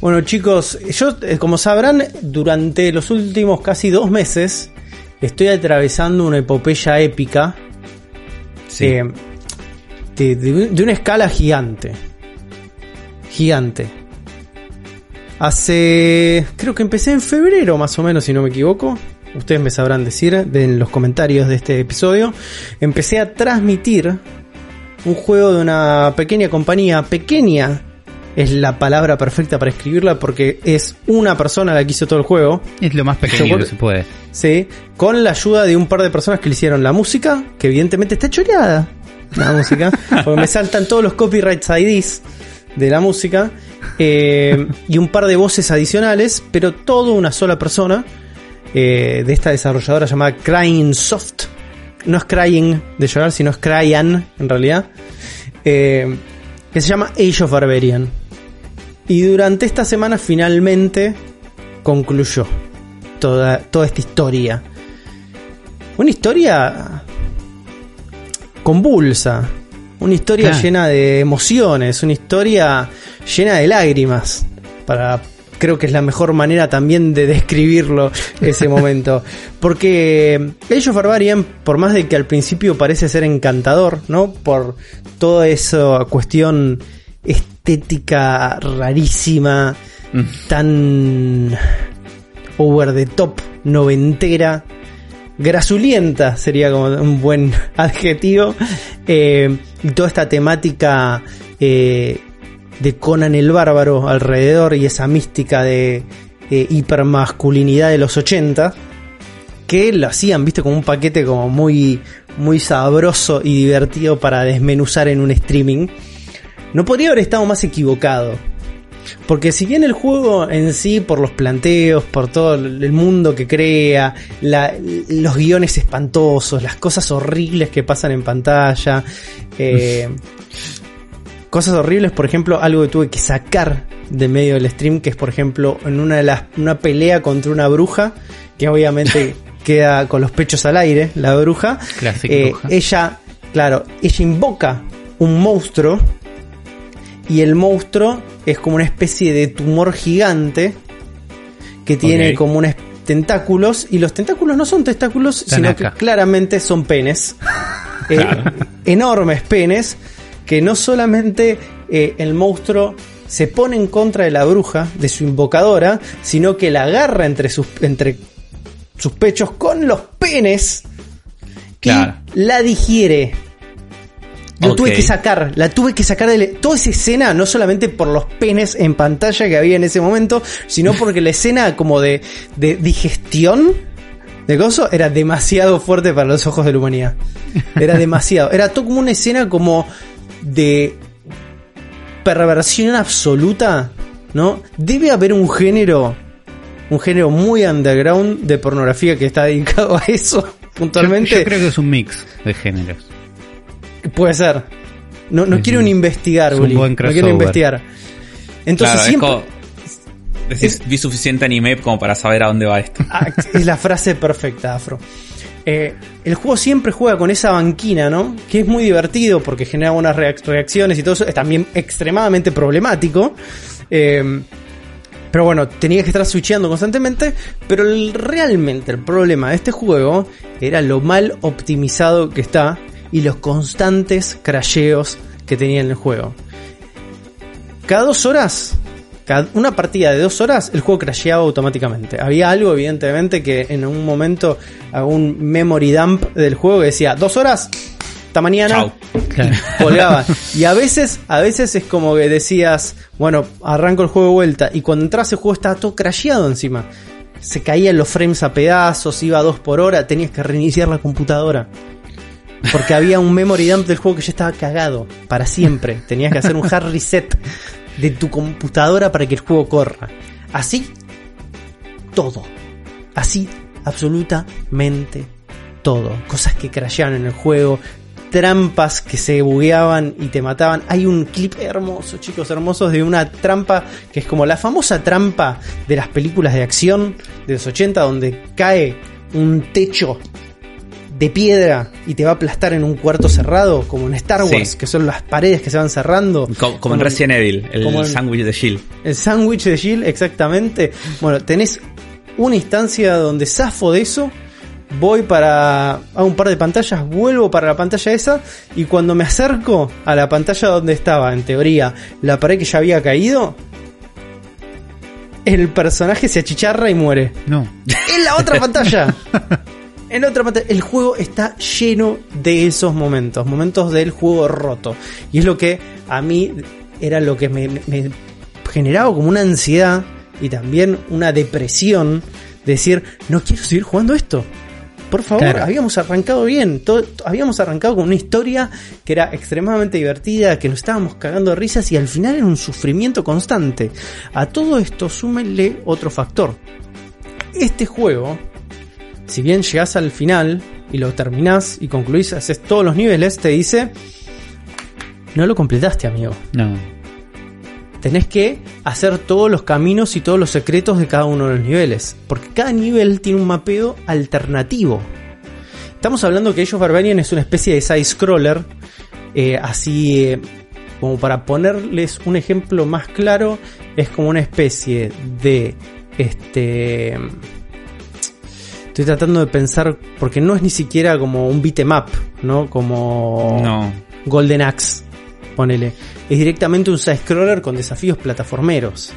Bueno chicos, yo eh, como sabrán, durante los últimos casi dos meses estoy atravesando una epopeya épica Sí. eh, de, de- de una escala gigante. Gigante. Hace... Creo que empecé en febrero más o menos, si no me equivoco. Ustedes me sabrán decir de- en los comentarios de este episodio. Empecé a transmitir un juego de una pequeña compañía. Pequeña es la palabra perfecta para escribirla porque es una persona la que hizo todo el juego. Es lo más pequeño que se puede. Sí, con la ayuda de un par de personas que le hicieron la música, que evidentemente está choreada la música, porque me saltan todos los copyrights IDs de la música, eh, y un par de voces adicionales, pero todo una sola persona eh, de esta desarrolladora llamada Crying Soft. No es Crying de llorar, sino es Cryan en realidad, eh, que se llama Age of Barbarian. Y durante esta semana finalmente concluyó toda, toda esta historia. Una historia convulsa, una historia Claro. llena de emociones, una historia llena de lágrimas. Para creo que es la mejor manera también de describirlo ese momento, porque Age of Barbarian, por más de que al principio parece ser encantador, ¿no? Por toda esa cuestión estética rarísima, tan over the top, noventera, grasulienta sería como un buen adjetivo. Eh, y toda esta temática eh, de Conan el Bárbaro alrededor y esa mística de eh, hipermasculinidad de los 80 que lo hacían, viste, como un paquete como muy, muy sabroso y divertido para desmenuzar en un streaming. No podría haber estado más equivocado. Porque si bien el juego en sí, por los planteos, por todo el mundo que crea, la- los guiones espantosos, las cosas horribles que pasan en pantalla, eh, cosas horribles, por ejemplo, algo que tuve que sacar de medio del stream, que es por ejemplo en una de las una pelea contra una bruja, que obviamente queda con los pechos al aire, la bruja. Eh, bruja. ella, claro, ella invoca un monstruo y el monstruo es como una especie de tumor gigante que tiene como unos tentáculos y los tentáculos no son tentáculos sino que claramente son penes Eh, Claro. enormes penes que no solamente eh, el monstruo se pone en contra de la bruja de su invocadora sino que la agarra entre sus entre sus pechos con los penes Claro. y la digiere lo tuve que sacar, la tuve que sacar de toda esa escena, no solamente por los penes en pantalla que había en ese momento, sino porque la escena como de, de digestión de gozo era demasiado fuerte para los ojos de la humanidad. Era demasiado. Era todo como una escena como de perversión absoluta, ¿no? Debe haber un género, un género muy underground de pornografía que está dedicado a eso puntualmente. Yo, yo creo que es un mix de géneros. Puede ser. No, no Es quiero un- ni investigar, es buen No quiero investigar. Entonces claro, siempre. es como. decís, vi suficiente anime como para saber a dónde va esto. Ah, es la frase perfecta, Afro. Eh, el juego siempre juega con esa banquina, ¿no? Que es muy divertido porque genera unas reac- reacciones y todo eso. Es también extremadamente problemático. Eh, pero bueno, tenía que estar switcheando constantemente. Pero el- realmente el problema de este juego era lo mal optimizado que está y los constantes crasheos que tenía en el juego. Cada dos horas, cada, una partida de dos horas, el juego crasheaba automáticamente. Había algo, evidentemente, que en un momento, algún memory dump del juego que decía, dos horas, hasta mañana Chau. Claro. colgaba. Y a veces, a veces es como que decías, bueno, arranco el juego de vuelta. Y cuando entras el juego estaba todo crasheado encima. Se caían los frames a pedazos, iba a dos por hora, tenías que reiniciar la computadora. Porque había un memory dump del juego que ya estaba cagado para siempre. Tenías que hacer un hard reset de tu computadora para que el juego corra. Así, todo. Así, absolutamente todo. Cosas que crasheaban en el juego, trampas que se bugueaban y te mataban. Hay un clip hermoso, chicos, hermosos, de una trampa que es como la famosa trampa de las películas de acción de los 80, donde cae un techo de piedra y te va a aplastar en un cuarto cerrado, como en Star Wars, Sí. que son las paredes que se van cerrando. Co- Como, en Resident Evil, el sándwich de Shield. El sándwich de Jill, exactamente. Bueno, tenés una instancia donde zafo de eso, voy para. hago un par de pantallas, vuelvo para la pantalla esa, y cuando me acerco a la pantalla donde estaba, en teoría, la pared que ya había caído, el personaje se achicharra y muere. No. En la otra pantalla. En otra pantalla. El juego está lleno de esos momentos. Momentos del juego roto. Y es lo que a mí era lo que me, me generaba como una ansiedad y también una depresión. De decir, no quiero seguir jugando esto. Por favor, Claro. habíamos arrancado bien. todo- habíamos arrancado con una historia que era extremadamente divertida, que nos estábamos cagando de risas y al final era un sufrimiento constante. A todo esto, súmenle otro factor este juego, si bien llegas al final y lo terminás y concluís, haces todos los niveles, te dice, no lo completaste, amigo. No. Tenés que hacer todos los caminos y todos los secretos de cada uno de los niveles, porque cada nivel tiene un mapeo alternativo. Estamos hablando que ellos Barbarian es una especie de side-scroller, eh, así eh, como para ponerles un ejemplo más claro, es como una especie de este estoy tratando de pensar porque no es ni siquiera como un beatmap, ¿no? Como No. Golden Axe, ponele. Es directamente un side-scroller con desafíos plataformeros.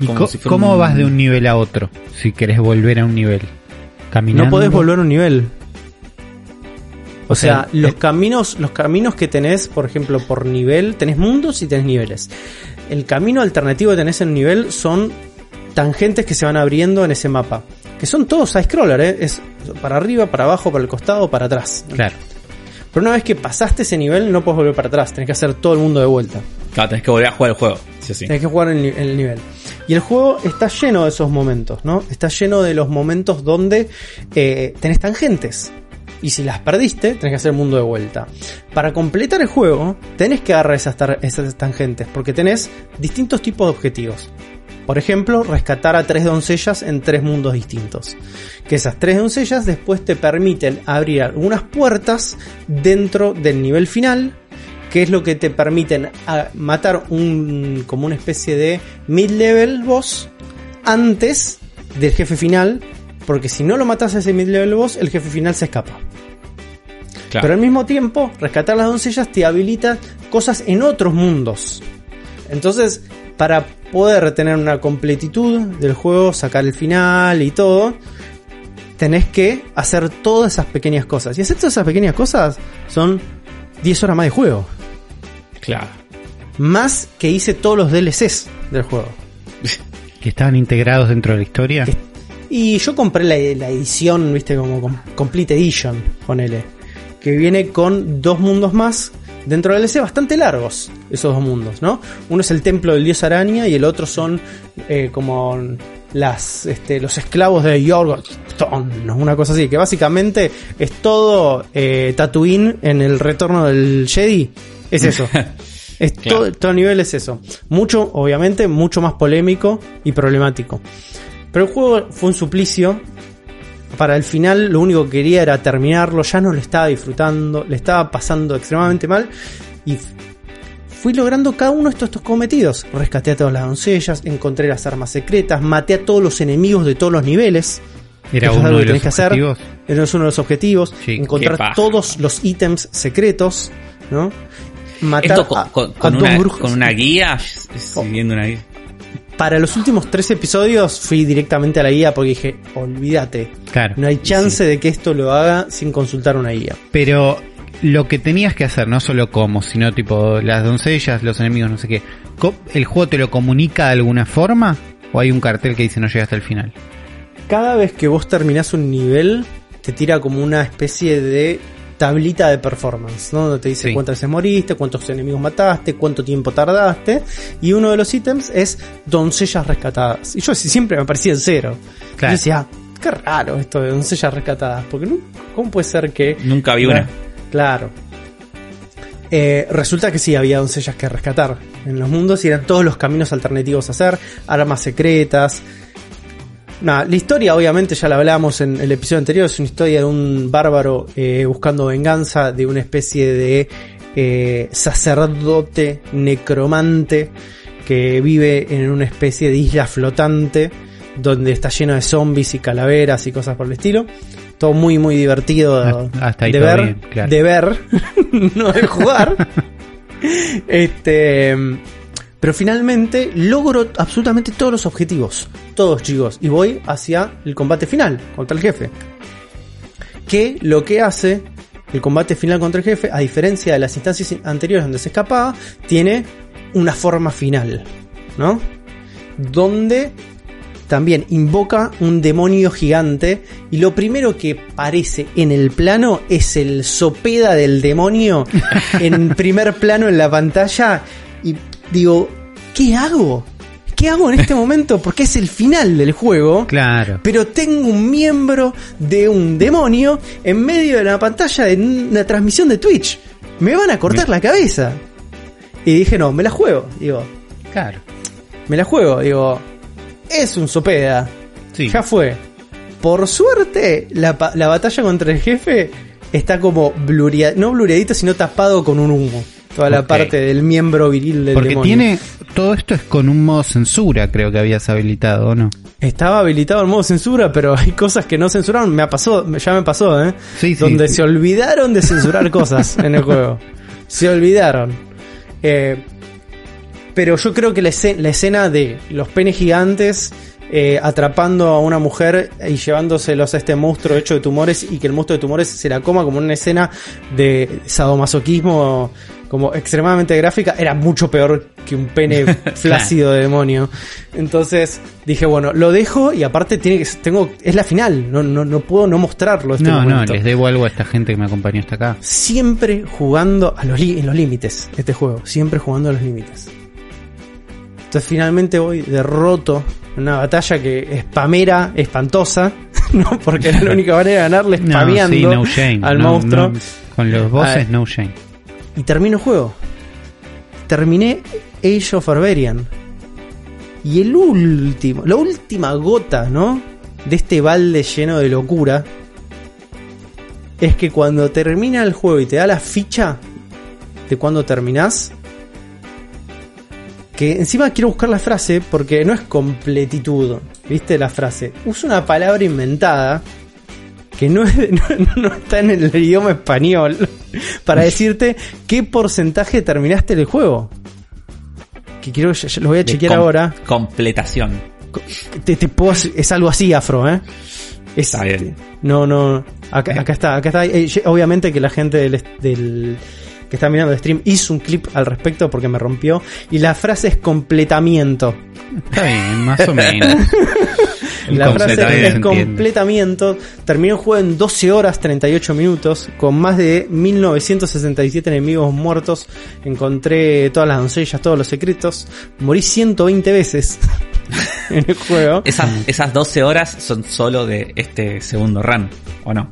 ¿Y Como si cómo un- vas de un nivel a otro? Si querés volver a un nivel. Caminando. No podés volver a un nivel. O sea, sea, los eh, caminos, los caminos que tenés, por ejemplo, por nivel, tenés mundos y tenés niveles. El camino alternativo que tenés en nivel son tangentes que se van abriendo en ese mapa. Que son todos side-scroller, ¿eh? Es para arriba, para abajo, para el costado, para atrás. Claro. Pero una vez que pasaste ese nivel, no puedes volver para atrás. Tenés que hacer todo el mundo de vuelta. Claro, tenés que volver a jugar el juego. Sí, sí. Tenés que jugar el, ni- el nivel. Y el juego está lleno de esos momentos, ¿no? Está lleno de los momentos donde eh, tenés tangentes. Y si las perdiste, tenés que hacer el mundo de vuelta. Para completar el juego, tenés que agarrar esas, esas tangentes, porque tenés distintos tipos de objetivos. Por ejemplo, rescatar a tres doncellas en tres mundos distintos. Que esas tres doncellas después te permiten abrir algunas puertas dentro del nivel final que es lo que te permiten a- matar un como una especie de mid-level boss antes del jefe final, porque si no lo matas a ese mid-level boss, el jefe final se escapa. Claro. Pero al mismo tiempo, rescatar las doncellas te habilita cosas en otros mundos. Entonces, para poder tener una completitud del juego, sacar el final y todo, tenés que hacer todas esas pequeñas cosas. Y hacer todas esas pequeñas cosas son 10 horas más de juego. Claro. Más que hice todos los DLCs del juego. Que estaban integrados dentro de la historia. Que- Y yo compré la, la edición, viste, como com- Complete Edition, ponele. Que viene con dos mundos más dentro del DLC bastante largos, esos dos mundos, ¿no? Uno es el templo del dios araña y el otro son eh, como las, este, los esclavos de Yorgotton, ¿no? una cosa así, que básicamente es todo eh, Tatooine en el retorno del Jedi. Es eso. Es Claro. todo, todo nivel es eso. Mucho, obviamente, mucho más polémico y problemático. Pero el juego fue un suplicio. Para el final lo único que quería era terminarlo, ya no lo estaba disfrutando, le estaba pasando extremadamente mal y fui logrando cada uno de estos, estos cometidos. Rescaté a todas las doncellas, encontré las armas secretas, maté a todos los enemigos de todos los niveles. Era Eso es uno algo de que los tenés que hacer. objetivos. Ese es uno de los objetivos. Sí, encontrar todos los ítems secretos, ¿no? Matar Esto con, a- con- a con dos una, brujos. con una guía. es- Siguiendo una guía. Para los últimos tres episodios fui directamente a la guía porque dije, olvídate, Claro. no hay chance de que esto lo haga sin consultar una guía. Pero lo que tenías que hacer, no solo como, sino tipo las doncellas, los enemigos, no sé qué. ¿El juego te lo comunica de alguna forma? ¿O hay un cartel que dice no llega hasta el final? Cada vez que vos terminás un nivel, te tira como una especie de tablita de performance, ¿no? Donde te dice Sí. cuántas veces moriste, cuántos enemigos mataste, cuánto tiempo tardaste. Y uno de los ítems es doncellas rescatadas. Y yo siempre me parecía en cero. Claro. Yo decía, qué raro esto de doncellas rescatadas. Porque no, ¿cómo puede ser que... Nunca vi una. Claro. Eh, resulta que sí, había doncellas que rescatar en los mundos y eran todos los caminos alternativos a hacer, armas secretas. Nada, la historia obviamente ya la hablamos en el episodio anterior, es una historia de un bárbaro eh, buscando venganza de una especie de eh, sacerdote necromante que vive en una especie de isla flotante donde está lleno de zombies y calaveras y cosas por el estilo. Todo muy muy divertido Hasta- hasta ahí de ver, bien, claro. de ver, no de jugar. este, pero finalmente logro absolutamente todos los objetivos, todos chicos, y voy hacia el combate final contra el jefe. Que lo que hace el combate final contra el jefe, a diferencia de las instancias anteriores donde se escapaba, tiene una forma final, ¿no? Donde también invoca un demonio gigante y lo primero que aparece en el plano es el sopeda del demonio en primer plano en la pantalla y digo, ¿qué hago? ¿Qué hago en este momento? Porque es el final del juego. Claro. Pero tengo un miembro de un demonio en medio de la pantalla de una transmisión de Twitch. Me van a cortar la cabeza. Y dije, no, me la juego. Digo, Claro. me la juego. Digo, es un sopeda. Sí. Ya fue. Por suerte, la, la batalla contra el jefe está como blureado, no blureadito, sino tapado con un humo. Toda la parte del miembro viril del Porque demonio. tiene. Todo esto es con un modo censura, creo que habías habilitado, ¿o no? Estaba habilitado el modo censura, pero hay cosas que no censuraron. Me ha pasó, ya me pasó, ¿eh? Sí, sí. Donde se olvidaron de censurar cosas en el juego. Se olvidaron. Eh, pero yo creo que la escena de los penes gigantes eh, atrapando a una mujer y llevándoselos a este monstruo hecho de tumores y que el monstruo de tumores se la coma como una escena de sadomasoquismo como extremadamente gráfica era mucho peor que un pene flácido de demonio. Entonces dije, bueno, lo dejo y aparte tiene que tengo es la final, no no, no puedo no mostrarlo este No, no, les debo algo a esta gente que me acompañó hasta acá. siempre jugando a los en los límites este juego, siempre jugando a los límites. Entonces finalmente voy derroto en una batalla que es pamera, espantosa, ¿no? Porque era la única manera de ganarle No, spameando sí, no shame. al No, monstruo. con los bosses, no shame. Y termino el juego. Terminé Age of Barbarian. Y el último, la última gota, ¿no? De este balde lleno de locura. Es que cuando termina el juego y te da la ficha de cuando terminás. Que encima quiero buscar la frase porque no es completitud. ¿Viste la frase? Usa una palabra inventada que no, es- no, no está en el idioma español para decirte qué porcentaje terminaste el juego. Que quiero, lo voy a chequear com- ahora. Completación. Te, te puedo es algo así, Afro, ¿eh? Es- Está bien. No, no. Acá, acá está, acá está. Eh, obviamente que la gente del, del- que está mirando el stream hizo un clip al respecto porque me rompió. Y la frase es completamiento. Está bien, más o menos. La frase se es completamiento. Terminó el juego en 12 horas 38 minutos, con más de 1967 enemigos muertos. Encontré todas las doncellas, todos los secretos. Morí 120 veces en el juego. Esas, esas 12 horas son solo de este segundo run, ¿o no?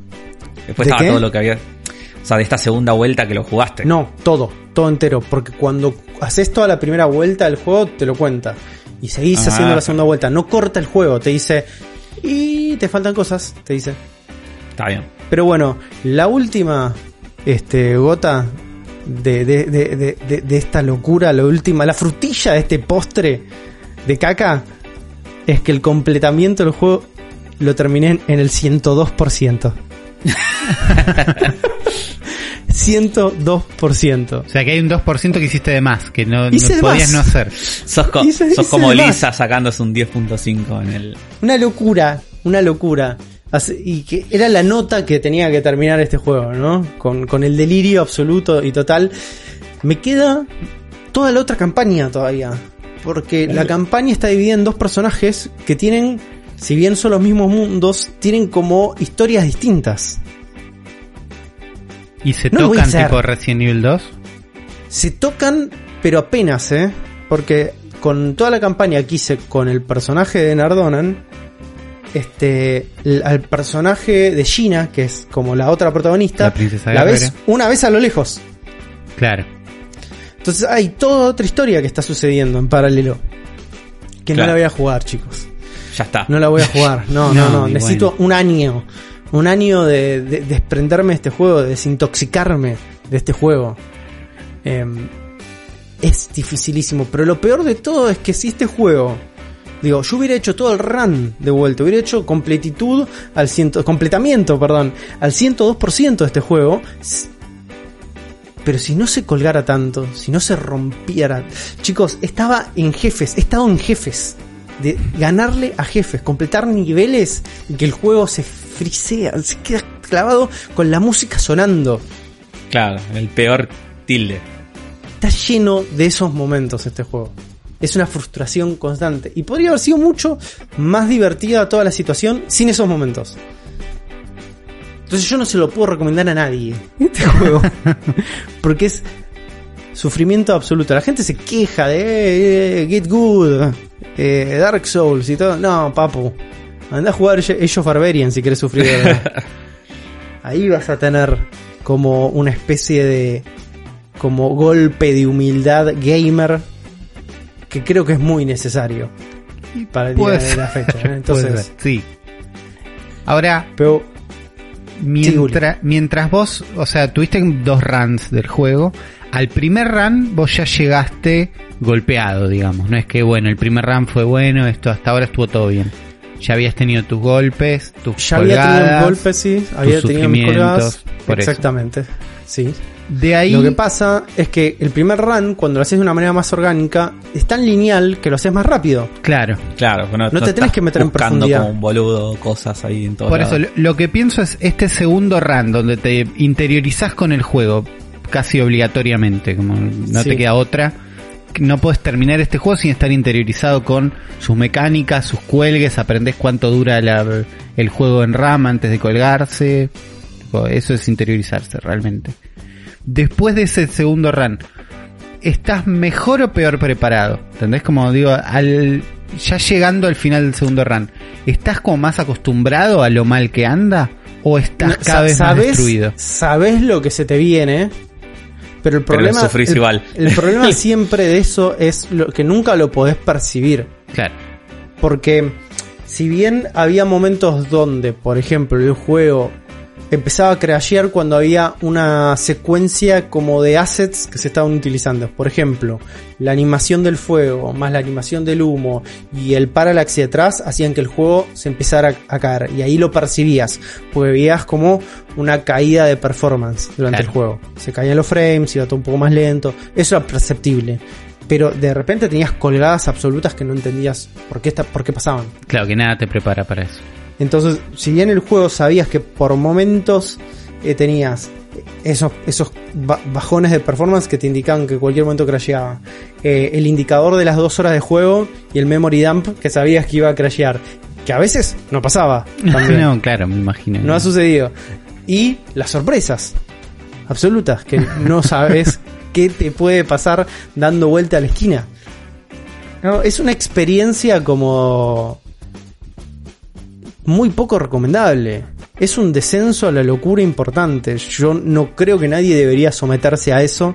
Después ¿De estaba qué? todo lo que había. O sea, de esta segunda vuelta que lo jugaste. No, todo, todo entero. Porque cuando haces toda la primera vuelta del juego, te lo cuenta. Y seguís Ah, haciendo la segunda vuelta. No corta el juego, te dice. Y te faltan cosas, te dice. Está bien. Pero bueno, la última este, gota de, de, de, de, esta locura, la última, la frutilla de este postre de caca, es que el completamiento del juego lo terminé en el 102%. 102%. O sea que hay un 2% que hiciste de más, que no, no Hice de podías más. no hacer. Sos, co- Hice- sos hice como de más. Lisa sacándose un 10.5 en el. Una locura, una locura. Así- Y que era la nota que tenía que terminar este juego, ¿no? Con, con el delirio absoluto y total. Me queda toda la otra campaña todavía. Porque la campaña está dividida en dos personajes que tienen, si bien son los mismos mundos, tienen como historias distintas. ¿Y se No tocan tipo Resident Evil 2? Se tocan, pero apenas, ¿eh? Porque con toda la campaña que hice con el personaje de Nardonan, este, el- al personaje de Gina, que es como la otra protagonista, La princesa la ves una vez a lo lejos. Claro. Entonces hay toda otra historia que está sucediendo en paralelo. Que no la voy a jugar, chicos. ya está. no la voy a jugar. No, no, No, no. Necesito bueno. un año. Un año de, de- desprenderme de este juego, de desintoxicarme de este juego. Em, es dificilísimo. Pero lo peor de todo es que si este juego. Digo, yo hubiera hecho todo el run de vuelta, hubiera hecho completitud al ciento, completamiento, perdón, al 102% de este juego. Pero si no se colgara tanto, si no se rompiera. Chicos, estaba en jefes, he estado en jefes. De ganarle a jefes, completar niveles y que el juego se frisea, se queda clavado con la música sonando. Claro, el peor tilde. Está lleno de esos momentos este juego. Es una frustración constante. Y podría haber sido mucho más divertida toda la situación sin esos momentos. Entonces yo no se lo puedo recomendar a nadie. Este juego. Porque es sufrimiento absoluto. La gente se queja de eh, eh, Get Good, eh, Dark Souls y todo. No, papu. Anda a jugar of Barbarian si quieres sufrir. Ahí vas a tener como una especie de como golpe de humildad gamer que creo que es muy necesario para el día de la fecha. ¿eh? Entonces, sí. Ahora, pero mientras, mientras vos, o sea, tuviste dos runs del juego, al primer run vos ya llegaste golpeado, digamos. No es que, bueno, el primer run fue bueno, esto hasta ahora estuvo todo bien. Ya habías tenido tus golpes, tus ya había tenido un colgadas, golpe, sí, había tenido mis colgadas. eso. Exactamente, sí. De ahí, Lo que pasa es que el primer run, cuando lo haces de una manera más orgánica, es tan lineal que lo haces más rápido. claro. Claro, no, No te tenés que meter en profundidad. como un boludo cosas ahí en todo Por eso, lo, lo que pienso es este segundo run donde te interiorizás con el juego casi obligatoriamente, como no Sí. te queda otra. No puedes terminar este juego sin estar interiorizado con sus mecánicas, sus cuelgues, aprendés cuánto dura la- el juego en RAM antes de colgarse. Eso es interiorizarse realmente. Después de ese segundo run, ¿estás mejor o peor preparado? ¿Entendés? Como digo, al, ya llegando al final del segundo run, ¿estás como más acostumbrado a lo mal que anda? ¿O estás No, cada vez más destruido? sabes lo que se te viene, pero el problema, sufrís el, igual. el problema siempre de eso es lo que nunca lo podés percibir. Claro. Porque si bien había momentos donde, por ejemplo, el juego empezaba a crashear cuando había una secuencia como de assets que se estaban utilizando. Por ejemplo, la animación del fuego, más la animación del humo y el parallax de atrás hacían que el juego se empezara a caer. Y ahí lo percibías, porque veías como una caída de performance durante Claro. el juego. Se caían los frames, iba todo un poco más lento. Eso era perceptible. Pero de repente tenías colgadas absolutas que no entendías por qué, esta- por qué pasaban. Claro, que nada te prepara para eso. Entonces, si bien el juego sabías que por momentos eh, tenías esos, esos ba- bajones de performance que te indicaban que cualquier momento crasheaba, eh, el indicador de las dos horas de juego y el memory dump que sabías que iba a crashear, que a veces no pasaba. También. no, claro, me imagino. No ha sucedido. Y las sorpresas absolutas, que no sabes qué te puede pasar dando vuelta a la esquina. No, es una experiencia como muy poco recomendable. Es un descenso a la locura importante. Yo no creo que nadie debería someterse a eso,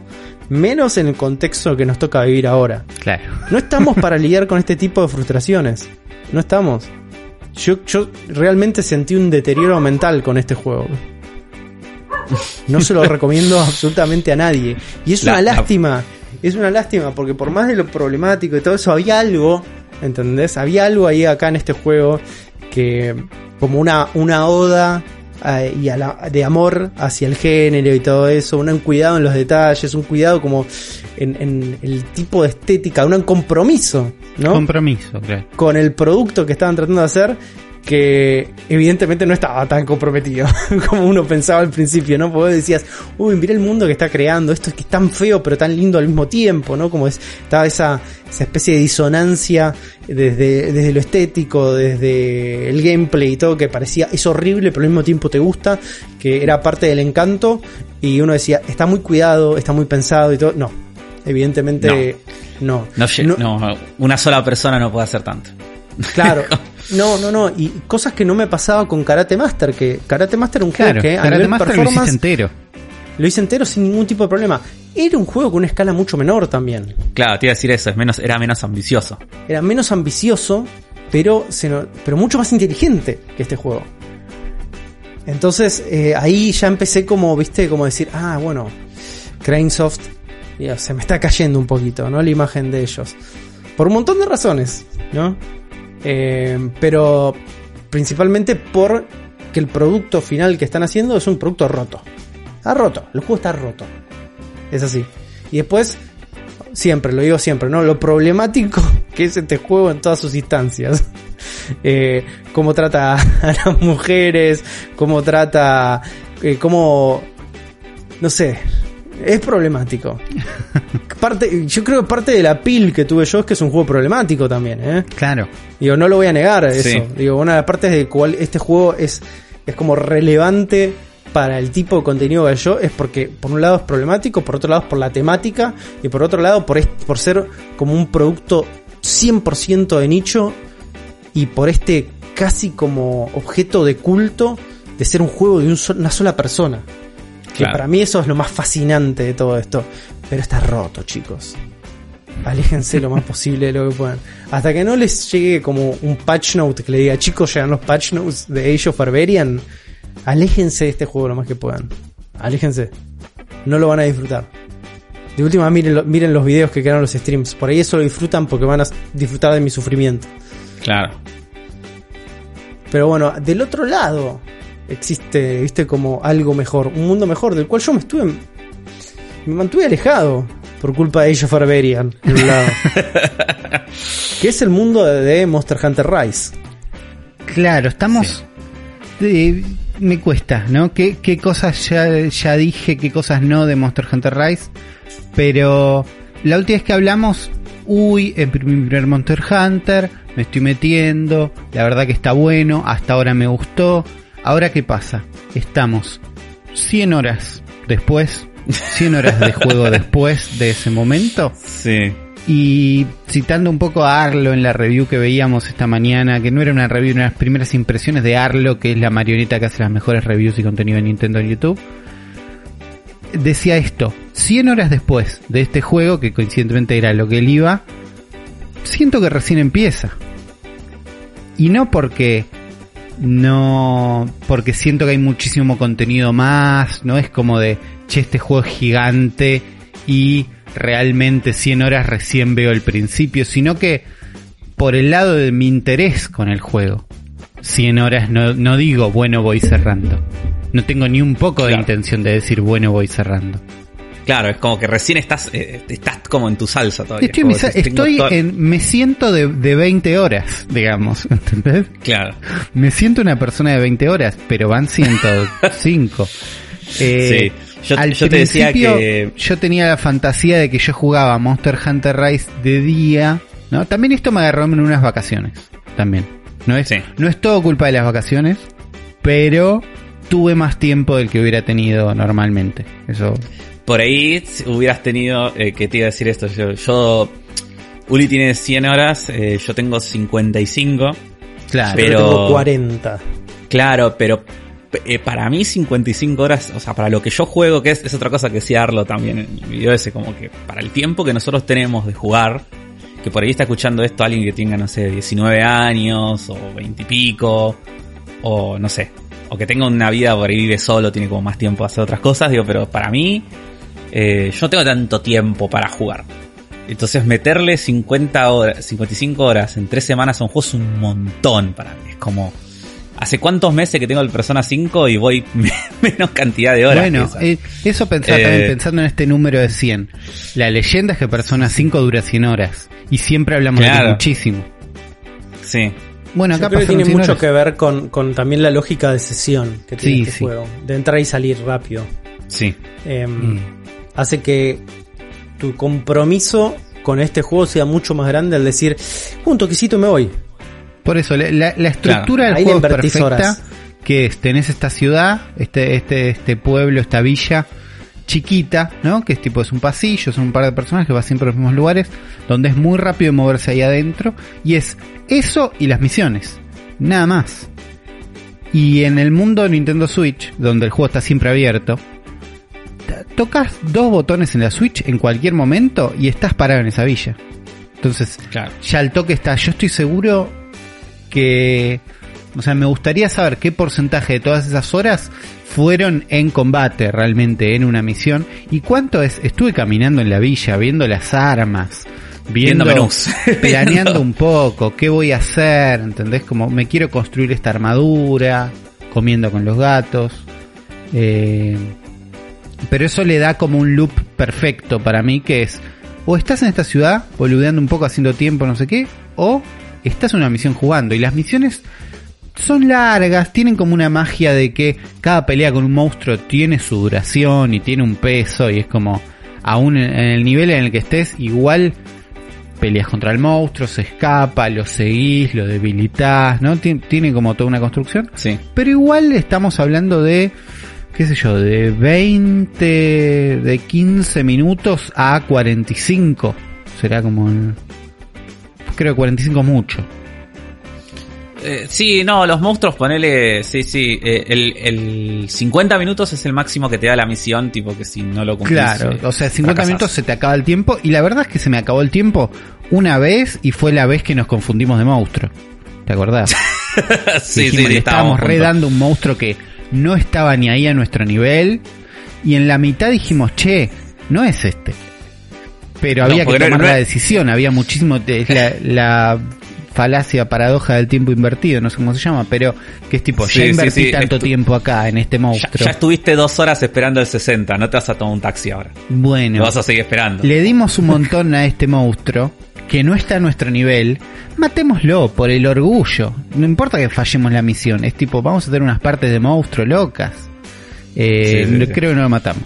menos en el contexto que nos toca vivir ahora. Claro. No estamos para lidiar con este tipo de frustraciones. No estamos. Yo, yo realmente sentí un deterioro mental con este juego. No se lo recomiendo absolutamente a nadie. Y es La- una la- lástima. Es una lástima porque por más de lo problemático y todo eso, había algo, ¿entendés? Había algo ahí acá en este juego que como una, una oda eh, y a la- de amor hacia el género y todo eso, un cuidado en los detalles, un cuidado como en, en el tipo de estética, un compromiso, ¿no? Compromiso, claro. con el producto que estaban tratando de hacer que evidentemente no estaba tan comprometido como uno pensaba al principio, ¿no? Porque decías, uy, mira el mundo que está creando, esto es que es tan feo pero tan lindo al mismo tiempo, ¿no? Como es, estaba esa, esa especie de disonancia desde, desde lo estético, desde el gameplay y todo, que parecía, es horrible pero al mismo tiempo te gusta, que era parte del encanto y uno decía, está muy cuidado, está muy pensado y todo, no, evidentemente no. No, No- no, una sola persona no puede hacer tanto. Claro. No, no, no. Y cosas que no me pasaba con Karate Master, que Karate Master era un juego Claro, que a Karate nivel Master lo hiciste entero. lo hice entero sin ningún tipo de problema. Era un juego con una escala mucho menor también. Claro, te iba a decir eso, es menos, era menos ambicioso. Era menos ambicioso pero, se no- pero mucho más inteligente que este juego. Entonces eh, ahí ya empecé como, viste, como decir, ah, bueno, Cranesoft se me está cayendo un poquito, ¿no? La imagen de ellos. Por un montón de razones, ¿no? Eh, pero principalmente por que el producto final que están haciendo es un producto roto. Está roto, el juego está roto. Es así. Y después, siempre, lo digo siempre, ¿no? Lo problemático que es este juego en todas sus instancias. Eh, cómo trata a las mujeres, cómo trata, eh, cómo, no sé, es problemático. Parte, yo creo que parte de la pil que tuve yo es que es un juego problemático también, ¿eh? Claro. Digo, no lo voy a negar eso. Sí. Digo, una de las partes de cual este juego es, es como relevante para el tipo de contenido que yo es porque por un lado es problemático, por otro lado es por la temática y por otro lado por, est- por ser como un producto 100% de nicho y por este casi como objeto de culto de ser un juego de un sol- una sola persona. Que para mí eso es lo más fascinante de todo esto. Pero está roto, chicos. Aléjense lo más posible de lo que puedan. Hasta que no les llegue como un patch note que le diga, chicos, llegan los patch notes de Age of Barbarian. Aléjense de este juego lo más que puedan. Aléjense. No lo van a disfrutar. De última, miren, miren los videos que quedan en los streams. Por ahí eso lo disfrutan porque van a disfrutar de mi sufrimiento. Claro. Pero bueno, del otro lado existe, viste, como algo mejor, un mundo mejor, del cual yo me estuve. Me mantuve alejado por culpa de Age of Barbarian, de un lado. que es el mundo de, Monster Hunter Rise. Claro, estamos. eh, me cuesta, ¿no? ¿Qué, qué cosas ya, ya dije, qué cosas no de Monster Hunter Rise? Pero la última vez que hablamos, uy, en mi primer Monster Hunter, me estoy metiendo, la verdad que está bueno, hasta ahora me gustó. Ahora, ¿qué pasa? Estamos 100 horas después, 100 horas de juego después de ese momento. Sí. Y citando un poco a Arlo en la review que veíamos esta mañana, que no era una review, eran las primeras impresiones de Arlo, que es la marioneta que hace las mejores reviews y contenido de Nintendo en YouTube, decía esto, 100 horas después de este juego, que coincidentemente era lo que él iba, siento que recién empieza. Y no porque no porque siento que hay muchísimo contenido más, no es como de, che, este juego es gigante y realmente 100 horas recién veo el principio, sino que por el lado de mi interés con el juego. 100 horas no, no digo, bueno, voy cerrando. No tengo ni un poco de intención de decir, bueno, voy cerrando. Claro, es como que recién estás, eh, estás como en tu salsa todavía. Estoy, mi estoy todo- en, me siento de, de 20 horas, digamos, ¿entendés? Claro. Me siento una persona de 20 horas, pero van 105. Eh, Sí. Yo- al yo te decía principio, que- Yo tenía la fantasía de que yo jugaba Monster Hunter Rise de día, ¿no? También esto me agarró en unas vacaciones, también. No es, Sí. no es todo culpa de las vacaciones, pero tuve más tiempo del que hubiera tenido normalmente. Eso, Por ahí hubieras tenido, eh, que te iba a decir esto, yo, yo Uli tiene 100 horas, eh, yo tengo 55. claro. Pero- Yo tengo 40. Claro, pero eh, para mí 55 horas, o sea, para lo que yo juego, que es, otra cosa que decía Arlo también en el video ese, como que para el tiempo que nosotros tenemos de jugar, que por ahí está escuchando esto alguien que tenga, no sé, 19 años o 20 y pico, o no sé, o que tenga una vida por ahí vive solo, tiene como más tiempo a hacer otras cosas, digo, pero para mí, eh, yo no tengo tanto tiempo para jugar. Entonces meterle 50 horas, 55 horas en 3 semanas a un juego es un montón para mí. Es como, ¿hace cuántos meses que tengo el Persona 5 y voy menos cantidad de horas? Bueno, eh, eso pensaba Eh, también pensando en este número de 100. La leyenda es que Persona 5 dura 100 horas. Y siempre hablamos de Claro. muchísimo. sí, Bueno, Yo acá creo que pasaron tiene 100 mucho horas. que ver con, con también la lógica de sesión que tiene Sí, este sí. juego. De entrar y salir rápido. sí, Em, Mm. Hace que tu compromiso con este juego sea mucho más grande al decir, un toquecito y me voy. Por eso, la, la- la estructura del juego es perfecta. horas. Que es, tenés esta ciudad, este, este, este pueblo, esta villa chiquita, ¿no? Que es tipo, es un pasillo, son un par de personas que va siempre a los mismos lugares, donde es muy rápido moverse ahí adentro. Y es eso y las misiones. Nada más. Y en el mundo de Nintendo Switch, donde el juego está siempre abierto, tocas dos botones en la Switch en cualquier momento y estás parado en esa villa. Entonces, claro. ya al toque está. Yo estoy seguro que, o sea, me gustaría saber qué porcentaje de todas esas horas fueron en combate realmente en una misión y cuánto es, estuve caminando en la villa viendo las armas, viendo, Viendo planeando un poco, qué voy a hacer, ¿entendés? Como me quiero construir esta armadura, comiendo con los gatos. Eh, pero eso le da como un loop perfecto para mí que es o estás en esta ciudad boludeando un poco haciendo tiempo no sé qué o estás en una misión jugando y las misiones son largas, tienen como una magia de que cada pelea con un monstruo tiene su duración y tiene un peso y es como aún en el nivel en el que estés igual peleas contra el monstruo, se escapa, lo seguís, lo debilitas, ¿no? Tien- Tiene como toda una construcción. Sí. Pero igual estamos hablando de, qué sé yo, de 20, de 15 minutos a 45. Será como... el- creo que 45 mucho. Eh, sí, no, los monstruos, ponele. Sí, sí. eh, el, el 50 minutos es el máximo que te da la misión, tipo que si no lo cumplís. Claro, eh, o sea, 50 fracasás. minutos se te acaba el tiempo y la verdad es que se me acabó el tiempo una vez y fue la vez que nos confundimos de monstruo. ¿Te acordás? sí, Dijimos, sí, le sí, estábamos redando un monstruo que no estaba ni ahí a nuestro nivel y en la mitad dijimos, che, no es este. Pero No, había que tomar no la decisión, había muchísimo, es la, la falacia paradoja del tiempo invertido, no sé cómo se llama, pero que es tipo, Sí, ya invertí sí, tanto estu- tiempo acá en este monstruo. ya estuviste dos horas esperando el 60, no te vas a tomar un taxi ahora. bueno, Lo vas a seguir esperando. le dimos un montón a este monstruo que no está a nuestro nivel, matémoslo por el orgullo. No importa que fallemos la misión, es tipo, vamos a hacer unas partes de monstruo locas. Eh. Creo que no lo matamos.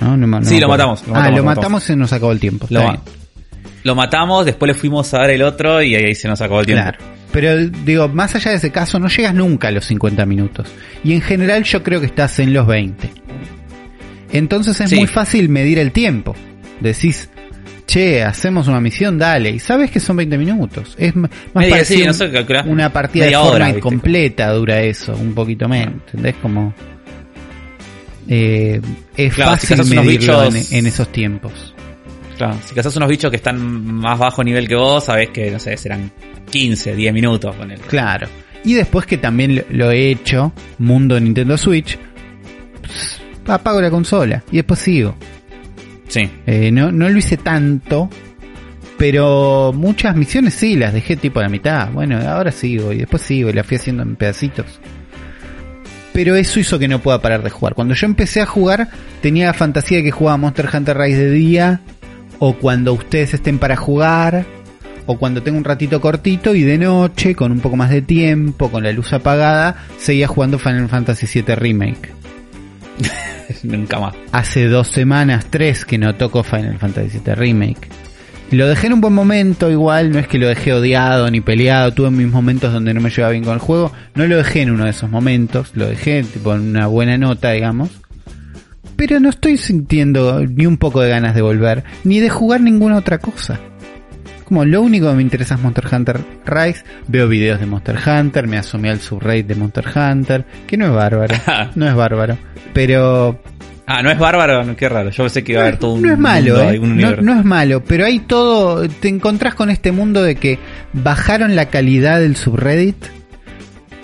¿No? No ma- no Sí, me lo matamos, lo ah, matamos, lo lo matamos y nos acabó el tiempo. Lo, ma- matamos, después le fuimos a dar el otro y ahí se nos acabó el tiempo. Claro. Pero digo, más allá de ese caso, no llegas nunca a los 50 minutos. Y en general yo creo que estás en los 20. Entonces es Sí. muy fácil medir el tiempo. Decís, che, hacemos una misión, dale. Y sabes que son 20 minutos. Es más Media, sí, no sé, una partida de media hora, Fortnite ¿viste? completa dura eso, un poquito menos. ¿Entendés? Como... eh, es Claro, si fácil cazas unos medirlo bichos- en, en esos tiempos. Claro, si cazás unos bichos que están más bajo nivel que vos, sabés que, no sé, serán 15, 10 minutos con él. Claro. Y después que también lo, lo he hecho, mundo Nintendo Switch, pues, apago la consola y después sigo. Sí. Eh, no, no lo hice tanto, pero muchas misiones sí, las dejé tipo a la mitad. Bueno, ahora sigo y después sigo y las fui haciendo en pedacitos. Pero eso hizo que no pueda parar de jugar. Cuando yo empecé a jugar, tenía la fantasía de que jugaba Monster Hunter Rise de día, o cuando ustedes estén para jugar, o cuando tengo un ratito cortito y de noche, con un poco más de tiempo, con la luz apagada, seguía jugando Final Fantasy VII Remake. Nunca más. Hace dos semanas, tres, que no toco Final Fantasy VII Remake. Lo dejé en un buen momento, igual, no es que lo dejé odiado ni peleado, tuve mis momentos donde no me llevaba bien con el juego, no lo dejé en uno de esos momentos, lo dejé tipo en una buena nota, digamos. Pero no estoy sintiendo ni un poco de ganas de volver, ni de jugar ninguna otra cosa. Como lo único que me interesa es Monster Hunter Rise, veo videos de Monster Hunter, me asomé al subreddit de Monster Hunter, que no es bárbaro, no es bárbaro, pero Ah, no es bárbaro, no, qué raro. Yo pensé que iba a haber todo un. no es malo, mundo ¿eh? un no, no es malo, pero hay todo, te encontrás con este mundo de que bajaron la calidad del subreddit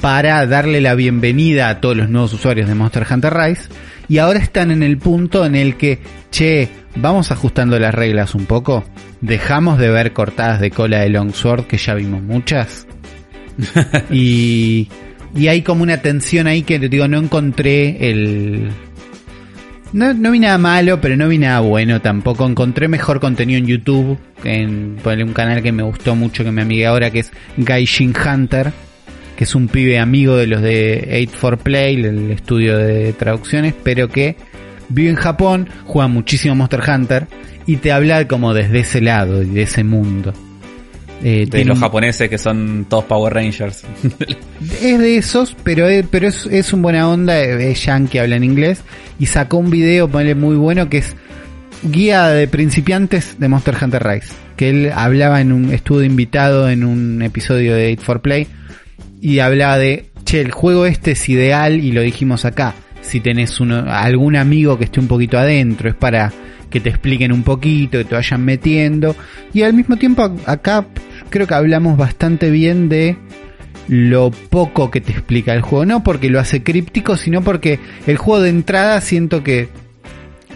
para darle la bienvenida a todos los nuevos usuarios de Monster Hunter Rise y ahora están en el punto en el que, che, vamos ajustando las reglas un poco, dejamos de ver cortadas de cola de Longsword que ya vimos muchas y, y hay como una tensión ahí que digo, no encontré el, no, vi nada malo, pero no vi nada bueno tampoco. Encontré mejor contenido en YouTube, en ponele un canal que me gustó mucho, que me amigué ahora, que es Gaijin Hunter, que es un pibe amigo de los de 8-4-Play, el estudio de traducciones, pero que vive en Japón, juega muchísimo Monster Hunter y te habla como desde ese lado y de ese mundo. Eh, De los japoneses que son todos Power Rangers. es de esos, pero es, pero es, es un buena onda, es yankee, habla en inglés, y sacó un video, muy bueno, que es guía de principiantes de Monster Hunter Rise, que él hablaba en un, estuvo invitado en un episodio de 8-4-Play, y hablaba de, che, el juego este es ideal, y lo dijimos acá, si tenés uno, algún amigo que esté un poquito adentro, es para que te expliquen un poquito, que te vayan metiendo, y al mismo tiempo acá creo que hablamos bastante bien de lo poco que te explica el juego. No porque lo hace críptico, sino porque el juego de entrada siento que,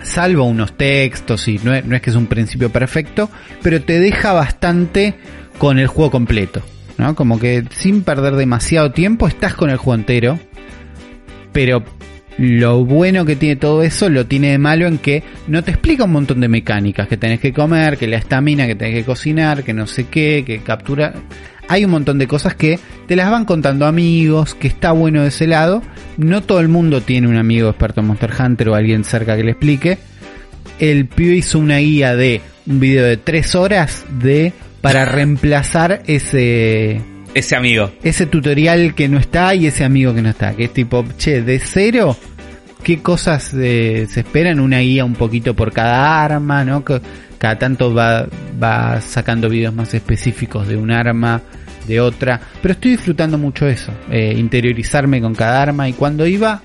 salvo unos textos y no es, no es que es un principio perfecto, pero te deja bastante con el juego completo. ¿no? Como que sin perder demasiado tiempo estás con el juego entero. Pero lo bueno que tiene todo eso lo tiene de malo en que no te explica un montón de mecánicas, que tenés que comer, que la estamina, que tenés que cocinar, que no sé qué, que captura. Hay un montón de cosas que te las van contando amigos, que está bueno de ese lado. No todo el mundo tiene un amigo experto en Monster Hunter o alguien cerca que le explique. El pibe hizo una guía de un video de 3 horas de para reemplazar ese Ese amigo. ese tutorial que no está y ese amigo que no está. Que es tipo, che, de cero, ¿qué cosas eh, se esperan? Una guía un poquito por cada arma, ¿no? Cada tanto va, va sacando videos más específicos de un arma, de otra. Pero estoy disfrutando mucho eso, eh, interiorizarme con cada arma. Y cuando iba,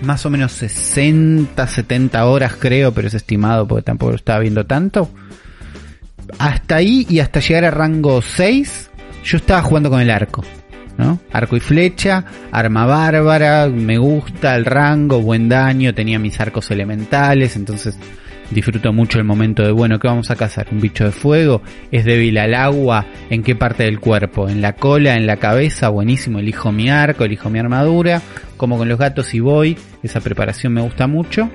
más o menos 60, 70 horas creo, pero es estimado porque tampoco lo estaba viendo tanto. Hasta ahí y hasta llegar a rango 6, yo estaba jugando con el arco. ¿no? Arco y flecha, arma bárbara, me gusta el rango, buen daño, tenía mis arcos elementales, entonces disfruto mucho el momento de, bueno, ¿qué vamos a cazar? ¿Un bicho de fuego? ¿Es débil al agua? ¿En qué parte del cuerpo? ¿En la cola? ¿En la cabeza? Buenísimo, elijo mi arco, elijo mi armadura, como con los gatos y voy, esa preparación me gusta mucho.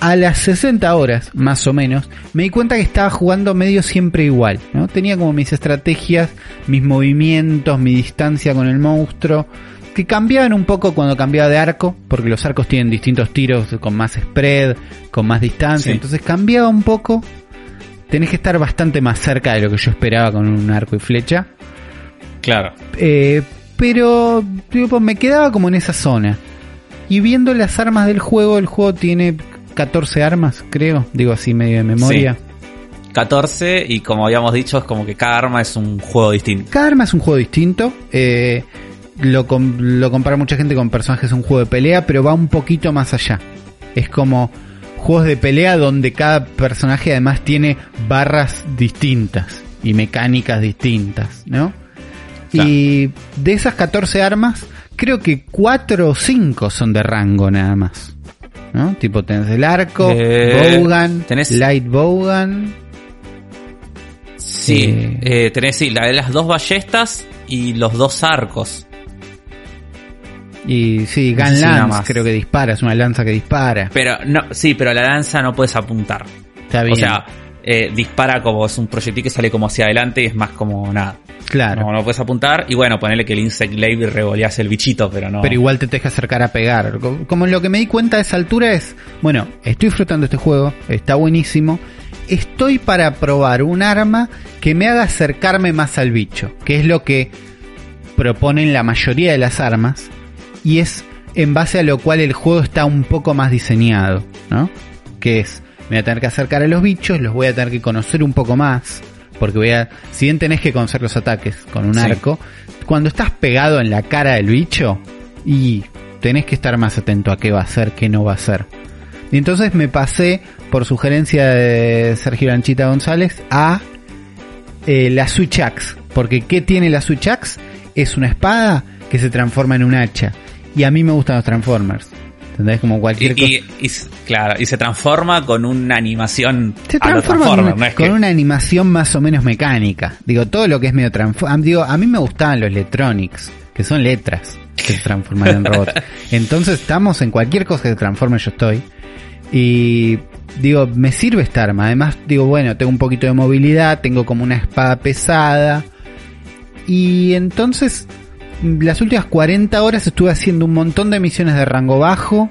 A las 60 horas, más o menos, me di cuenta que estaba jugando medio siempre igual, ¿no? Tenía como mis estrategias, mis movimientos, mi distancia con el monstruo, que cambiaban un poco cuando cambiaba de arco, porque los arcos tienen distintos tiros con más spread, con más distancia, Sí. entonces cambiaba un poco. Tenés que estar bastante más cerca de lo que yo esperaba con un arco y flecha. Claro. Eh, pero tipo, me quedaba como en esa zona. Y viendo las armas del juego, el juego tiene 14 armas, creo. Digo así medio de memoria. 14 y como habíamos dicho es como que cada arma es un juego distinto. Cada arma es un juego distinto. eh, lo, com- lo compara mucha gente con personajes un juego de pelea, pero va un poquito más allá. Es como juegos de pelea donde cada personaje además tiene barras distintas y mecánicas distintas, ¿no? Claro. Y de esas 14 armas, creo que 4 o 5 son de rango nada más. ¿No? Tipo, tenés el arco, Eh, tenés- light bowgun. Sí, Eh. eh, tenés sí, la de las dos ballestas y los dos arcos. Y sí, No sé Gun si nada Lance, más. creo que dispara, es una lanza que dispara. Pero no, sí, pero la lanza no puedes apuntar. Está bien. O sea, eh, dispara como es un proyectil que sale como hacia adelante y es más como nada. claro. No, no puedes apuntar. Y bueno, ponerle que el Insect Glaive revoleas el bichito, pero no. Pero igual te que acercar a pegar. Co- Como lo que me di cuenta a esa altura es, bueno, estoy disfrutando este juego, está buenísimo. Estoy para probar un arma que me haga acercarme más al bicho, que es lo que proponen la mayoría de las armas. Y es en base a lo cual el juego está un poco más diseñado, ¿no? Que es, voy a tener que acercar a los bichos, los voy a tener que conocer un poco más. Porque voy a, si bien tenés que conocer los ataques con un Sí. arco, cuando estás pegado en la cara del bicho, y tenés que estar más atento a qué va a hacer, qué no va a hacer. Y entonces me pasé, por sugerencia de Sergio Lanchita González, a eh, la Switch Axe. Porque ¿qué tiene la Switch Axe? Es una espada que se transforma en un hacha. Y a mí me gustan los Transformers. ¿Entendés? Como cualquier y- y claro, y se transforma con una animación Se transforma con, no es con que- una animación más o menos mecánica. Digo, todo lo que es medio transform... Digo, a mí me gustaban los electronics, que son letras que se transforman en robots. Entonces estamos en cualquier cosa que se transforme, yo estoy. Y digo, me sirve esta arma. Además, digo, bueno, tengo un poquito de movilidad, tengo como una espada pesada. Y entonces, las últimas 40 horas estuve haciendo un montón de misiones de rango bajo.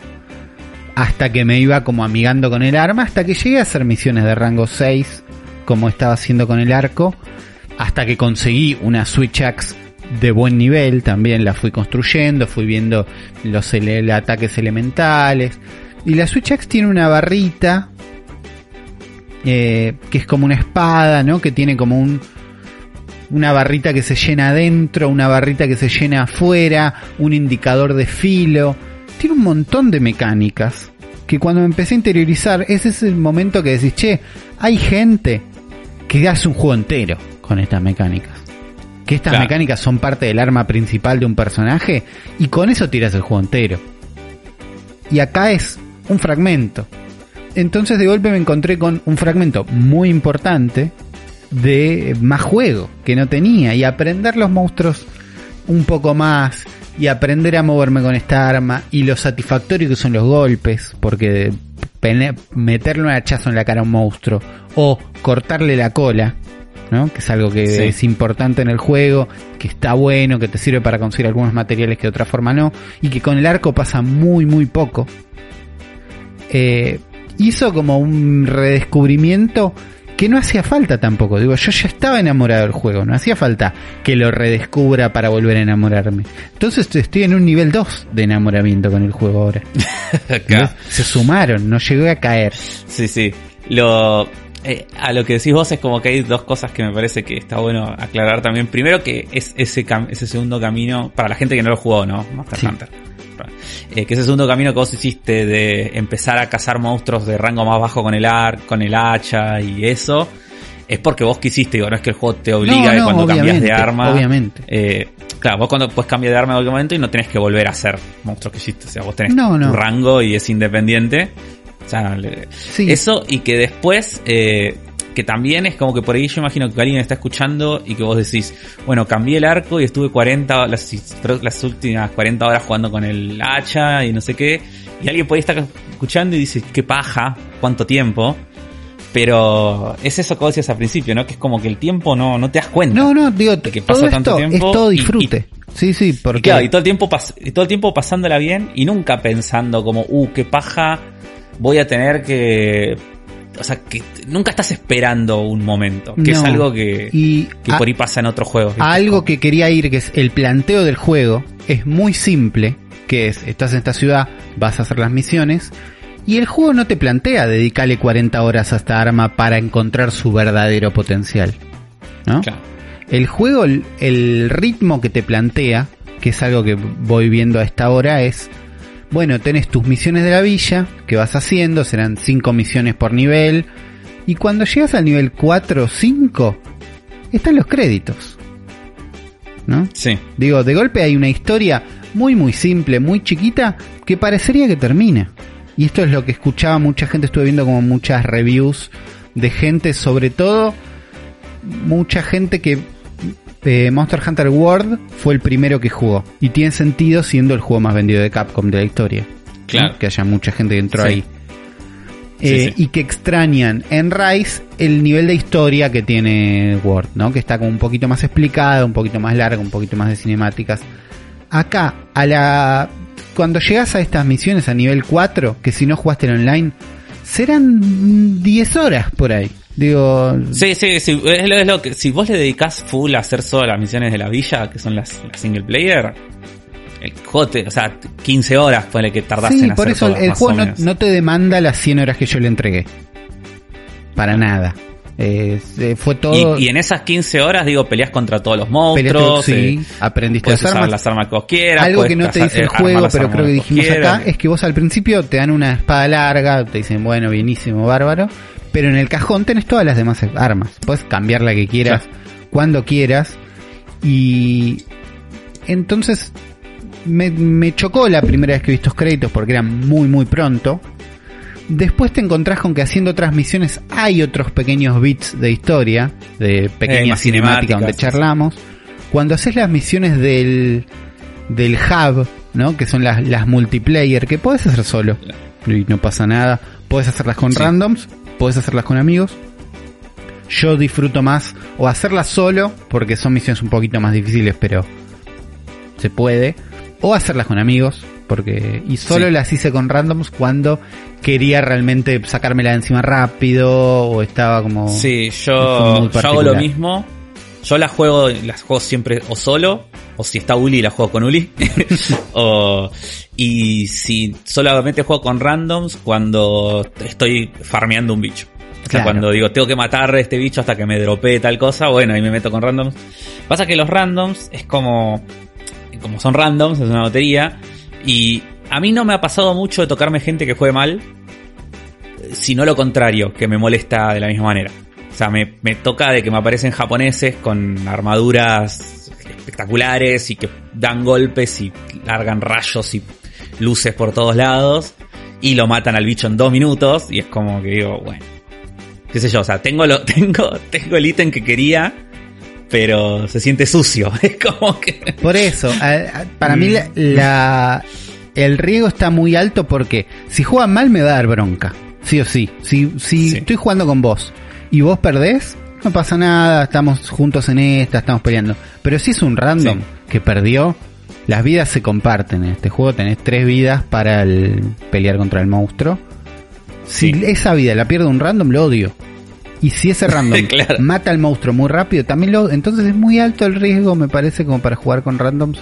Hasta que me iba como amigando con el arma. Hasta que llegué a hacer misiones de rango 6. Como estaba haciendo con el arco. Hasta que conseguí una Switch Axe de buen nivel. También la fui construyendo. Fui viendo los ataques elementales. Y la Switch Axe tiene una barrita. eh, que es como una espada, ¿no? Que tiene como un, una barrita que se llena adentro, una barrita que se llena afuera, un indicador de filo. Tiene un montón de mecánicas que cuando me empecé a interiorizar, ese es el momento que decís, che, hay gente que hace un juego entero con estas mecánicas. que estas Claro. mecánicas son parte del arma principal de un personaje y con eso tiras el juego entero. Y acá es un fragmento. Entonces de golpe me encontré con un fragmento muy importante de más juego que no tenía y aprender los monstruos un poco más y aprender a moverme con esta arma y lo satisfactorio que son los golpes porque meterle un hachazo en la cara a un monstruo o cortarle la cola ¿no? que es algo que Sí. es importante en el juego que está bueno que te sirve para conseguir algunos materiales que de otra forma no y que con el arco pasa muy muy poco eh, hizo como un redescubrimiento que no hacía falta tampoco. Digo, yo ya estaba enamorado del juego, no hacía falta que lo redescubra para volver a enamorarme. Entonces estoy en un nivel 2 de enamoramiento con el juego ahora. Acá. Se sumaron, no llegué a caer. Sí, sí. Lo, eh, a lo que decís vos es como que hay dos cosas que me parece que está bueno aclarar también. Primero que es ese, cam- ese segundo camino, para la gente que no lo jugó, ¿no? Monster Sí. Hunter. Eh, que ese segundo camino que vos hiciste de empezar a cazar monstruos de rango más bajo con el ar, con el hacha y eso, es porque vos quisiste, digo, no es que el juego te obliga No, cuando cambias de arma. obviamente. Eh, claro, vos cuando puedes cambiar de arma en cualquier momento y no tenés que volver a hacer monstruos que hiciste. O sea, vos tenés No, tu rango y es independiente. O sea, Sí. eso y que después, eh, que también es como que por ahí yo imagino que alguien está escuchando y que vos decís, bueno, cambié el arco y estuve 40, las, las últimas 40 horas jugando con el hacha y no sé qué. Y alguien puede estar escuchando y dice, qué paja, cuánto tiempo. Pero es eso que vos decías al principio, ¿no? Que es como que el tiempo no, no te das cuenta. No, no, digo, que todo pasa tanto esto es tiempo todo y- disfrute. sí, sí, Y porque claro, y todo el tiempo y todo el tiempo pasándola bien y nunca pensando como, uh, qué paja, voy a tener que. O sea, que nunca estás esperando un momento. Que es algo que, y que a- por ahí pasa en otros juegos. algo que quería ir, que es el planteo del juego, es muy simple, que es, estás en esta ciudad, vas a hacer las misiones, y el juego no te plantea dedicarle 40 horas a esta arma para encontrar su verdadero potencial. ¿No? Claro. El juego, el, el ritmo que te plantea, que es algo que voy viendo a esta hora, es, bueno, tenés tus misiones de la villa, que vas haciendo, serán 5 misiones por nivel, y cuando llegas al nivel 4 o 5, están los créditos. ¿No? Sí. Digo, de golpe hay una historia muy muy simple, muy chiquita, que parecería que termina. Y esto es lo que escuchaba mucha gente, estuve viendo como muchas reviews de gente, sobre todo mucha gente que eh, Monster Hunter World fue el primero que jugó. Y tiene sentido siendo el juego más vendido de Capcom de la historia. Claro. Que haya mucha gente que entró Sí. ahí. Eh, sí. Y que extrañan en Rise el nivel de historia que tiene World, ¿no? Que está como un poquito más explicada, un poquito más larga, un poquito más de cinemáticas. Acá, a la. Cuando llegas a estas misiones a nivel 4, que si no jugaste en online, serán 10 horas por ahí. Digo. Sí, sí, sí. Es lo, es lo que, si vos le dedicás full a hacer solo las misiones de la villa, que son las, las single player, el juego te- o sea, 15 horas fue el que tardás Sí, en por hacer eso todas, el juego no, te demanda las 100 horas que yo le entregué. Para nada. Eh, fue todo. Y, y en esas 15 horas, digo, peleas contra todos los monstruos. eh, aprendiste las armas. las armas que vos quieras. Algo que no te dice el juego, pero creo que dijimos acá, es que vos al principio te dan una espada larga, te dicen, bueno, bienísimo, bárbaro, pero en el cajón tenés todas las demás armas. Puedes cambiar la que quieras, cuando quieras, y entonces me, me chocó la primera vez que vi estos créditos porque eran muy, muy pronto. Después te encontrás con que haciendo otras misiones hay otros pequeños bits de historia, de pequeñas Eh, cinemáticas donde charlamos. Cuando haces las misiones del, del hub, ¿no? Que son las, las multiplayer, que puedes hacer solo. Y no pasa nada. Puedes hacerlas con Sí. randoms, puedes hacerlas con amigos. Yo disfruto más o hacerlas solo, porque son misiones un poquito más difíciles, pero se puede. O hacerlas con amigos, porque... Y solo Sí. las hice con randoms cuando quería realmente sacármela de encima rápido, o estaba como... Sí, yo, yo hago lo mismo. Yo las juego, las juego siempre o solo, o si está Uli, la juego con Uli. o, y si solamente juego con randoms cuando estoy farmeando un bicho. O sea, Claro. cuando digo, tengo que matar a este bicho hasta que me dropee tal cosa, bueno, ahí me meto con randoms. Pasa que los randoms es como, como son randoms, es una lotería, y a mí no me ha pasado mucho de tocarme gente que juegue mal, sino lo contrario, que me molesta de la misma manera. Sea, me, me toca de que me aparecen japoneses con armaduras espectaculares y que dan golpes y largan rayos y luces por todos lados y lo matan al bicho en dos minutos y es como que digo, bueno, qué sé yo, o sea, tengo lo, tengo, tengo el ítem que quería, pero se siente sucio, es como que... Por eso, para mí la, la- el riesgo está muy alto porque si juegan mal me va a dar bronca, sí o sí. Si, si Sí. estoy jugando con vos y vos perdés, no pasa nada, estamos juntos en esta, estamos peleando. Pero si es un random Sí. que perdió, las vidas se comparten en este juego, tenés tres vidas para el pelear contra el monstruo. Si Sí. esa vida la pierde un random, lo odio. Y si ese random Claro. mata al monstruo muy rápido, también lo... Entonces es muy alto el riesgo, me parece, como para jugar con randoms.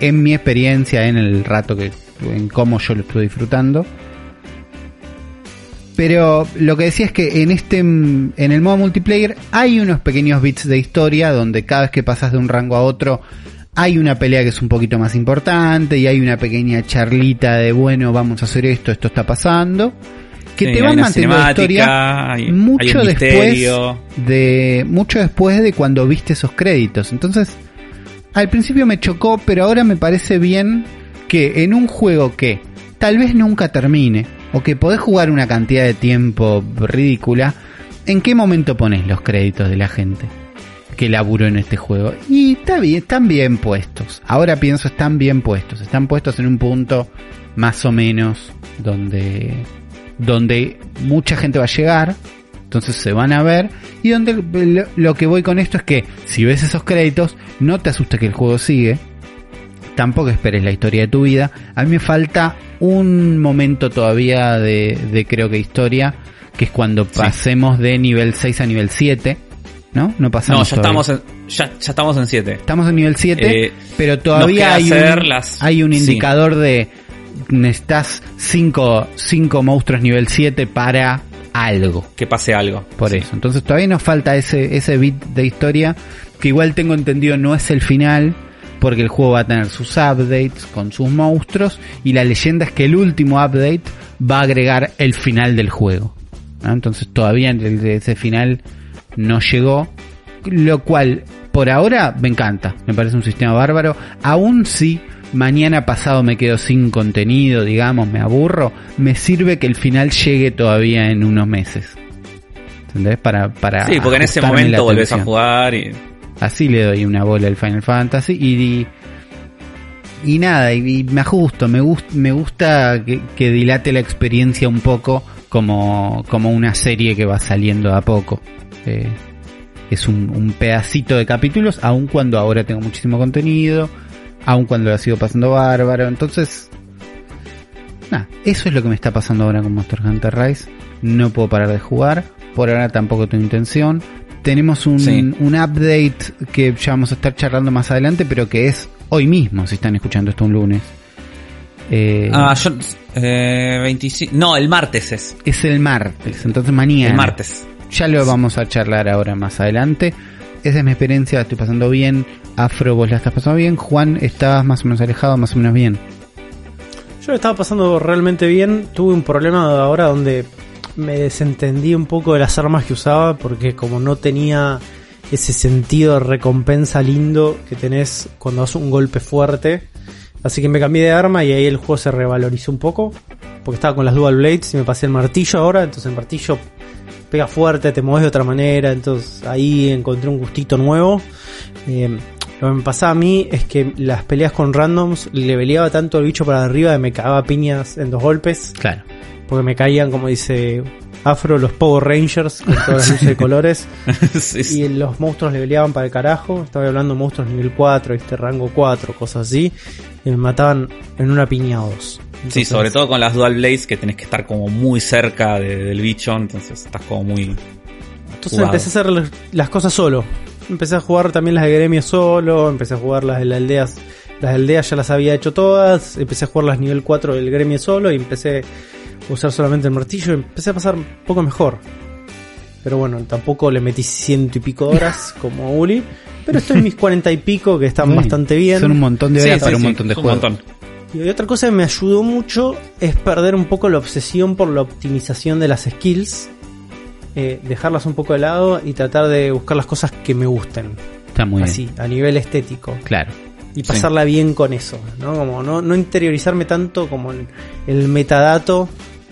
En mi experiencia, en el rato que... En cómo yo lo estoy disfrutando. Pero lo que decía es que en este... En el modo multiplayer hay unos pequeños bits de historia donde cada vez que pasas de un rango a otro... Hay una pelea que es un poquito más importante y hay una pequeña charlita de bueno, vamos a hacer esto, esto está pasando. Que Sí, te van manteniendo la historia hay- mucho después de mucho después de cuando viste esos créditos. Entonces, al principio me chocó, pero ahora me parece bien que en un juego que tal vez nunca termine o que podés jugar una cantidad de tiempo ridícula, ¿en qué momento pones los créditos de la gente que laburó en este juego? Y está bien, están bien puestos. Ahora pienso, están bien puestos. Están puestos en un punto más o menos donde donde mucha gente va a llegar, entonces se van a ver, y donde lo, que voy con esto es que si ves esos créditos, no te asuste que el juego sigue, tampoco esperes la historia de tu vida, a mí me falta un momento todavía de, de creo que historia, que es cuando pasemos de nivel 6 a nivel 7, ¿no? No No, pasamos ya todavía. estamos en, ya, ya estamos en 7. Estamos en nivel 7, Eh, pero todavía hay un, las- hay un sí. indicador de necesitas 5 cinco monstruos nivel 7 para algo. Que pase algo. Por eso. Entonces todavía nos falta ese, ese bit de historia que igual tengo entendido no es el final porque el juego va a tener sus updates con sus monstruos y la leyenda es que el último update va a agregar el final del juego. ¿no? Entonces todavía ese final no llegó, lo cual por ahora me encanta, me parece un sistema bárbaro, aún si mañana pasado me quedo sin contenido, digamos, me aburro, me sirve que el final llegue todavía en unos meses. ¿Entendés? Para, para Sí, porque en ese momento volvés a jugar y. Así le doy una bola al Final Fantasy y, y, y nada, y, me ajusto, me, me gusta que, dilate la experiencia un poco como, como una serie que va saliendo a poco. Eh, es un, pedacito de capítulos, aun cuando ahora tengo muchísimo contenido, aun cuando la sigo pasando bárbaro, entonces... Nada, eso es lo que me está pasando ahora con Monster Hunter Rise. No puedo parar de jugar, por ahora tampoco tengo intención. Tenemos un, Sí. un update que ya vamos a estar charlando más adelante, pero que es hoy mismo, si están escuchando esto un lunes. Eh, Ah, yo. Eh, 25. No, el martes es. es el martes, entonces mañana. El martes. Ya lo vamos a charlar ahora más adelante. Esa es mi experiencia, la estoy pasando bien. Afro, vos la estás pasando bien. Juan, estabas más o menos alejado, más o menos bien. Yo lo estaba pasando realmente bien. Tuve un problema ahora donde me desentendí un poco de las armas que usaba porque como no tenía ese sentido de recompensa lindo que tenés cuando haces un golpe fuerte. Así que me cambié de arma y ahí el juego se revalorizó un poco. Porque estaba con las dual blades y me pasé el martillo ahora. Entonces el martillo pega fuerte, te mueves de otra manera. Entonces ahí encontré un gustito nuevo. Eh, lo que me pasaba a mí es que las peleas con randoms le peleaba tanto el bicho para arriba que me cagaba piñas en dos golpes. Claro. Porque me caían, como dice Afro, los Power Rangers con todas las luces de colores. Sí, sí. Y los monstruos le peleaban para el carajo. Estaba hablando de monstruos nivel 4, este rango 4, cosas así. Y me mataban en una piña o dos. Sí, sobre todo con las Dual Blades que tenés que estar como muy cerca de- del bicho, entonces estás como muy. Entonces jugado. empecé a hacer las- cosas solo. Empecé a jugar también las de gremio solo. Empecé a jugar las de las aldeas. Las aldeas ya las había hecho todas. Empecé a jugar las nivel 4 del gremio solo. Y empecé usar solamente el martillo. Y empecé a pasar un poco mejor. Pero bueno, tampoco le metí ciento y pico de horas como Uli. Pero estoy en mis cuarenta y pico que están bastante bien. Son un montón de horas sí, para un sí, montón de juegos. Y otra cosa que me ayudó mucho es perder un poco la obsesión por la optimización de las skills. eh, dejarlas un poco de lado y tratar de buscar las cosas que me gusten. Está muy así, bien. a nivel estético. Claro. Y pasarla bien con eso, ¿no? Como no, no interiorizarme tanto como en el metadato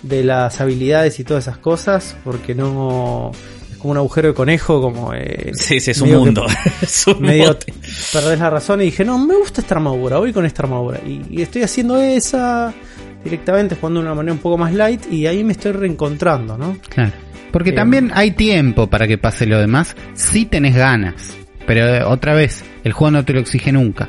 de las habilidades y todas esas cosas, porque no es como un agujero de conejo, como eh, Sí, sí, es un que- mundo. es un medio perdés la razón y dije, no, me gusta esta armadura, voy con esta armadura. Y, y estoy haciendo esa directamente, jugando de una manera un poco más light, y ahí me estoy reencontrando, ¿no? Claro. Porque Eh, también hay tiempo para que pase lo demás si tenés ganas. Pero eh, otra vez, el juego no te lo exige nunca.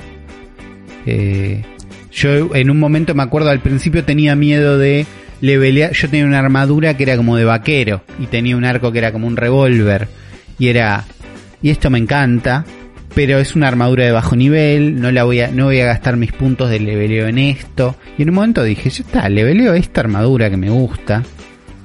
Eh, yo en un momento me acuerdo al principio tenía miedo de levelear. Yo tenía una armadura que era como de vaquero y tenía un arco que era como un revólver. Y era. Y esto me encanta. Pero es una armadura de bajo nivel. No la voy a, no voy a gastar mis puntos de leveleo en esto. Y en un momento dije, ya está, leveleo esta armadura que me gusta.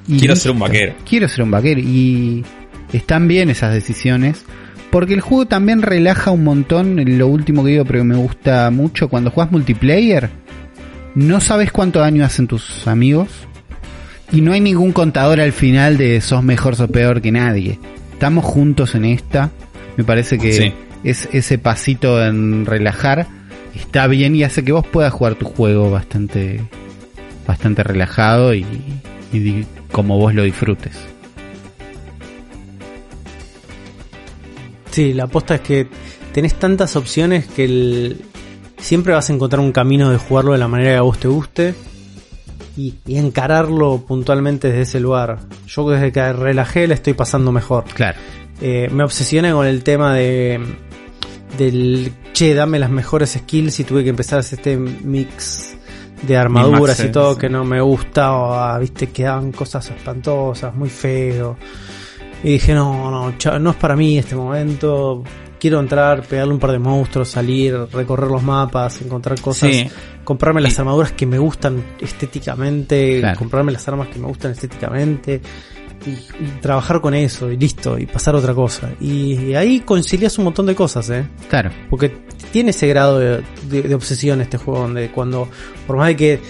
Y Quiero ser un vaquero. Quiero ser un vaquero. Y están bien esas decisiones. Porque el juego también relaja un montón. Lo último que digo, pero que me gusta mucho. Cuando juegas multiplayer, no sabes cuánto daño hacen tus amigos. Y no hay ningún contador al final de sos mejor, sos peor que nadie. Estamos juntos en esta. Me parece que Sí. es ese pasito en relajar está bien y hace que vos puedas jugar tu juego bastante bastante relajado y, y como vos lo disfrutes. Sí, la aposta es que tenés tantas opciones que el- siempre vas a encontrar un camino de jugarlo de la manera que a vos te guste y, y encararlo puntualmente desde ese lugar. Yo desde que relajé le estoy pasando mejor. Claro. Eh, me obsesioné con el tema de del che, dame las mejores skills y tuve que empezar a hacer este mix de armaduras y todo que no me gustaba, viste, quedaban cosas espantosas, muy feo. Y dije, no, no, no es para mí este momento. Quiero entrar, pegarle un par de monstruos, salir, recorrer los mapas, encontrar cosas, Sí. comprarme las armaduras que me gustan estéticamente, Claro. comprarme las armas que me gustan estéticamente y, y trabajar con eso y listo, y pasar a otra cosa. Y, y ahí concilias un montón de cosas, ¿eh? Claro. Porque tiene ese grado de, de- de obsesión este juego, donde cuando, por más de que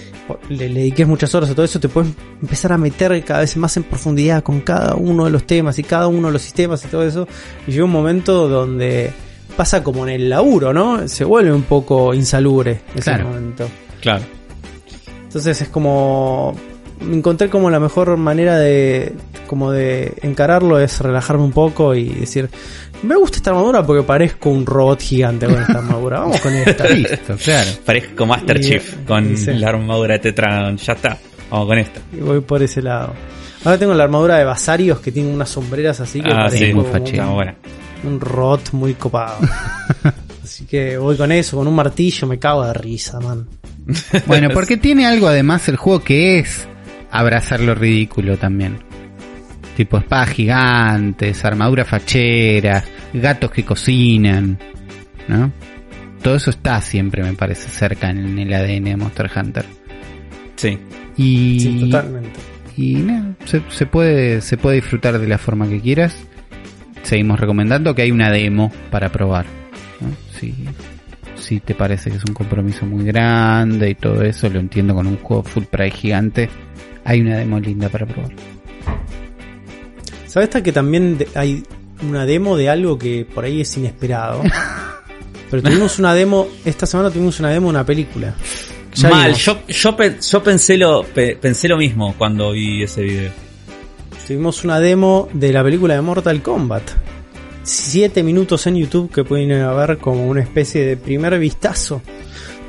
le, le dediques muchas horas a todo eso, te puedes empezar a meter cada vez más en profundidad con cada uno de los temas y cada uno de los sistemas y todo eso. Y llega un momento donde pasa como en el laburo, ¿no? Se vuelve un poco insalubre ese Claro. momento. Claro. Entonces es como encontré como la mejor manera de como de encararlo es relajarme un poco y decir me gusta esta armadura porque parezco un robot gigante con esta armadura vamos con esta Listo, claro. Parezco Master Y- Chief con sí. la armadura de Tetran. Ya está. Vamos con esta. y voy por ese lado ahora tengo la armadura de Basarios que tiene unas sombreras así que Ah, sí, muy un, un robot muy copado así que voy con eso con un martillo me cago de risa man Bueno, porque tiene algo además el juego que es abrazar lo ridículo también. Tipo espadas gigantes, armaduras facheras, gatos que cocinan, ¿no? Todo eso está siempre, me parece, cerca en el ADN de Monster Hunter. Sí. Y, sí totalmente y nada, se, se puede, se puede disfrutar de la forma que quieras. Seguimos recomendando que hay una demo para probar. ¿no? Si, si te parece que es un compromiso muy grande y todo eso, lo entiendo con un juego full price gigante. Hay una demo linda para probar. ¿Sabes que también hay una demo de algo que por ahí es inesperado? Pero tuvimos una demo, esta semana tuvimos una demo de una película. Ya Mal, yo, yo, pe- yo pensé, lo, pe- pensé lo mismo cuando vi ese video. Tuvimos una demo de la película de Mortal Kombat. Siete minutos en YouTube que pueden ir a ver como una especie de primer vistazo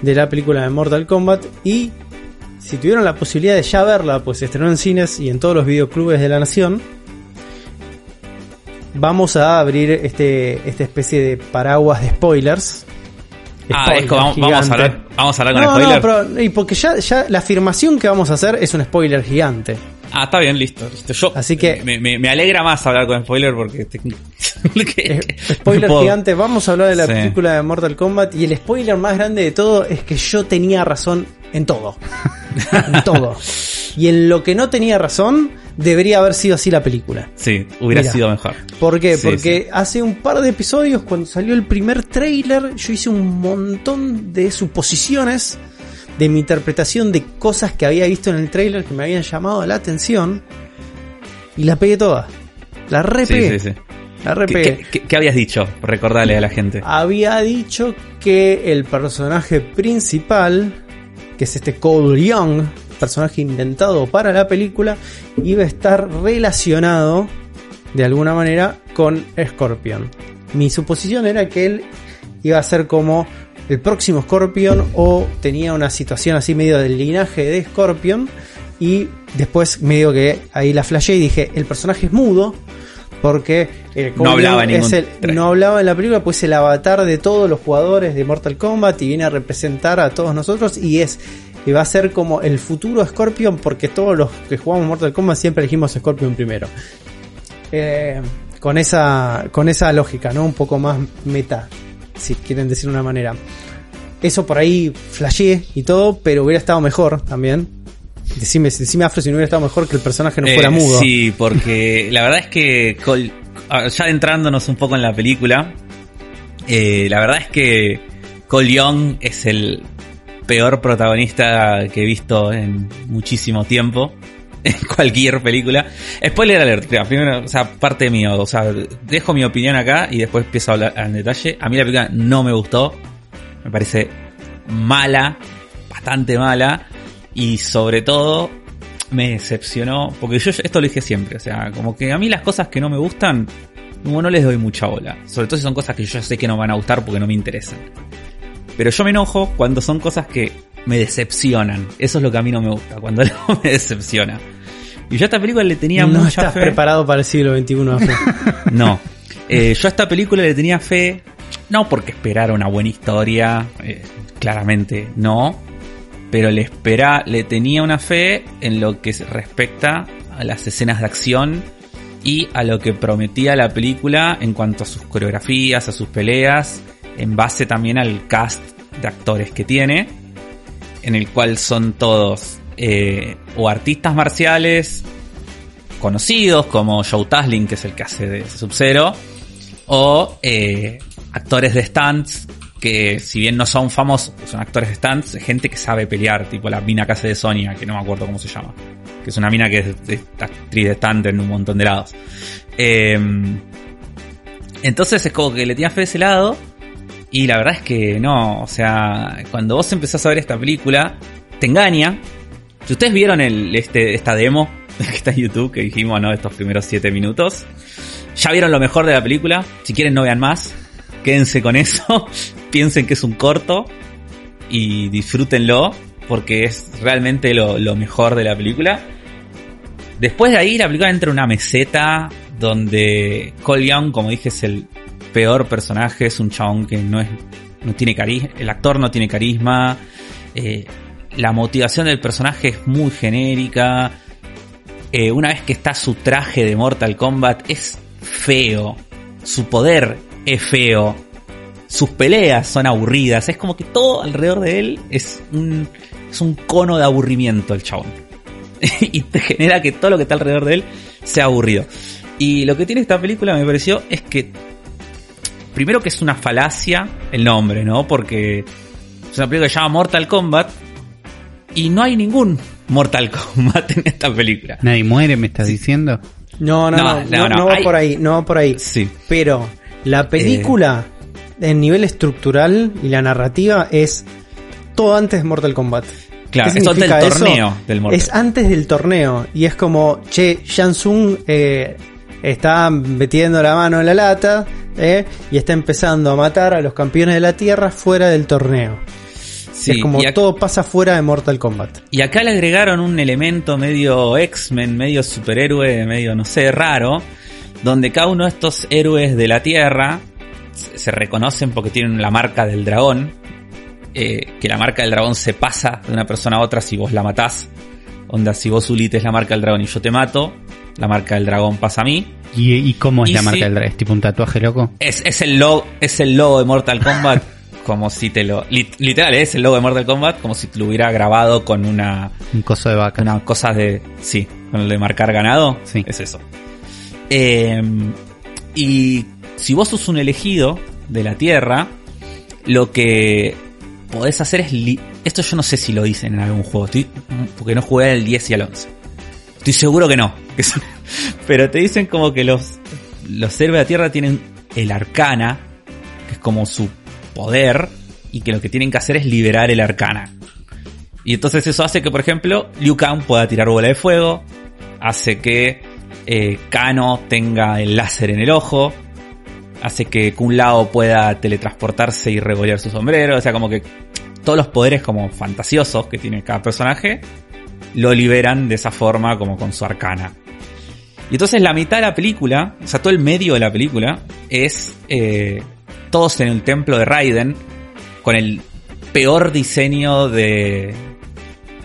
de la película de Mortal Kombat. Y si tuvieron la posibilidad de ya verla, pues se estrenó en cines y en todos los videoclubes de la nación. Vamos a abrir este, esta especie de paraguas de spoilers. Ah, es vamos, vamos a hablar, vamos a hablar con No, spoiler. no, pero y porque ya, ya la afirmación que vamos a hacer es un spoiler gigante. Ah, está bien, listo, listo. Yo, Así que- me, me- me alegra más hablar con spoiler porque, te- porque- Eh, spoiler no gigante, vamos a hablar de la Sí. película de Mortal Kombat y el spoiler más grande de todo es que yo tenía razón en todo. en todo. Y en lo que no tenía razón, debería haber sido así la película. Sí, hubiera sido mejor. ¿Por qué? Sí, Porque hace un par de episodios, cuando salió el primer trailer, yo hice un montón de suposiciones de mi interpretación de cosas que había visto en el trailer que me habían llamado la atención y la pegué toda. La RP. Sí, sí, sí. La RP. ¿Qué, qué- habías dicho? Recordale a la gente. Había dicho que el personaje principal, que es este Cole Young, personaje inventado para la película, iba a estar relacionado de alguna manera con Scorpion. Mi suposición era que él iba a ser como el próximo Scorpion o tenía una situación así medio del linaje de Scorpion y después medio que ahí la flashé y dije, el personaje es mudo porque eh, No hablaba es el- no hablaba en la película, pues es el avatar de todos los jugadores de Mortal Kombat y viene a representar a todos nosotros y es y va a ser como el futuro Scorpion porque todos los que jugamos Mortal Kombat siempre elegimos Scorpion primero. Eh, con esa con esa lógica, ¿no? Un poco más meta, si quieren decir de una manera. Eso por ahí flashé y todo, pero hubiera estado mejor también. Decime, decime Afro si no hubiera estado mejor que el personaje no fuera Eh, mudo. Sí, porque la verdad es que Col- ah, ya entrándonos un poco en la película, eh, la verdad es que Cole Young es el peor protagonista que he visto en muchísimo tiempo en cualquier película. Spoiler alert, creo, primero, o sea, parte mío, o sea, dejo mi opinión acá y después empiezo a hablar en detalle. A mí la película no me gustó, me parece mala, bastante mala. Y sobre todo me decepcionó, porque yo esto lo dije siempre, o sea, como que a mí las cosas que no me gustan, como no les doy mucha bola, sobre todo si son cosas que yo sé que no van a gustar porque no me interesan. Pero yo me enojo cuando son cosas que me decepcionan, eso es lo que a mí no me gusta, cuando algo me decepciona. Y yo a esta película le tenía no mucha estás fe. preparado para el siglo XXI. No. Eh, yo a esta película le tenía fe, no porque esperara una buena historia, eh, claramente no, pero le espera, le tenía una fe en lo que se respecta a las escenas de acción y a lo que prometía la película en cuanto a sus coreografías, a sus peleas, en base también al cast de actores que tiene, en el cual son todos eh, o artistas marciales conocidos como Joe Taslim, que es el que hace de Sub-Zero, o eh, actores de stunts que si bien no son famosos, son actores de stunts, gente que sabe pelear, tipo la mina que hace de Sonia, que no me acuerdo cómo se llama, que es una mina que es, actriz de stunt en un montón de lados. Eh, entonces es como que le tenía fe de ese lado. Y la verdad es que no, o sea, cuando vos empezás a ver esta película, te engaña. Si ustedes vieron el, este, esta demo que está en YouTube, que dijimos, ¿no? Estos primeros 7 minutos. Ya vieron lo mejor de la película. Si quieren no vean más. Quédense con eso. Piensen que es un corto. Y disfrútenlo. Porque es realmente lo, mejor de la película. Después de ahí la película entra en una meseta donde Cole Young, como dije, es el peor personaje, es un chabón que no es no tiene carisma, el actor no tiene carisma, eh, la motivación del personaje es muy genérica, eh, una vez que está su traje de Mortal Kombat es feo, su poder es feo, sus peleas son aburridas, es como que todo alrededor de él es un, es un cono de aburrimiento el chabón. y te genera que todo lo que está alrededor de él sea aburrido. Y lo que tiene esta película me pareció es que primero que es una falacia el nombre, ¿no? Porque es una película que se llama Mortal Kombat y no hay ningún Mortal Kombat en esta película. Nadie muere, me estás diciendo. No, no, No, no, no, no, no, no va hay- por ahí, no va por ahí. Sí. Pero la película, en nivel estructural y la narrativa, es todo antes de Mortal Kombat. Claro, ¿Qué es antes del torneo del Mortal Es antes del torneo. Y es como, che, Shansung eh, está metiendo la mano en la lata eh, y está empezando a matar a los campeones de la Tierra fuera del torneo. Sí, es como todo pasa fuera de Mortal Kombat. y acá le agregaron un elemento medio X-Men, medio superhéroe, medio no sé, raro, donde cada uno de estos héroes de la Tierra se se reconocen porque tienen la marca del dragón, eh, que la marca del dragón se pasa de una persona a otra si vos la matás. Onda, si vos ulites la marca del dragón y yo te mato, la marca del dragón pasa a mí. ¿Y, y cómo es Y la marca del dragón? ¿Es tipo un tatuaje loco? Es, es el logo, es el logo de Mortal Kombat, como si te lo. lit- literal, es el logo de Mortal Kombat, como si te lo hubiera grabado con una. Un coso de vaca. Una cosa de. Sí, con el de marcar ganado. Sí. Es eso. Eh, y si vos sos un elegido de la Tierra, lo que podés hacer es. li- Esto yo no sé si lo dicen en algún juego, estoy, porque no jugué al 10 y al 11. Estoy seguro que no. Pero te dicen como que los, los héroes de la Tierra tienen el arcana, que es como su poder, y que lo que tienen que hacer es liberar el arcana. Y entonces eso hace que, por ejemplo, Liu Kang pueda tirar bola de fuego, hace que eh, Kano tenga el láser en el ojo, hace que Kun Lao pueda teletransportarse y revolear su sombrero, o sea, como que todos los poderes como fantasiosos que tiene cada personaje lo liberan de esa forma como con su arcana. Y entonces la mitad de la película, o sea, todo el medio de la película es eh, todos en el templo de Raiden con el peor diseño de...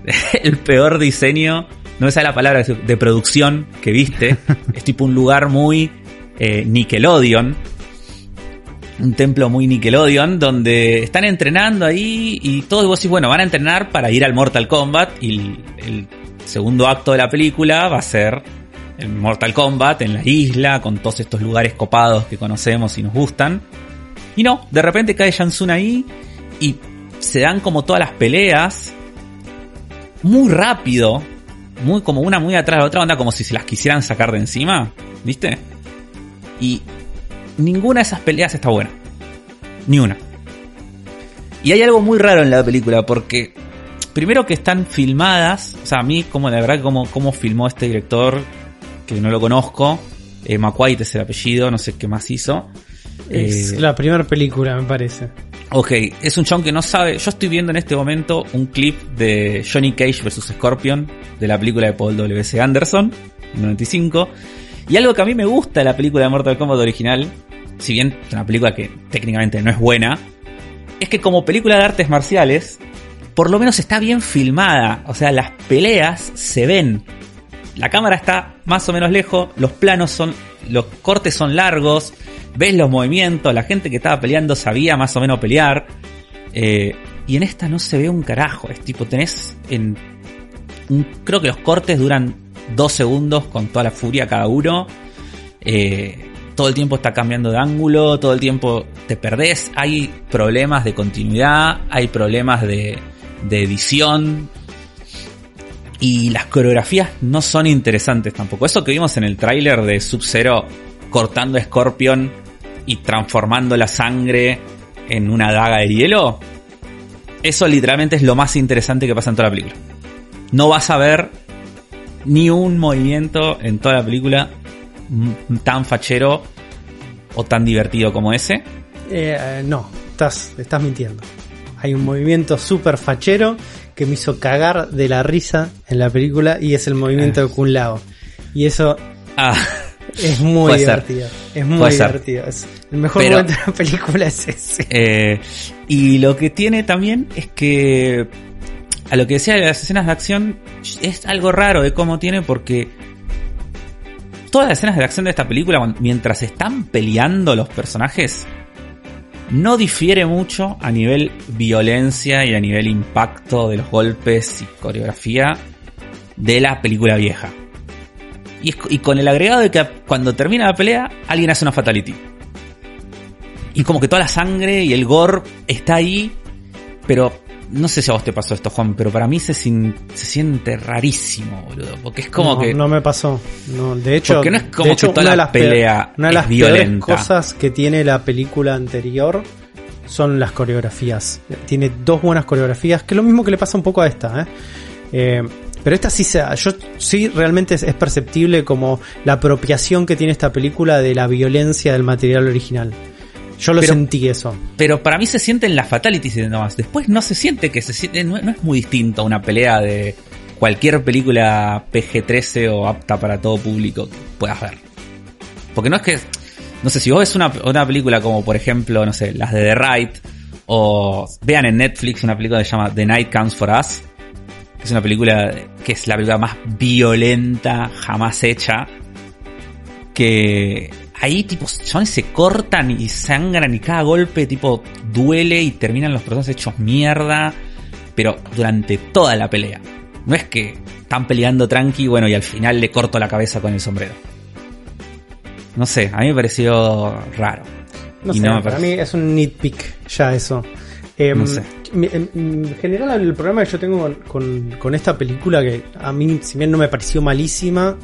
el peor diseño, no me sale la palabra, de producción que viste. es tipo un lugar muy eh, Nickelodeon. Un templo muy Nickelodeon donde están entrenando ahí y todos vos decís, bueno, van a entrenar para ir al Mortal Kombat y el, segundo acto de la película va a ser el Mortal Kombat en la isla con todos estos lugares copados que conocemos y nos gustan. Y no, de repente cae Jansun ahí y se dan como todas las peleas muy rápido, muy como una muy atrás de la otra onda como si se las quisieran sacar de encima, ¿viste? Y ninguna de esas peleas está buena. Ni una. Y hay algo muy raro en la película porque primero que están filmadas, o sea, a mí como la verdad como cómo filmó este director que no lo conozco, eh, McQuaid es el apellido, no sé qué más hizo. Es Eh, la primera película, me parece. Ok, es un chabón que no sabe. Yo estoy viendo en este momento un clip de Johnny Cage vs. Scorpion de la película de Paul W.C. Anderson, en 95. Y algo que a mí me gusta de la película de Mortal Kombat original, si bien es una película que técnicamente no es buena, es que como película de artes marciales, por lo menos está bien filmada. O sea, las peleas se ven. La cámara está más o menos lejos, los planos son, los cortes son largos, ves los movimientos, la gente que estaba peleando sabía más o menos pelear. eh, y en esta no se ve un carajo, es tipo, tenés creo que los cortes duran dos segundos con toda la furia cada uno. Eh, todo el tiempo está cambiando de ángulo, todo el tiempo te perdés, hay problemas de continuidad, hay problemas de, de edición, y las coreografías no son interesantes tampoco. Eso que vimos en el tráiler de Sub-Zero cortando a Scorpion y transformando la sangre en una daga de hielo, eso literalmente es lo más interesante que pasa en toda la película. No vas a ver ni un movimiento en toda la película tan fachero o tan divertido como ese. Eh, eh, no, estás, estás mintiendo. Hay un movimiento súper fachero que me hizo cagar de la risa en la película y es el movimiento de Kun Lao. Y eso Ah, es muy ser. divertido. Es muy divertido. Es- el mejor Pero- momento de la película es ese. Eh, y lo que tiene también es que a lo que decía de las escenas de acción es algo raro de cómo tiene porque todas las escenas de acción de esta película mientras están peleando los personajes no difiere mucho a nivel violencia y a nivel impacto de los golpes y coreografía de la película vieja. Y, y con el agregado de que cuando termina la pelea alguien hace una fatality. Y como que toda la sangre y el gore está ahí, pero no sé si a vos te pasó esto, Juan, pero para mí se, sin- se siente rarísimo, boludo. Porque es como no, que... no me pasó. No, de hecho, Porque no es como de hecho, que toda una de la las peor- pelea una de las cosas que tiene la película anterior son las coreografías. Tiene dos buenas coreografías, que es lo mismo que le pasa un poco a esta, ¿eh? Eh, pero esta sí se, yo sí realmente es, es perceptible como la apropiación que tiene esta película de la violencia del material original. Yo lo Pero- sentí eso. Pero para mí se siente en las fatalities y nomás. Después no se siente que se siente... No, no es muy distinto a una pelea de cualquier película PG-13 o apta para todo público que puedas ver. Porque no es que... No sé, si vos ves una, una película como por ejemplo, no sé, las de The Right, o vean en Netflix una película que se llama The Night Comes For Us, que es una película que es la película más violenta jamás hecha, que ahí tipo son se cortan y sangran y cada golpe tipo duele y terminan los personajes hechos mierda, pero durante toda la pelea. No es que están peleando tranqui, bueno, y al final le corto la cabeza con el sombrero. No sé, a mí me pareció raro. No Y sé, no para mí es un nitpick ya eso. Em, No sé. En, en general el problema que yo tengo con, con- con esta película, que a mí si bien no me pareció malísima,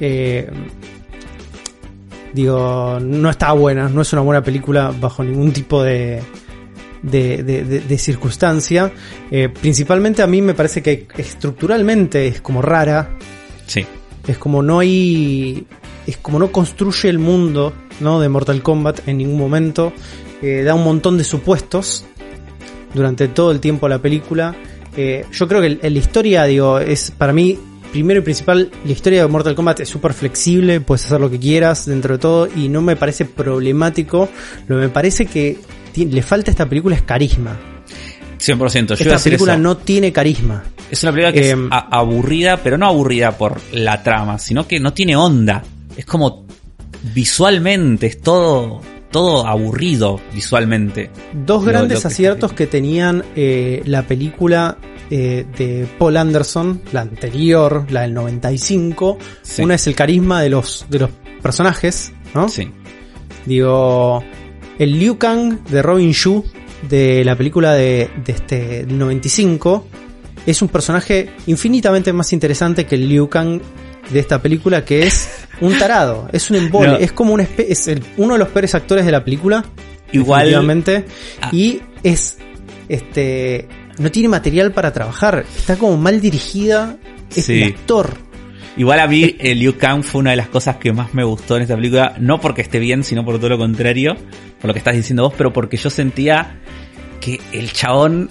eh, digo, no está buena, no es una buena película bajo ningún tipo de, de, de- de- de circunstancia. Eh, principalmente a mí me parece que estructuralmente es como rara, Sí. es como no hay. Es como no construye el mundo ¿no? de Mortal Kombat en ningún momento. Eh, da un montón de supuestos durante todo el tiempo la película. Eh, yo creo que el- la historia, digo, es para mí, primero y principal, la historia de Mortal Kombat es súper flexible, puedes hacer lo que quieras dentro de todo y no me parece problemático. Lo que me parece que le falta a esta película es carisma. 100%. Yo Esta película eso. no tiene carisma. Es una película que Em, es a- aburrida, pero no aburrida por la trama, sino que no tiene onda. Es como visualmente, es todo, todo aburrido visualmente. Dos Lo- grandes lo que- aciertos que tenían eh, la película eh, de Paul Anderson, la anterior, la del 95. Sí. Una es el carisma de los, de los personajes, ¿no? Sí. Digo, el Liu Kang de Robin Shu de la película de, de este del 95 es un personaje infinitamente más interesante que el Liu Kang de esta película que es un tarado, es un embole, No. es como un es el- uno de los peores actores de la película Igual, definitivamente. Ah. Y es este no tiene material para trabajar, está como mal dirigida es Sí. el actor. igual a mí el Liu Kang fue una de las cosas que más me gustó en esta película, no porque esté bien, sino por todo lo contrario, por lo que estás diciendo vos, pero porque yo sentía que el chabón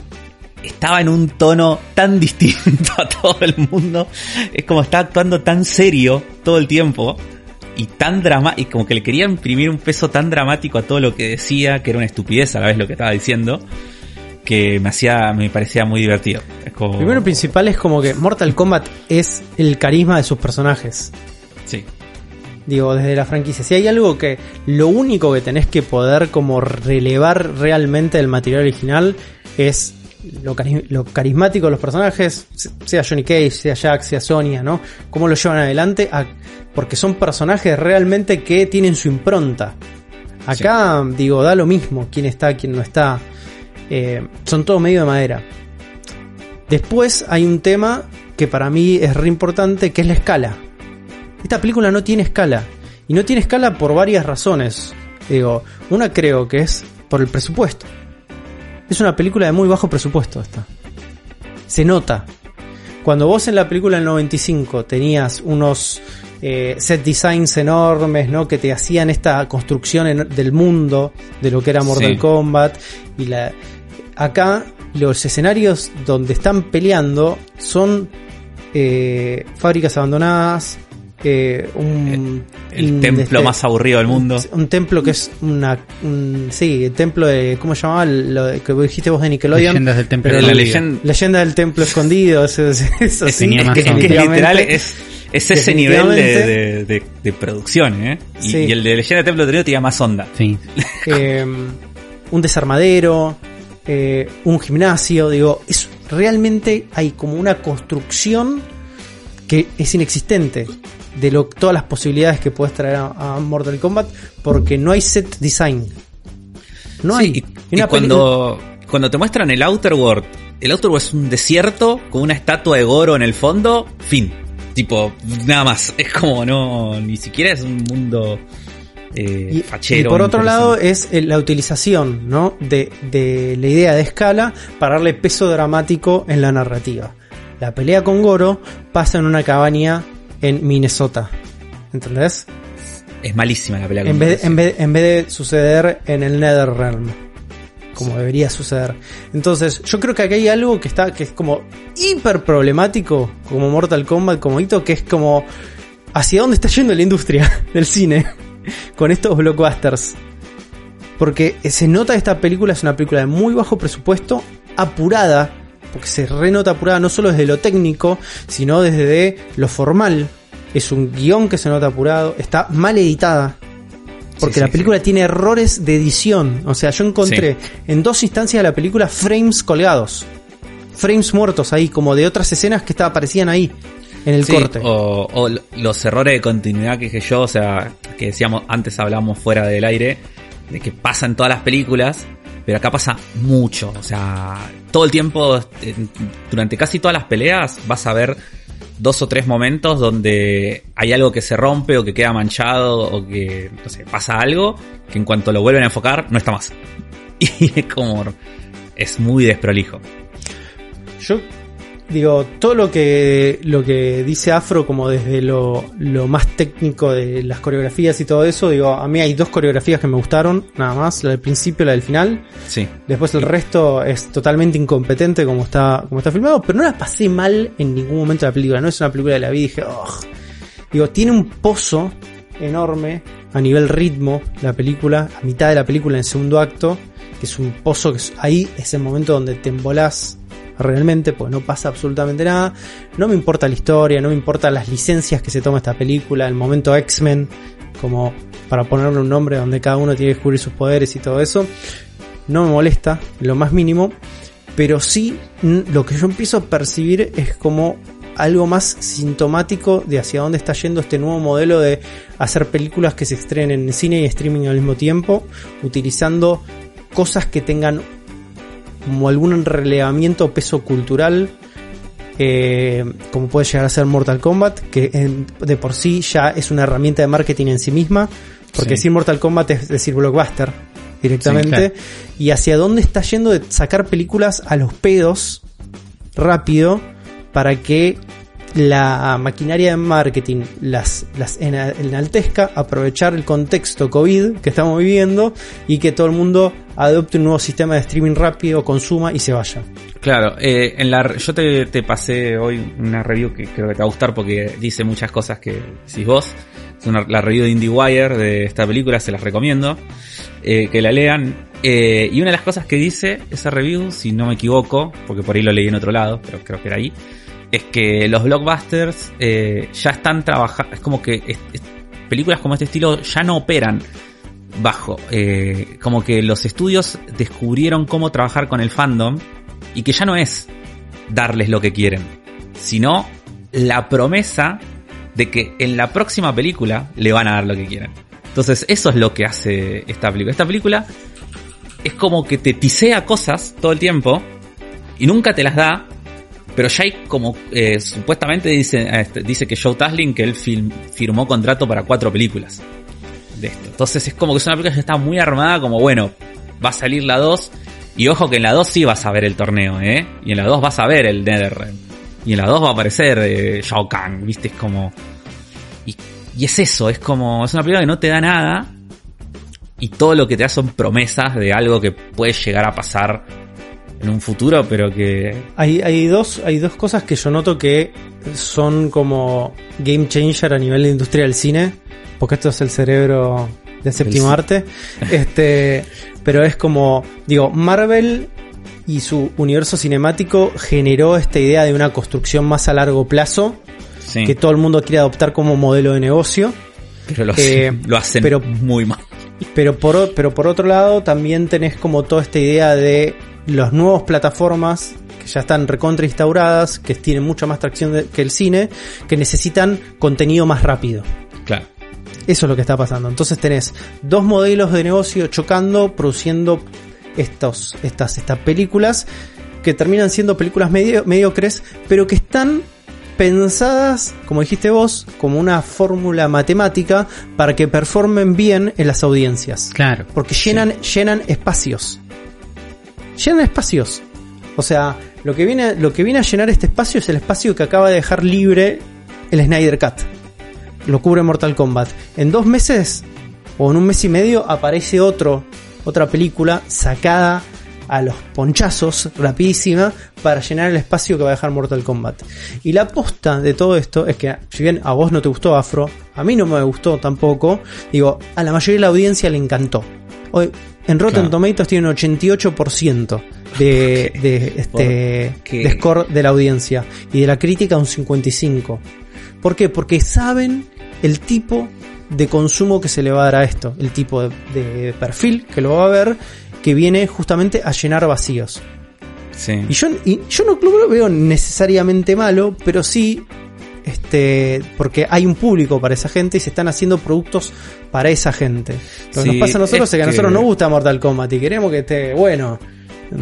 estaba en un tono tan distinto a todo el mundo. Es como está actuando tan serio todo el tiempo. Y tan drama y como que le quería imprimir un peso tan dramático a todo lo que decía, que era una estupidez a la vez lo que estaba diciendo, que me hacía, me parecía muy divertido. Como. Primero principal es como que Mortal Kombat es el carisma de sus personajes. Sí. Digo, desde la franquicia. Si hay algo que lo único que tenés que poder como relevar realmente del material original es lo, cari- lo carismático de los personajes, se- sea Johnny Cage, sea Jack, sea Sonya, ¿no? Cómo lo llevan adelante, a- porque son personajes realmente que tienen su impronta. Acá, digo, da lo mismo quién está, quién no está. Eh, son todo medio de madera. Después hay un tema que para mí es re importante, que es la escala. Esta película no tiene escala. Y no tiene escala por varias razones. Digo, una creo que es por el presupuesto. Es una película de muy bajo presupuesto esta. Se nota. Cuando vos en la película del 95 tenías unos eh, set designs enormes, ¿no? Que te hacían esta construcción en- del mundo, de lo que era Mortal Sí. Kombat. Y la, acá los escenarios donde están peleando son eh, fábricas abandonadas, eh, un, El un, templo este, más aburrido del mundo. un templo que es una un, sí el templo de cómo se llamaba lo que dijiste vos de Nickelodeon Leyendas del Templo Pero la Escondido. leyenda. leyenda del templo escondido eso, eso, eso Es sí, tenía más Es que, es que definitivamente. literal es, es ese nivel de, de, de- de producción, ¿eh? Y, Sí. y el de Leyenda de Templo Tenido tenía más onda. Sí. eh, un desarmadero, eh, un gimnasio, digo, es realmente hay como una construcción que es inexistente de lo, todas las posibilidades que puedes traer a, a Mortal Kombat porque no hay set design. No Sí, hay. y, cuando, cuando te muestran el Outer World, el Outer World es un desierto con una estatua de Goro en el fondo, fin. Tipo, nada más. Es como no, ni siquiera es un mundo eh, Y, fachero. y por otro lado es eh, la utilización ¿no? de, de la idea de escala para darle peso dramático en la narrativa. La pelea con Goro pasa en una cabaña en Minnesota. ¿Entendés? es malísima la pelea. En con vez, en, vez, en vez de suceder en el Netherrealm. Como debería suceder. Entonces, yo creo que aquí hay algo que está, que es como hiper problemático, como Mortal Kombat, como hito, que es como hacia dónde está yendo la industria del cine con estos blockbusters. Porque se nota esta película es una película de muy bajo presupuesto, apurada, porque se renota apurada no solo desde lo técnico, sino desde lo formal. Es un guion que se nota apurado, está mal editada. Porque Sí, la sí, película tiene errores de edición. O sea, yo encontré en dos instancias de la película frames colgados. Frames muertos ahí, como de otras escenas que estaba- aparecían ahí, en el Sí, corte. O, o los errores de continuidad que dije yo, o sea, que decíamos, antes hablamos fuera del aire, de que pasa en todas las películas, pero acá pasa mucho, o sea, todo el tiempo, durante casi todas las peleas, vas a ver dos o tres momentos donde hay algo que se rompe o que queda manchado o que, no sé, pasa algo que en cuanto lo vuelven a enfocar no está más. Y es como, es muy desprolijo. Yo digo, todo lo que, lo que dice Afro, como desde lo, lo más técnico de las coreografías y todo eso, digo, a mí hay dos coreografías que me gustaron, nada más, la del principio y la del final. Sí. Después el resto es totalmente incompetente como está, como está filmado, pero no la pasé mal en ningún momento de la película. No es una película de la vida y dije, "Ugh". digo, tiene un pozo enorme a nivel ritmo la película, a mitad de la película en el segundo acto, que es un pozo que ahí es el momento donde te embolás realmente, pues no pasa absolutamente nada. No me importa la historia, no me importan las licencias que se toma esta película, el momento X-Men, como para ponerle un nombre donde cada uno tiene que descubrir sus poderes y todo eso. No me molesta, lo más mínimo, pero sí lo que yo empiezo a percibir es como algo más sintomático de hacia dónde está yendo este nuevo modelo de hacer películas que se estrenen en cine y streaming al mismo tiempo, utilizando cosas que tengan como algún relevamiento o peso cultural, eh, como puede llegar a ser Mortal Kombat, que en- de por sí ya es una herramienta de marketing en sí misma, porque Sí. decir Mortal Kombat es decir blockbuster directamente, Sí, y hacia dónde está yendo de sacar películas a los pedos rápido para que la maquinaria de marketing las, las ena- enaltezca, aprovechar el contexto COVID que estamos viviendo y que todo el mundo adopte un nuevo sistema de streaming rápido, consuma y se vaya. Claro, eh, en la, yo te, pasé hoy una review que creo que te va a gustar porque dice muchas cosas que decís vos. Es una, la review de IndieWire de esta película, se las recomiendo. eh, que la lean. Eh, y una de las cosas que dice esa review, si no me equivoco, porque por ahí lo leí en otro lado, pero creo que era ahí, es que los blockbusters eh, ya están trabajando, es como que películas como este estilo ya no operan bajo, eh, como que los estudios descubrieron cómo trabajar con el fandom y que ya no es darles lo que quieren, sino la promesa de que en la próxima película le van a dar lo que quieren. Entonces eso es lo que hace esta película. Esta película es como que te tisea cosas todo el tiempo y nunca te las da, pero hay como eh, supuestamente dice, este, dice que Joe Taslim que él film- firmó contrato para cuatro películas de esto. Entonces es como que es una película que está muy armada, como bueno, va a salir la 2 y ojo que en la 2 sí vas a ver el torneo, ¿eh? Y en la 2 vas a ver el NetherRealm. Y en la 2 va a aparecer eh, Shao Kahn, ¿viste? Es como... Y, y es eso, es como... Es una película que no te da nada y todo lo que te da son promesas de algo que puede llegar a pasar en un futuro, pero que... Hay, hay, dos, hay dos cosas que yo noto que son como game changer a nivel de industria del cine, porque esto es el cerebro del séptimo arte. Este, pero es como, digo, Marvel y su universo cinemático generó esta idea de una construcción más a largo plazo Sí, que todo el mundo quiere adoptar como modelo de negocio. pero lo, eh, lo hacen pero- muy mal. Pero por, o- pero por otro lado, también tenés como toda esta idea de las nuevas plataformas que ya están recontra instauradas, que tienen mucha más tracción de- que el cine, que necesitan contenido más rápido. Claro. Eso es lo que está pasando. Entonces tenés dos modelos de negocio chocando, produciendo estos, estas, estas películas que terminan siendo películas medio- mediocres, pero que están pensadas, como dijiste vos, como una fórmula matemática para que performen bien en las audiencias. Claro. Porque llenan, llenan espacios. Llenan espacios. O sea, lo que, viene, lo que viene a llenar este espacio es el espacio que acaba de dejar libre el Snyder Cut. Lo cubre Mortal Kombat. En dos meses, o en un mes y medio, aparece otro, otra película sacada a los ponchazos, rapidísima, para llenar el espacio que va a dejar Mortal Kombat. Y la aposta de todo esto es que, si bien a vos no te gustó Afro, a mí no me gustó tampoco, digo, a la mayoría de la audiencia le encantó. Hoy, en Rotten Claro. Tomatoes tiene un 88% de, de, este, de score de la audiencia y de la crítica un 55%. ¿Por qué? Porque saben el tipo de consumo que se le va a dar a esto, el tipo de, de perfil que lo va a ver, que viene justamente a llenar vacíos. Sí. Y yo, y yo no lo veo necesariamente malo, pero sí, este, porque hay un público para esa gente y se están haciendo productos para esa gente. Lo que Sí, nos pasa a nosotros es, es que a nosotros nos gusta Mortal Kombat y queremos que esté bueno.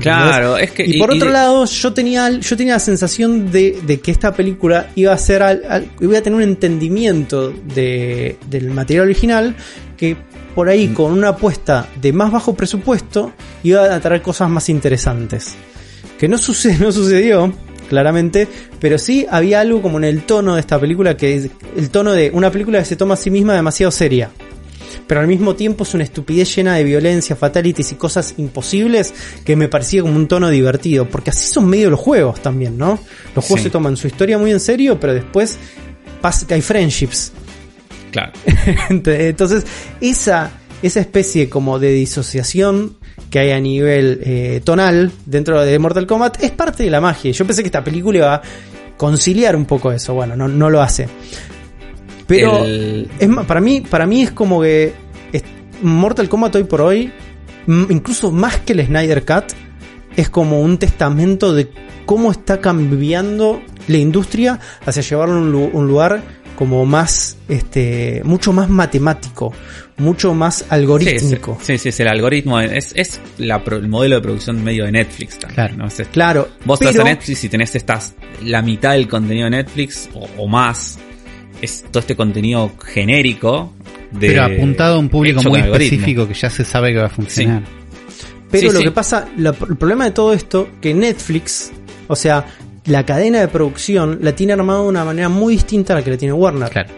Claro, es que- Y, y- por y otro lado, yo tenía, yo tenía la sensación de, de que esta película iba a ser al- al- iba a tener un entendimiento de, del material original que por ahí Mm. con una apuesta de más bajo presupuesto iba a traer cosas más interesantes. Que no, sucede, no sucedió, claramente, pero sí había algo como en el tono de esta película, que es el tono de una película que se toma a sí misma demasiado seria. Pero al mismo tiempo es una estupidez llena de violencia, fatalities y cosas imposibles que me parecía como un tono divertido. Porque así son medio los juegos también, ¿no? Los juegos Sí. se toman su historia muy en serio, pero después pasa que hay friendships. Claro. Entonces, esa, esa especie como de disociación que hay a nivel eh, tonal dentro de Mortal Kombat es parte de la magia. Yo pensé que esta película iba a conciliar un poco eso. Bueno, no, no lo hace. Pero El- es para mí, para mí es como que es- Mortal Kombat hoy por hoy, incluso más que el Snyder Cut, es como un testamento de cómo está cambiando la industria hacia llevarlo a un lugar como más, este, mucho más matemático, mucho más algorítmico. Sí, sí, sí, es el algoritmo, es, es la pro- el modelo de producción medio de Netflix también. Claro. ¿no? Es este- Claro, Vos pero, estás a Netflix y tenés estas, la mitad del contenido de Netflix o, o más. Es todo este contenido genérico. De, Pero apuntado a un público muy específico que ya se sabe que va a funcionar. pero sí, lo sí. que pasa, la- el problema de todo esto, que Netflix, o sea, la cadena de producción la tiene armada de una manera muy distinta a la que la tiene Warner. Claro.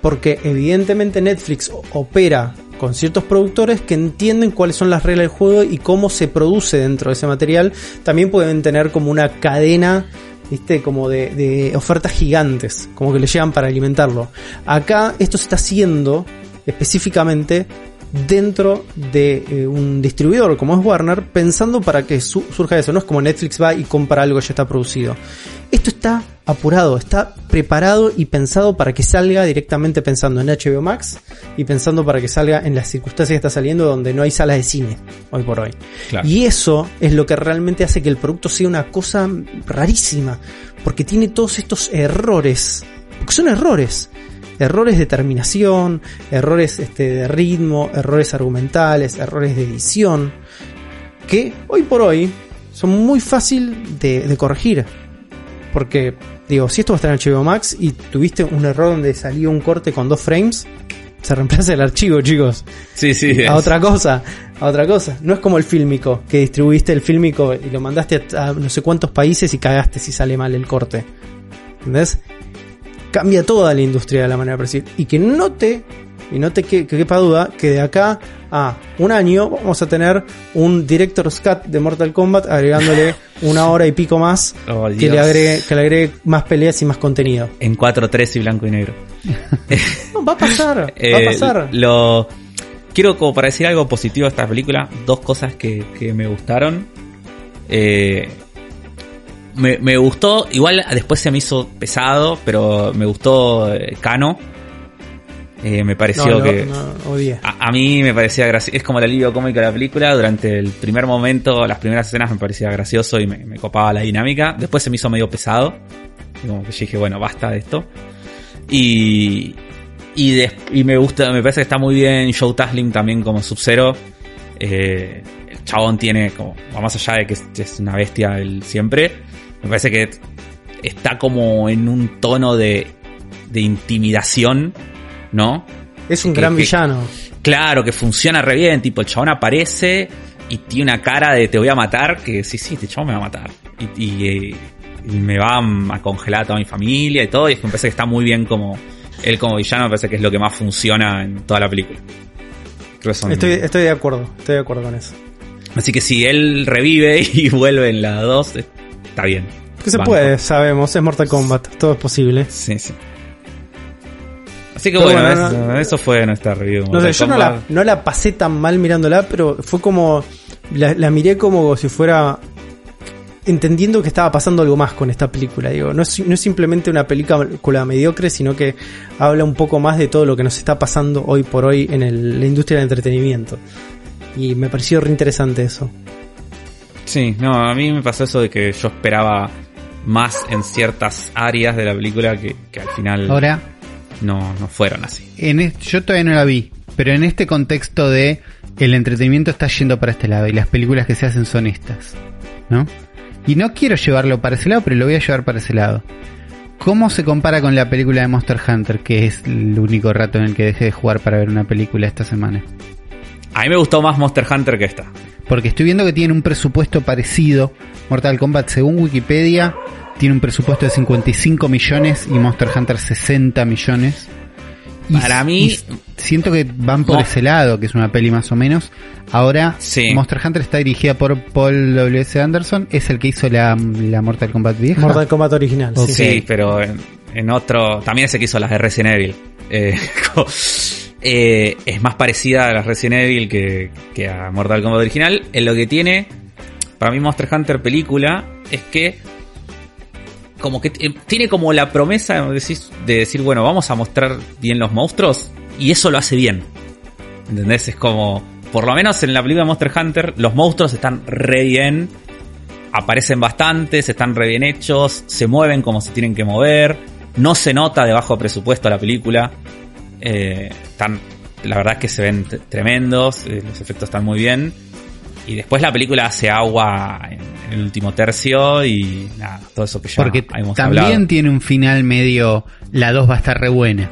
Porque evidentemente Netflix opera con ciertos productores que entienden cuáles son las reglas del juego y cómo se produce dentro de ese material. También pueden tener como una cadena, viste, como de, de ofertas gigantes, como que le llegan para alimentarlo. Acá esto se está haciendo específicamente dentro de eh, un distribuidor como es Warner, pensando para que su- surja eso. No es como Netflix va y compra algo que ya está producido. Esto está apurado, está preparado y pensado para que salga directamente pensando en HBO Max y pensando para que salga en las circunstancias que está saliendo donde no hay salas de cine hoy por hoy. Claro. Y eso es lo que realmente hace que el producto sea una cosa rarísima, porque tiene todos estos errores, porque son errores. Errores de terminación, errores este, de ritmo, errores argumentales, errores de edición, que hoy por hoy son muy fácil de, de corregir. Porque, digo, si esto va a estar en HBO Max y tuviste un error donde salió un corte con dos frames, se reemplaza el archivo, chicos. Sí, sí. A otra cosa, a otra cosa. No es como el fílmico, que distribuiste el fílmico y lo mandaste a, a no sé cuántos países y cagaste si sale mal el corte. ¿Entendés? Cambia toda la industria de la manera de percibir. Y que note, y no te que, que quepa duda, que de acá a un año vamos a tener un Director's Cut de Mortal Kombat agregándole una hora y pico más Oh, que le, agregue, que le agregue más peleas y más contenido. En 4-3 y blanco y negro. No, va a pasar, va a Eh, pasar. Lo quiero como para decir algo positivo de esta película, dos cosas que, que me gustaron. Eh, me, me gustó, igual después se me hizo pesado, pero me gustó Cano. Eh, me pareció No, no, que no, a, a mí me parecía gracioso. Es como el alivio cómico de la película. Durante el primer momento, las primeras escenas me parecía gracioso y me, me copaba la dinámica. Después se me hizo medio pesado. Y como que yo dije, bueno, basta de esto. Y, y, y me gusta, me parece que está muy bien Joe Taslim también como Sub-Zero. Eh, el chabón tiene como, va más allá de que es, es una bestia él siempre. Me parece que está como en un tono de, de intimidación, ¿no? Es un que- gran que- villano. Claro, que funciona re bien, tipo, el chabón aparece y tiene una cara de te voy a matar, que sí, sí, este chabón me va a matar. Y, y, eh, y me va a congelar a toda mi familia y todo, y es que me parece que está muy bien como, él como villano me parece que es lo que más funciona en toda la película. Son- Estoy, estoy de acuerdo, estoy de acuerdo con eso. Así que si él revive y vuelve en la 2, eh, está bien. Que se Banco. puede, sabemos, es Mortal Kombat, todo es posible. Sí, sí. Así que Pero bueno, bueno, eso, no- eso fue nuestra review. No sé, yo no la, Kombat. no la pasé tan mal mirándola, pero fue como. La, la miré como si fuera. Entendiendo que estaba pasando algo más con esta película. Digo, no es, no es simplemente una película mediocre, sino que habla un poco más de todo lo que nos está pasando hoy por hoy en el- la industria del entretenimiento. Y me pareció re interesante eso. Sí, no, a mí me pasó eso de que yo esperaba más en ciertas áreas de la película que, que al final Ahora, no, no fueron así. en yo todavía no la vi, pero en este contexto de el entretenimiento está yendo para este lado y las películas que se hacen son estas, ¿no? Y no quiero llevarlo para ese lado, pero lo voy a llevar para ese lado. ¿Cómo se compara con la película de Monster Hunter, que es el único rato en el que dejé de jugar para ver una película esta semana? A mí me gustó más Monster Hunter que esta. Porque estoy viendo que tiene un presupuesto parecido. Mortal Kombat, según Wikipedia, tiene un presupuesto de 55 millones y Monster Hunter 60 millones. Y Para mí- y siento que van por No. ese lado, que es una peli más o menos. Ahora, Sí. Monster Hunter está dirigida por Paul W.S. Anderson, es el que hizo la, la Mortal Kombat vieja. Mortal Kombat original. Sí. Sí, pero en, en otro. También ese que hizo las de Resident Evil. Eh, eh, es más parecida a las Resident Evil que, que a Mortal Kombat original. En lo que tiene. Para mí, Monster Hunter película es que. Como que eh, tiene como la promesa de decir, de decir, bueno, vamos a mostrar bien los monstruos. Y eso lo hace bien. ¿Entendés? Es como. Por lo menos en la película Monster Hunter, los monstruos están re bien aparecen bastantes, están re bien hechos, se mueven como se tienen que mover, no se nota de bajo presupuesto la película, eh, están, la verdad es que se ven tremendos, eh, los efectos están muy bien, y después la película hace agua en, en el último tercio y nada, todo eso que ya Porque hemos también hablado. tiene un final medio. La 2 va a estar re buena.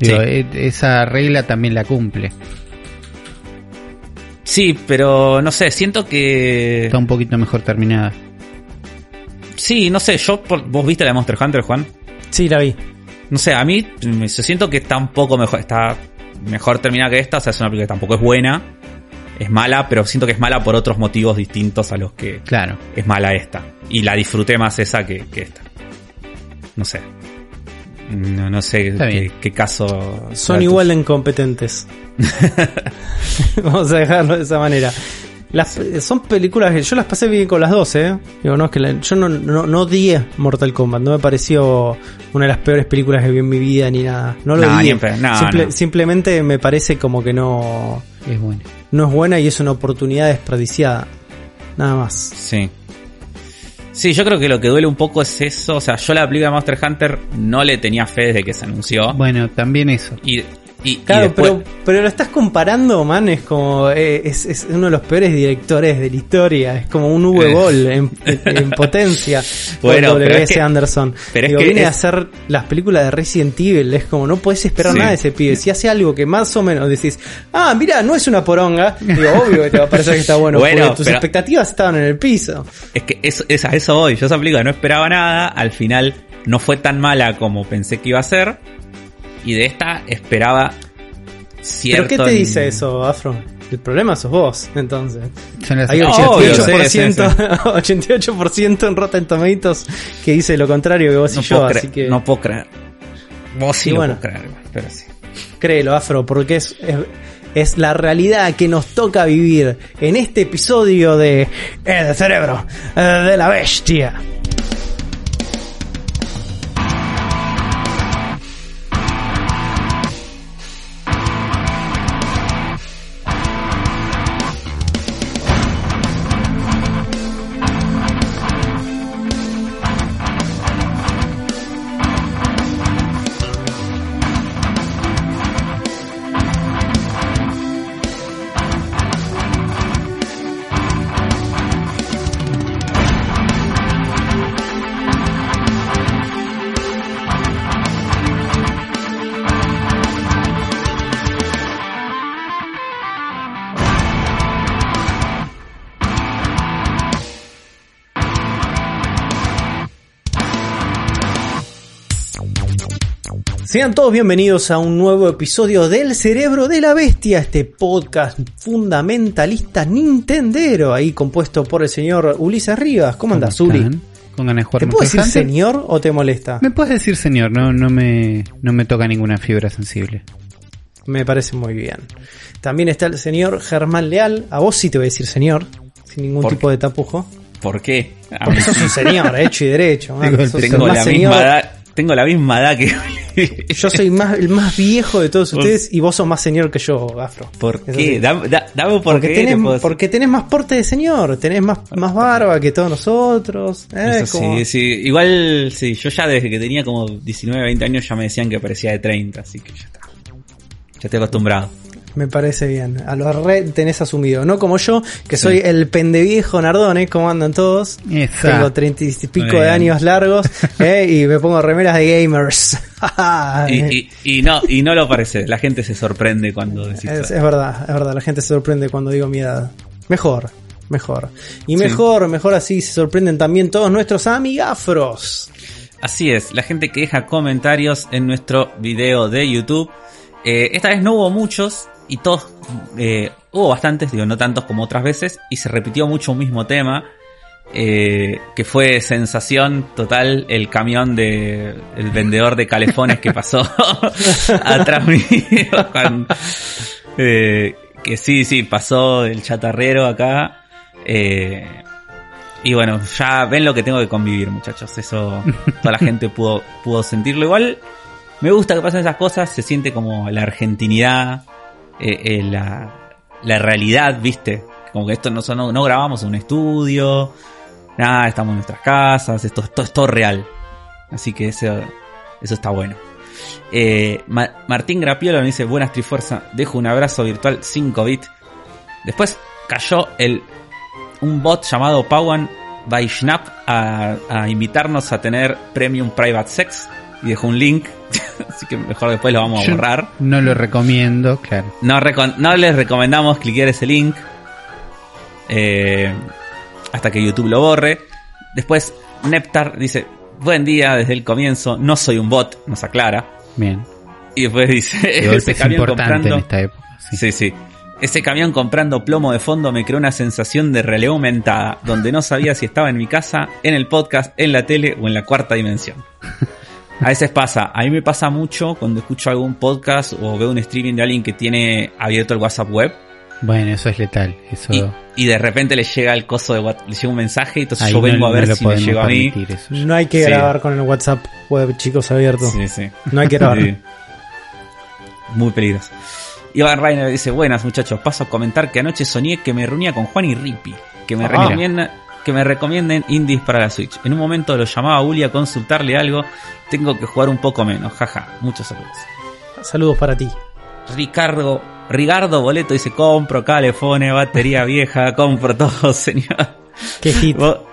Digo, Sí. e- esa regla también la cumple. Sí, pero no sé, siento que... Está un poquito mejor terminada. Sí, no sé, yo, por- vos viste la de Monster Hunter, Juan. Sí, la vi. No sé, a mí mm, yo siento que está un poco mejor, está mejor terminada que esta, o sea, es una película que tampoco es buena, es mala, pero siento que es mala por otros motivos distintos a los que Claro. es mala esta. Y la disfruté más esa que, que esta. No sé. No, no sé qué, caso. Son igual de incompetentes. Vamos a dejarlo de esa manera. Las, son películas que yo las pasé bien con las dos, ¿eh? Digo, no, es que la- yo no, no, no odié Mortal Kombat, no me pareció una de las peores películas que vi en mi vida ni nada. No lo Simple-. Simplemente me parece como que no, Es bueno. no es buena y es una oportunidad desperdiciada. Nada más. Sí. Sí, yo creo que lo que duele un poco es eso. O sea, yo la película de Monster Hunter no le tenía fe desde que se anunció. Bueno, también eso. Y, y, y Claro, después- pero, pero lo estás comparando, man, es como, eh, es, es uno de los peores directores de la historia, es como un Uwe Eh. Boll en, en potencia, Bueno, pero W.S. es que- Anderson. pero es Digo, que viene a hacer las películas de Resident Evil, es como, no puedes esperar Sí. nada de ese pibe, si hace algo que más o menos decís, ah, mira, no es una poronga, digo, obvio que te va a parecer que está bueno, Bueno, tus pero- expectativas estaban en el piso. Es que es a eso voy. Yo esa película no esperaba nada. Al final no fue tan mala como pensé que iba a ser. Y de esta esperaba cierto. ¿Pero qué te dice eso, Afro? El problema sos vos, entonces. Hay No, 88%, obvio, sí, 88% en Rotten Tomatoes que dice lo contrario que vos No y yo, así que no puedo creer. Vos sí Y lo bueno. puedo creer, pero sí. créelo, Afro, porque es, es, es la realidad que nos toca vivir en este episodio de El cerebro eh, de la bestia. Sean todos bienvenidos a un nuevo episodio del Cerebro de la Bestia, este podcast fundamentalista nintendero, ahí compuesto por el señor Ulises Rivas. ¿Cómo andas, ¿Cómo Uli? Con ganas de jugar ¿Te puedo decir señor o te molesta? Me puedes decir señor, no, no me, no me toca ninguna fibra sensible. Me parece muy bien. También está el señor Germán Leal. A vos sí te voy a decir señor, sin ningún ¿Por tipo de tapujo. ¿Por qué? A Porque mí sos un señor, hecho y derecho. man. Tengo- la señor. misma edad. Tengo la misma edad que. Yo soy más, el más viejo de todos ustedes y vos sos más señor que yo, Afro. ¿Por Eso qué? sí. Dame, da- dame un por Porque qué. tenés, te puedo decir. porque tenés más porte de señor, tenés más, más barba que todos nosotros. eh, Eso como- sí, sí. Igual, sí, yo ya desde que tenía como 19, 20 años ya me decían que parecía de 30, así que ya está. Ya estoy acostumbrado. Me parece bien. A los re tenés asumido. No como yo, que soy el pendeviejo Nardone, como andan todos. Tengo treinta y pico de años largos eh, y me pongo remeras de gamers. Y, y- y no, y no lo parece. La gente se sorprende cuando decís es, eso. es verdad, es verdad. La gente se sorprende cuando digo mi edad. Mejor, mejor. Y Sí. mejor, mejor así se sorprenden también todos nuestros amigafros. Así es, la gente que deja comentarios en nuestro video de YouTube. Eh, esta vez no hubo muchos y todos, eh, hubo bastantes, digo, no tantos como otras veces, y se repitió mucho un mismo tema, eh, que fue sensación total el camión de el vendedor de calefones que pasó atrás mío. con- eh, que sí, sí, pasó el chatarrero acá. eh, y bueno, ya ven lo que tengo que convivir, muchachos. Eso toda la gente pudo, pudo sentirlo. Igual me gusta que pasen esas cosas. Se siente como la argentinidad, eh, eh, la, la realidad, ¿viste? Como que esto no, no, no grabamos en un estudio, nada, estamos en nuestras casas, esto, esto es todo real. Así que eso, eso está bueno. Eh, Ma- Martín Grapiolo me dice, buenas Trifuerza, dejo un abrazo virtual 5 bit. Después cayó el un bot llamado Pawan Vaishnap a, a invitarnos a tener Premium Private Sex y dejó un link, así que mejor después lo vamos a Yo borrar. No lo recomiendo, claro. No, no les recomendamos cliquear ese link eh, hasta que YouTube lo borre. Después Neptar dice, buen día desde el comienzo, no soy un bot, nos aclara. Bien. Y después dice, ese es camión comprando... en esta época. sí. Sí, sí. Ese camión comprando plomo de fondo me creó una sensación de realidad aumentada, donde no sabía si estaba en mi casa, en el podcast, en la tele o en la cuarta dimensión. A veces pasa, a mí me pasa mucho cuando escucho algún podcast o veo un streaming de alguien que tiene abierto el WhatsApp web Bueno, eso es letal. Eso y, y de repente le llega el coso de WhatsApp, le llega un mensaje y entonces ahí yo vengo no, a ver no si me llegó a mí. eso. No hay que Sí. grabar con el WhatsApp web, chicos, abierto. Sí, sí. No hay que grabar. Sí. Muy peligroso. Iván Reiner dice, buenas muchachos, paso a comentar que anoche soñé que me reunía con Juan y Rippy, que me Ah. Que me recomienden indies para la Switch. En un momento lo llamaba Uli a consultarle algo, tengo que jugar un poco menos, jaja, muchos saludos. Saludos para ti. Ricardo, Ricardo Boleto dice, compro calefone, batería vieja, compro todo, señor. Qué hit. Bo-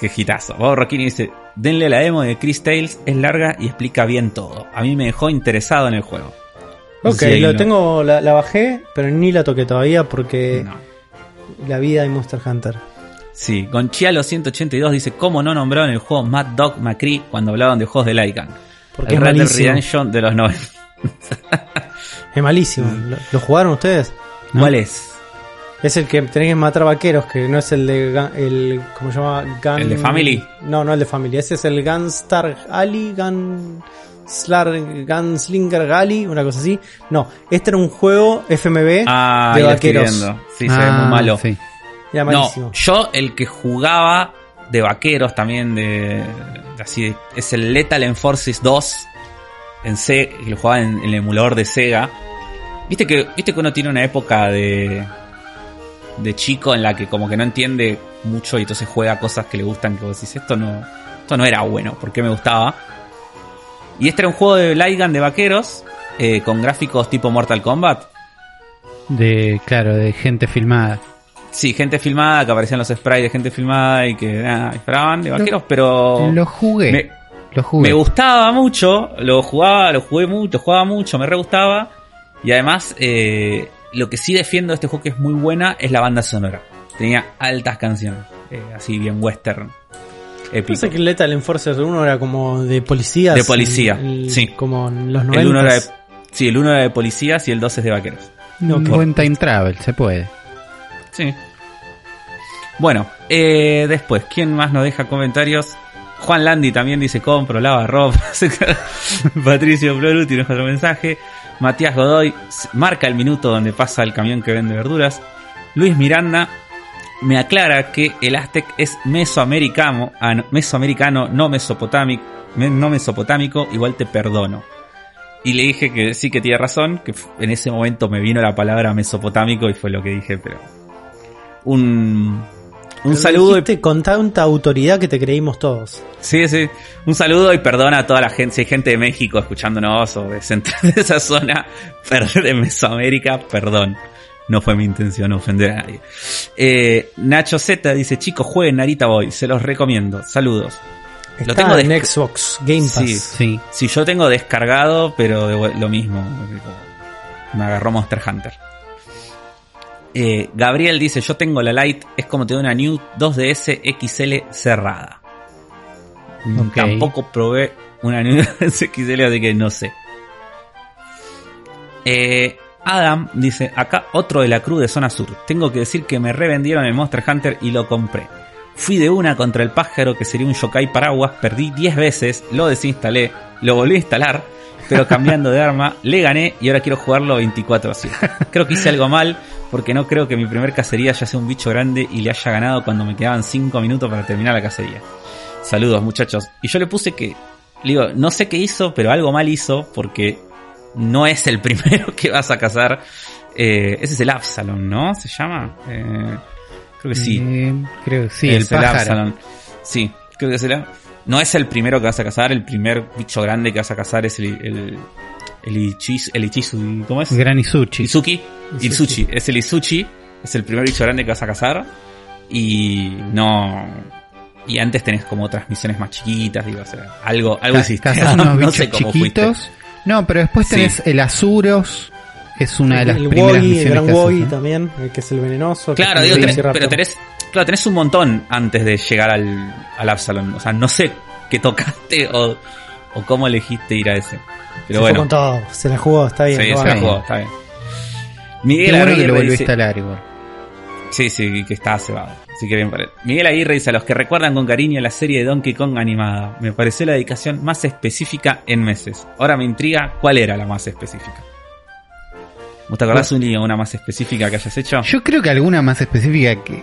Qué hitazo. Bob Rockini dice, denle la demo de Chris Tales, es larga y explica bien todo. A mí me dejó interesado en el juego. Ok, lo tengo, la, la bajé, pero ni la toqué todavía porque No. la vida de Monster Hunter. Sí, Gonchialo 182 dice, ¿cómo no nombraron el juego Mad Dog McCree cuando hablaban de juegos de Lycan? Porque el es Red Dead. Redemption de los 90. Es malísimo. ¿Lo, lo jugaron ustedes? ¿No? ¿Cuál es? Es el que tenés que matar vaqueros, que no es el de el ¿cómo se llama? Gun... ¿El de Family? No, no el de Family. Ese es el Gunstar Ali, Gun Slar, Gunslinger Gali, una cosa así. No, este era un juego FMV Ah, de vaqueros. Sí, se ve Ah, muy malo. sí. Era No, yo el que jugaba de vaqueros también de, de así de- es el Lethal Enforces 2 en C, que lo jugaba en, en el emulador de Sega. Viste que viste que uno tiene una época de de chico en la que como que no entiende mucho y entonces juega cosas que le gustan que vos decís esto no esto no era bueno, ¿por qué me gustaba? Y este era un juego de light gun de vaqueros eh, con gráficos tipo Mortal Kombat. De, claro, de gente filmada. Sí, gente filmada, que aparecían los sprites de gente filmada y que nada, disparaban de vaqueros, pero Lo jugué. me, lo jugué. me gustaba mucho, lo jugaba, lo jugué mucho, jugaba mucho, me re gustaba. Y además, eh, lo que sí defiendo de este juego que es muy buena es la banda sonora. Tenía altas canciones, eh, así bien western. Épico. Pensé que el Lethal Enforcer 1 era como de policías. De policía, el- sí. Como en los 90. El uno era de, sí, el uno era de policías y el dos es de vaqueros. Un Ok. buen time travel, se puede. Bueno, eh, después, ¿quién más nos deja comentarios? Juan Landi también dice compro, lava ropa. Patricio nos deja otro mensaje. Matías Godoy marca el minuto donde pasa el camión que vende verduras. Luis Miranda me aclara que el Aztec es mesoamericano, ah, no, no mesopotámico, igual te perdono. Y le dije que sí que tiene razón, que en ese momento me vino la palabra mesopotámico y fue lo que dije, pero un, Un Lo saludo y con tanta autoridad que te creímos todos. Sí, sí. Un saludo y perdona a toda la gente. Si hay gente de México escuchándonos o de, central de esa zona, de Mesoamérica, perdón. No fue mi intención ofender a nadie. Eh, Nacho Z dice, chicos, jueguen Narita Boy. Se los recomiendo. Saludos. Está tengo en desca- Xbox Game Pass. Sí. Sí. Si yo tengo descargado, pero de- lo mismo. Me agarró Monster Hunter. Eh, Gabriel dice, yo tengo la Lite, es como tener una New 2DS XL cerrada. Tampoco probé una New 2DS XL, así que no sé. Eh, Adam dice, acá otro de la cruz de zona sur. Tengo que decir que me revendieron el Monster Hunter y lo compré. Fui de una contra el pájaro que sería un yokai paraguas, perdí 10 veces, lo desinstalé, lo volví a instalar, pero cambiando de arma, le gané y ahora quiero jugarlo 24-7. Creo que hice algo mal porque no creo que mi primer cacería ya sea un bicho grande y le haya ganado cuando me quedaban 5 minutos para terminar la cacería. Saludos muchachos. Y yo le puse que, le digo, no sé qué hizo, pero algo mal hizo porque no es el primero que vas a cazar. Eh, ese es el Absalom, ¿no? ¿Se llama? Eh, creo que sí. Eh, creo que sí, Es el pájaro. Absalom. Sí, creo que es el Ab- No es el primero que vas a cazar, el primer bicho grande que vas a cazar es el, el, el, Ichis- el Ichizu, ¿cómo es? Granizuchi. Izuki. Izuchi. Izuchi. Es el Izuchi. Es el primer bicho grande que vas a cazar. Y no. Y antes tenés como otras misiones más chiquitas, digo, o sea, algo, algo Ca- hiciste. no bichos sé cómo fuiste. chiquitos. No, pero después Sí. tenés el Azuros. Es una de las el primeras Woi, el misiones gran que haces, Woi ¿no? también, el que es el venenoso. Claro, digo, tenés- pero tenés, claro, tenés un montón antes de llegar al, al Absalom. O sea, no sé qué tocaste o, o cómo elegiste ir a ese. se Pero fue bueno, con todo, se la jugó, está bien. sí, se la jugó, está bien. Miguel bueno que Aguirre lo volvió a dice- igual. Sí, sí, que está cebado. Así que bien por él. Miguel Aguirre dice a los que recuerdan con cariño la serie de Donkey Kong animada. Me pareció la dedicación más específica en meses. Ahora me intriga cuál era la más específica. ¿Vos te acordás Uni, una más específica que hayas hecho? Yo creo que alguna más específica que,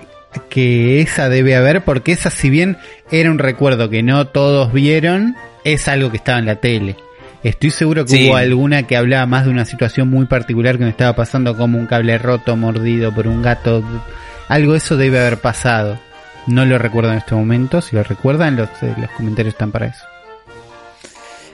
que esa debe haber, porque esa si bien era un recuerdo que no todos vieron, es algo que estaba en la tele. Estoy seguro que Sí. hubo alguna que hablaba más de una situación muy particular que me estaba pasando como un cable roto, mordido por un gato. Algo de eso debe haber pasado. No lo recuerdo en este momento. Si lo recuerdan, los, eh, los comentarios están para eso.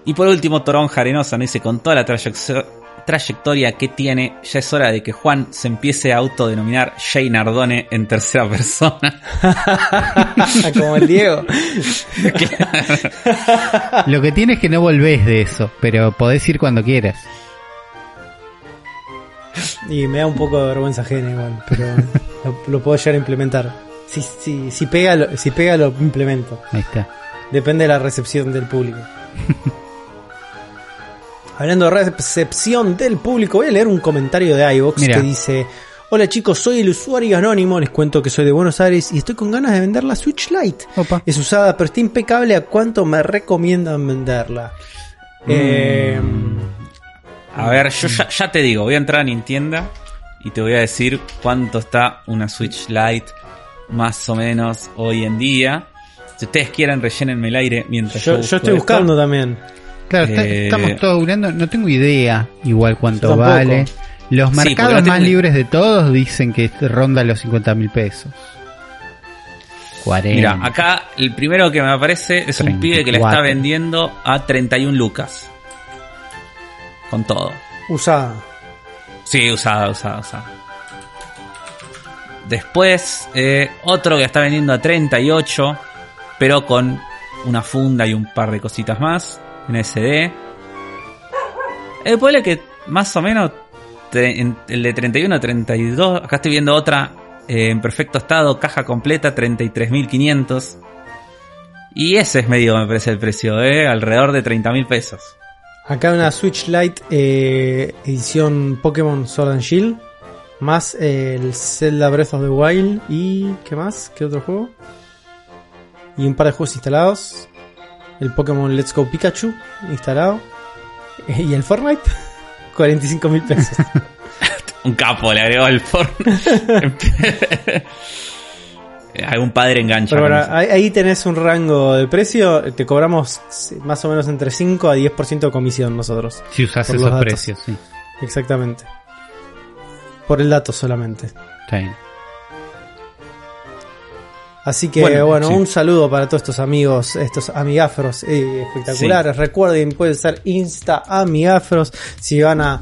Y por último, Torón Jarenosa nos dice, con toda la trayec- trayectoria que tiene, ya es hora de que Juan se empiece a autodenominar Jay Nardone en tercera persona. Como el Diego. Lo que tiene es que no volvés de eso, pero podés ir cuando quieras. Y me da un poco de vergüenza ajena igual, pero lo, lo puedo llegar a implementar. Si, si, si, pega, lo, si pega, lo implemento. Ahí está. Depende de la recepción del público. Hablando de recepción del público, voy a leer un comentario de iVox que dice: Hola chicos, soy el usuario anónimo. Les cuento que soy de Buenos Aires y estoy con ganas de vender la Switch Lite. Opa. Es usada, pero está impecable. ¿A cuánto me recomiendan venderla? Eh, A ver, yo ya, ya te digo, voy a entrar a Nintendo y te voy a decir cuánto está una Switch Lite más o menos hoy en día. Si ustedes quieren, rellénenme el aire mientras yo, yo, yo busco estoy esto. buscando también. Claro, Eh, estamos todos googleando, no tengo idea igual cuánto vale. Los mercados más tengo- libres de todos dicen que ronda los 50 mil pesos. 40. Mira, acá el primero que me aparece es un pibe que la está 34. vendiendo a 31 lucas. Con todo. Usada. Sí, usada, usada, usada. Después, eh, otro que está vendiendo a 38, pero con una funda y un par de cositas más en SD. Eh, ponle que más o menos el de 31 a 32. Acá estoy viendo otra eh, en perfecto estado, caja completa, 33.500. Y ese es medio, me parece, el precio, ¿eh? alrededor de 30.000 pesos. Acá una Switch Lite eh, edición Pokémon Sword and Shield. Más el Zelda Breath of the Wild. ¿Y qué más? ¿Qué otro juego? Y un par de juegos instalados. El Pokémon Let's Go Pikachu instalado. Y el Fortnite. 45 mil pesos. Un capo le agregó el forno. Algún padre engancha. Pero bueno, ahí, ahí tenés un rango de precio. Te cobramos más o menos entre 5 a 10% de comisión nosotros. si usas esos precios, sí. Exactamente. Por el dato solamente. Está bien. Así que bueno, Bueno, sí. un saludo para todos estos amigos, estos amigafros eh, espectaculares. Recuerden, pueden ser Insta amigafros si van a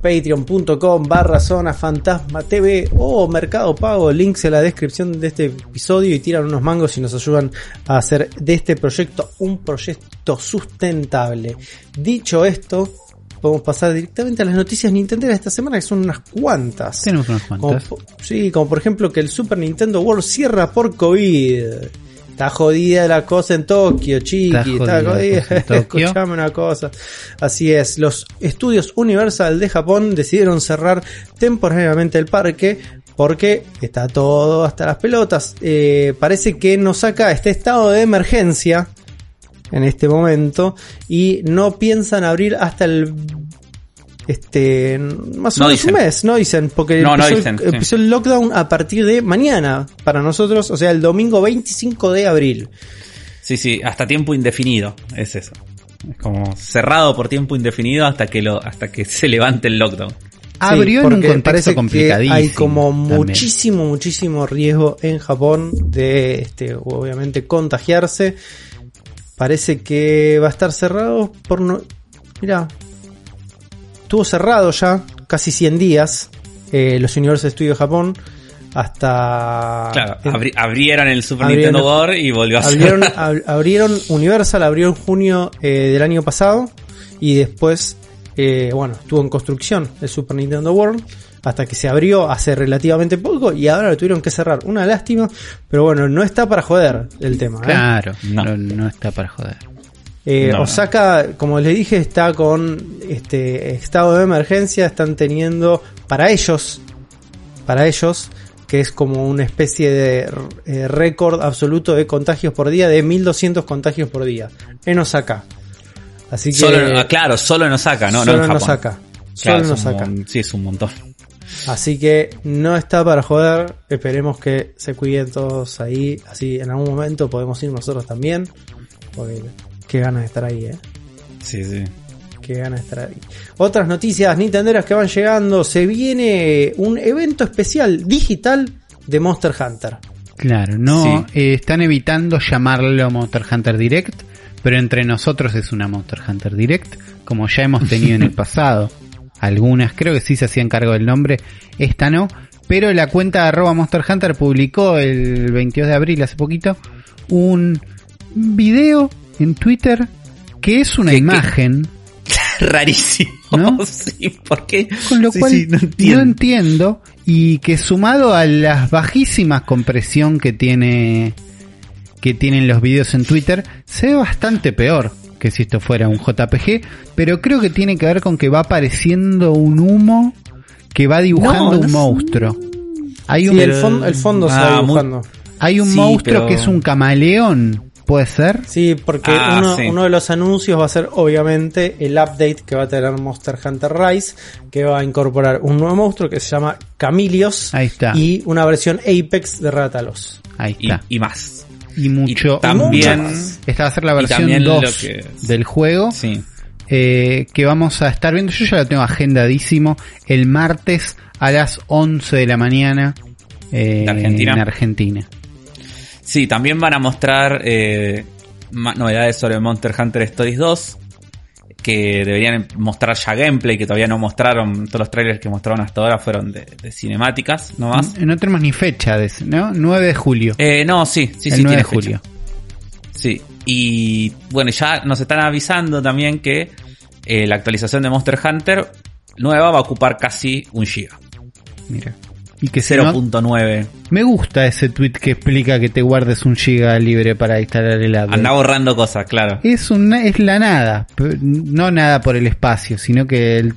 patreon.com barra zona fantasma TV o Mercado Pago, links en la descripción de este episodio y tiran unos mangos y nos ayudan a hacer de este proyecto un proyecto sustentable. Dicho esto, podemos pasar directamente a las noticias Nintendo de esta semana que son unas cuantas. Tenemos unas cuantas. sí, como por ejemplo que el Super Nintendo World cierra por COVID. Está jodida la cosa en Tokio, chiqui. Está jodida. Escuchame una cosa. Así es, los estudios Universal de Japón decidieron cerrar temporariamente el parque porque está todo hasta las pelotas. Eh, parece que nos saca este estado de emergencia en este momento y no piensan abrir hasta el este más o No menos un mes, no dicen, porque No, no empezó, dicen, el, sí. empezó el lockdown a partir de mañana para nosotros, o sea, el domingo 25 de abril. Sí, sí, hasta tiempo indefinido, es eso. Es como cerrado por tiempo indefinido hasta que lo, hasta que se levante el lockdown. Abrió en un contexto parece que complicadísimo. Hay como también. muchísimo, muchísimo riesgo en Japón de, este, obviamente, contagiarse. Parece que va a estar cerrado por no. Mira, estuvo cerrado ya casi 100 días eh, los Universal Studios Japón hasta. Claro, abri- abrieron el Super abrieron- Nintendo World y volvió a abrieron, ab- abrieron Universal abrió en junio eh, del año pasado y después eh, bueno estuvo en construcción el Super Nintendo World hasta que se abrió hace relativamente poco y ahora lo tuvieron que cerrar una lástima pero bueno no está para joder el tema ¿eh? Claro, No. no. no está para joder. Eh, No. Osaka, como les dije, está con este estado de emergencia. Están teniendo para ellos, para ellos, que es como una especie de eh, récord absoluto de contagios por día, de 1200 contagios por día en Osaka. Así que Solo, ah, claro, solo en Osaka, no, solo no en en Japón. Osaka. Claro, Solo en un Osaka. sí, es un montón. Así que no está para joder. Esperemos que se cuiden todos ahí. Así en algún momento podemos ir nosotros también. Porque qué ganas de estar ahí, eh. Sí, sí. Qué ganas de estar ahí. Otras noticias nintenderas que van llegando. Se viene un evento especial digital de Monster Hunter. Claro, no Sí. eh, están evitando llamarlo Monster Hunter Direct, pero entre nosotros es una Monster Hunter Direct, como ya hemos tenido en el pasado. Algunas creo que sí se hacían cargo del nombre, esta no, pero la cuenta arroba Monster Hunter publicó el 22 de abril, hace poquito, un video en Twitter que es una ¿Qué- qué? imagen, Rarísimo. ¿No? Sí, ¿por qué? con lo Sí, cual sí, no no entiendo. y que sumado a las bajísimas compresión que tiene que tienen los vídeos en Twitter se ve bastante peor que si esto fuera un JPG, pero creo que tiene que ver con que va apareciendo un humo que va dibujando No, no un monstruo. Hay Sí, un el, fon- el fondo se Ah, va muy- dibujando. hay un Sí, monstruo pero- que es un camaleón, puede ser? Sí, porque Ah, uno, sí. uno de los anuncios va a ser obviamente el update que va a tener Monster Hunter Rise, que va a incorporar un nuevo monstruo que se llama Camilios Ahí está. y una versión Apex de Ratalos. Ahí Y, está. y más. Y, mucho y también- mucho. esta va a ser la versión también lo 2 que- del juego. Sí. eh, que vamos a estar viendo. Yo ya lo tengo agendadísimo el martes a las 11 de la mañana eh, ¿De Argentina? en Argentina. Sí, también van a mostrar eh, más novedades sobre Monster Hunter Stories 2. Que deberían mostrar ya gameplay, que todavía no mostraron. Todos los trailers que mostraron hasta ahora fueron de, de cinemáticas, no más. No tenemos ni fecha de ¿no? 9 de julio. Eh, no, sí, sí, el sí, 9 de tiene fecha. julio. Sí, y bueno, ya nos están avisando también que eh, la actualización de Monster Hunter nueva va a ocupar casi un giga. Mira. Y que si no- 0.9. me gusta ese tweet que explica que te guardes un giga libre para instalar el update. Anda borrando cosas, claro. Es una, es la nada, no nada por el espacio, sino que el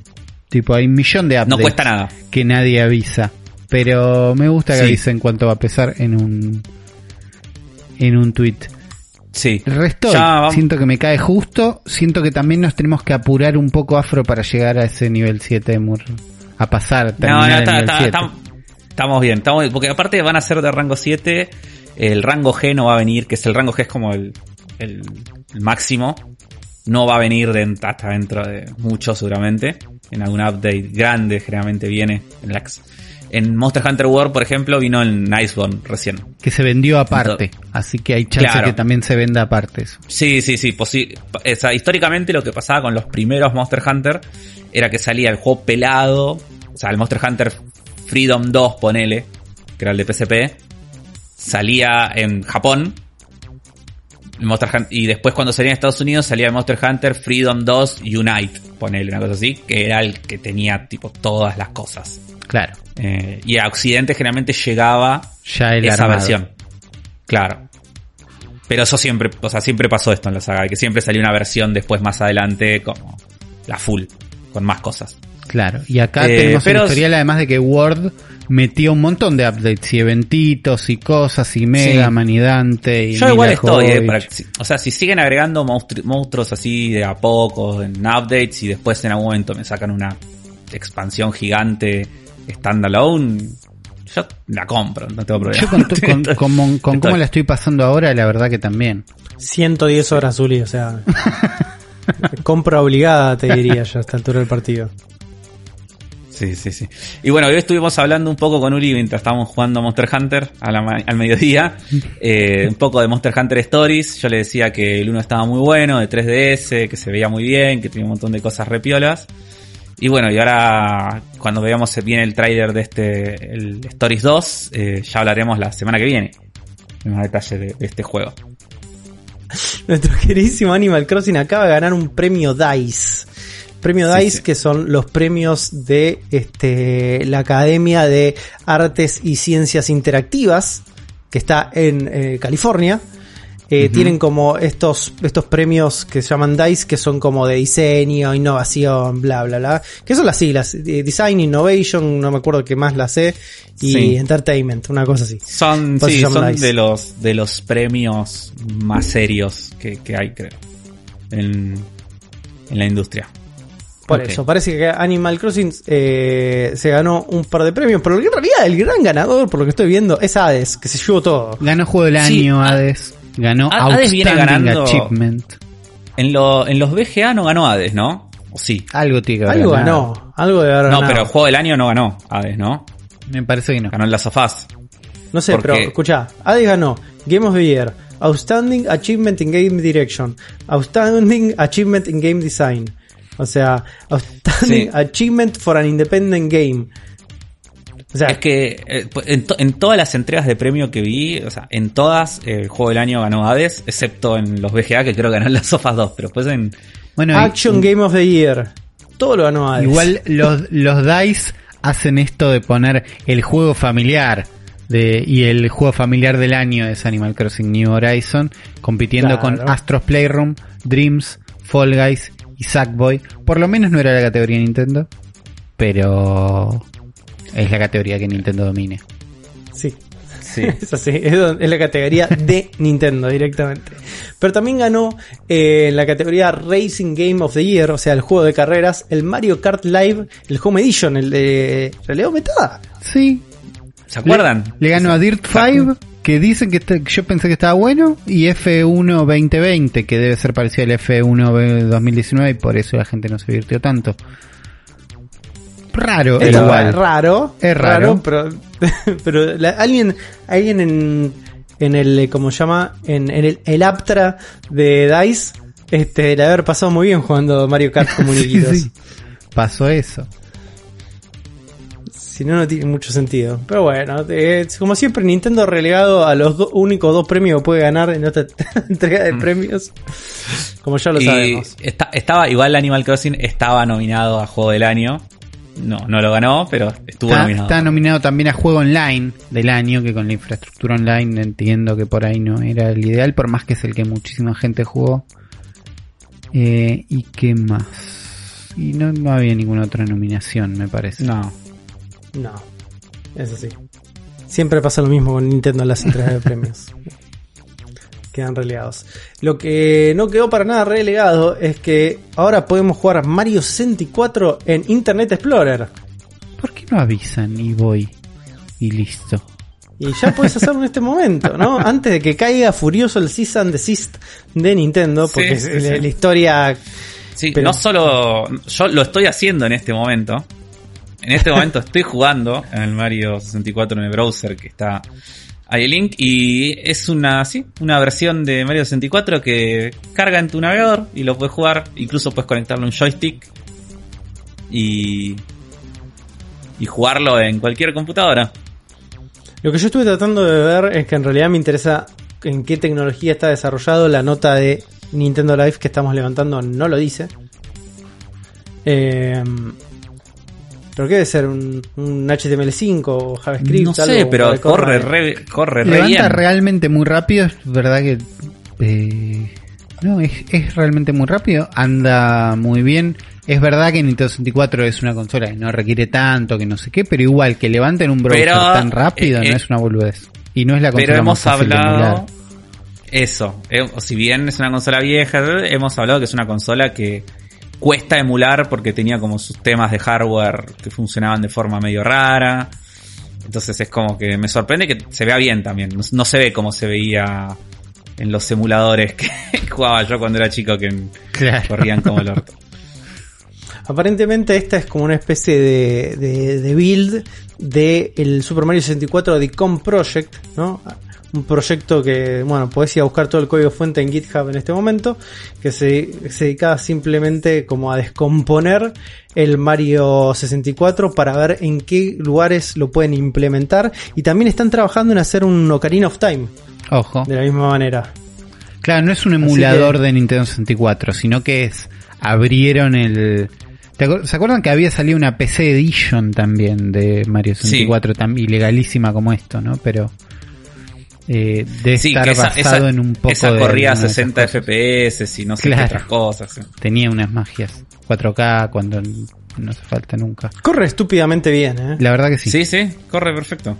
tipo hay un millón de No cuesta nada. que nadie avisa, pero me gusta que Sí. avisen cuánto va a pesar en un en un tweet. Sí. Resto, siento que me cae justo, siento que también nos tenemos que apurar un poco afro para llegar a ese nivel 7 de Mur, a pasar, No, terminar no, el está- nivel está- 7. estamos, estamos bien, estamos bien, porque aparte van a ser de rango 7, el rango G no va a venir, que es el rango G es como el, el, el máximo, no va a venir de, hasta dentro de mucho seguramente, en algún update grande generalmente viene en la en Monster Hunter World, por ejemplo, vino el Iceborne recién. Que se vendió aparte. Así que hay chance Claro. que también se venda aparte eso. Sí, sí, sí. o sea, históricamente lo que pasaba con los primeros Monster Hunter era que salía el juego pelado. O sea, el Monster Hunter Freedom 2, ponele, que era el de PSP, salía en Japón. Monster Hun- y después cuando salía en Estados Unidos salía el Monster Hunter Freedom 2 Unite, ponele una cosa así, que era el que tenía tipo todas las cosas. Claro. Eh, y a Occidente generalmente llegaba Ya esa armado. versión. Claro. Pero eso siempre, o sea, siempre pasó esto en la saga, que siempre salió una versión después más adelante como la full, con más cosas. Claro. Y acá Eh, tenemos pero- el historial además de que Word metió un montón de updates y eventitos y cosas y Mega Man y Yo igual estoy, eh, para- o sea, si siguen agregando monstru- monstruos así de a poco, en updates, y después en algún momento me sacan una expansión gigante standalone, yo la compro, no tengo problema. Yo con, tu- con, con, con- con Estoy. cómo la estoy pasando ahora, la verdad que también. 110 horas, Zuli, o sea. compra obligada, te diría yo, a esta altura del partido. Sí, sí, sí. Y bueno, hoy estuvimos hablando un poco con Uri mientras estábamos jugando Monster Hunter a la ma- al mediodía. Eh, un poco de Monster Hunter Stories. Yo le decía que el 1 estaba muy bueno, de 3DS, que se veía muy bien, que tenía un montón de cosas repiolas. Y bueno, y ahora cuando veamos bien el trailer de este, el Stories 2, eh, ya hablaremos la semana que viene. En más detalle de, de este juego. Nuestro queridísimo Animal Crossing acaba de ganar un premio DICE. Premio DICE sí. que son los premios de este, la Academia de Artes y Ciencias Interactivas que está en eh, California. Eh, Tienen como estos, estos premios que se llaman DICE que son como de diseño, innovación, bla, bla, bla. Que son las siglas. eh, Design, Innovation, no me acuerdo qué más la sé. Y Sí. Entertainment, una cosa así. Son, sí, son DICE. de los, de los premios más serios que, que hay, creo. En, en la industria. Por eso, parece que Animal Crossing eh, se ganó un par de premios, pero en realidad el gran ganador, por lo que estoy viendo, es Hades, que se llevó todo. Ganó Juego del Sí, Año, a- Hades. Ganó A- Hades viene ganando- Achievement. En, lo, en los BGA no ganó Hades, ¿no? ¿O sí? Algo tiene que haber Algo ganado. ganó, algo de haber No, ganado. pero el juego del año no ganó Hades, ¿no? Me parece que no. Ganó en las sofás. No sé, porque- pero escucha, Hades ganó Game of the Year, Outstanding Achievement in Game Direction, Outstanding Achievement in Game Design. O sea, Outstanding Sí. Achievement for an Independent Game. O sea, Es que eh, en, to- en todas las entregas de premio que vi, o sea, en todas eh, el juego del año ganó Hades, excepto en los BGA que creo que ganó en las sofás 2, pero después en... Bueno, y- Action Game of the Year. Todo lo ganó Hades. igual los, los DICE hacen esto de poner el juego familiar. De, y el juego familiar del año es Animal Crossing New Horizon, compitiendo Claro. con Astros Playroom, Dreams, Fall Guys y Sackboy. Por lo menos no era la categoría Nintendo, pero es la categoría que Nintendo domine. Sí. Sí. Es así, es, la categoría de Nintendo directamente. Pero también ganó eh, en la categoría Racing Game of the Year, o sea, el juego de carreras, el Mario Kart Live, el Home Edition, el de realidad aumentada. Sí, ¿Se acuerdan? Le, le ganó a Dirt 5, que dicen que está- yo pensé que estaba bueno, y F1 2020, que debe ser parecido al F1 2019, y por eso la gente no se divirtió tanto. Raro, Es igual. raro. Es raro. pero, pero la- alguien, alguien en, en el, eh, ¿cómo se llama? En, en el, el Aptra de DICE, este, le haber pasado muy bien jugando Mario Kart con muñequitos. Sí. Pasó eso. Si no, no tiene mucho sentido. Pero bueno, eh, como siempre, Nintendo relegado a los do- únicos dos premios que puede ganar en esta entrega de premios. Como ya lo y sabemos. esta- estaba, igual Animal Crossing estaba nominado a juego del año. No, no lo ganó, pero estuvo Está, nominado. está nominado también a juego online del año, que con la infraestructura online entiendo que por ahí no era el ideal, por más que es el que muchísima gente jugó. Eh, ¿Y qué más? Y no, no había ninguna otra nominación, me parece. No. No, eso sí. Siempre pasa lo mismo con Nintendo en las entregas de premios. Quedan relegados. Lo que no quedó para nada relegado es que ahora podemos jugar Mario 64 en Internet Explorer. ¿Por qué no avisan y voy? Y listo. Y ya puedes hacerlo en este momento, ¿no? Antes de que caiga furioso el Cease and Desist de Nintendo, porque Sí, la, la historia Sí, Pero- no solo. Yo lo estoy haciendo en este momento. En este momento estoy jugando en el Mario 64 en el browser que está ahí el link y es una, sí, una versión de Mario 64 que carga en tu navegador y lo puedes jugar, incluso puedes conectarle un joystick y, y jugarlo en cualquier computadora. Lo que yo estuve tratando de ver es que en realidad me interesa en qué tecnología está desarrollado. La nota de Nintendo Live que estamos levantando no lo dice. Eh, pero qué debe ser un, un HTML5 o JavaScript. No sé, algo pero que corre re, corre re Levanta bien. realmente muy rápido, es verdad que... eh, no, es, es realmente muy rápido, anda muy bien. Es verdad que Nintendo 64 es una consola que no requiere tanto, que no sé qué, pero igual que levanten un browser Pero, tan rápido eh, no eh, es una boludez. Y no es la consola Pero más hemos de emular. hablado eso. eh, o si bien es una consola vieja, hemos hablado que es una consola que cuesta emular porque tenía como sus temas de hardware que funcionaban de forma medio rara. Entonces es como que me sorprende que se vea bien también. No, no se ve como se veía en los emuladores que jugaba yo cuando era chico que Claro. corrían como el orto. Aparentemente esta es como una especie de, de, de build de el Super Mario 64 The Com Project, ¿no? Un proyecto que, bueno, podés ir a buscar todo el código fuente en GitHub en este momento, que se, se dedicaba simplemente como a descomponer el Mario 64 para ver en qué lugares lo pueden implementar y también están trabajando en hacer un Ocarina of Time Ojo. de la misma manera. Claro, no es un emulador de Nintendo 64, sino que es... Abrieron el... ¿te acuer- ¿Se acuerdan que había salido una PC Edition también de Mario 64, también ilegalísima como esto, ¿no? Pero... Eh, de Sí, estar esa, basado esa- en un poco esa corría a alguna de esas 60 cosas. FPS y no sé qué otras cosas. Tenía unas magias 4K cuando no hace falta nunca. Corre estúpidamente bien, ¿eh? La verdad que sí. Sí, sí, corre perfecto.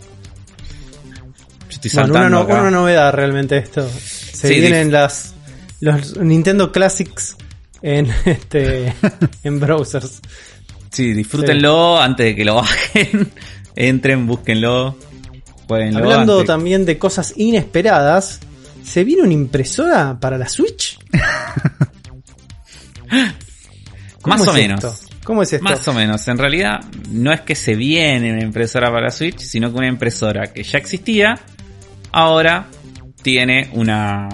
Yo estoy Bueno, una, saltando no- acá. una novedad realmente esto. Se Sí, vienen las los Nintendo Classics en este en browsers. Sí, disfrútenlo antes de que lo bajen. Entren, búsquenlo. Hablando antes- también de cosas inesperadas, ¿se viene una impresora para la Switch? ¿Cómo Más es o menos. esto? ¿Cómo es esto? Más o menos. En realidad, no es que se viene una impresora para la Switch, sino que una impresora que ya existía, ahora tiene una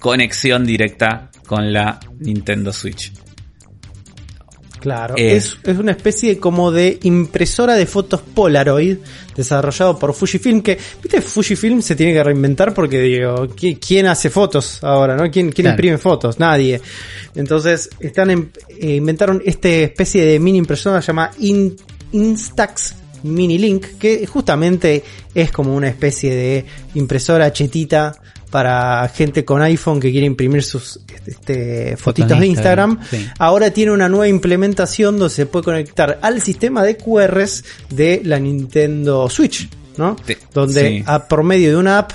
conexión directa con la Nintendo Switch. Claro, Eh. es, es una especie como de impresora de fotos Polaroid desarrollado por Fujifilm que, viste, Fujifilm se tiene que reinventar porque digo, ¿qui- ¿quién hace fotos ahora? ¿no? ¿Quién, quién Claro. imprime fotos? Nadie. Entonces, están en- eh, inventaron esta especie de mini impresora llamada In- Instax Mini Link, que justamente es como una especie de impresora chetita para gente con iPhone que quiere imprimir sus este, fotitos de Instagram. sí. Ahora tiene una nueva implementación donde se puede conectar al sistema de QRs de la Nintendo Switch, ¿no? Sí, Donde sí. a, por medio de una app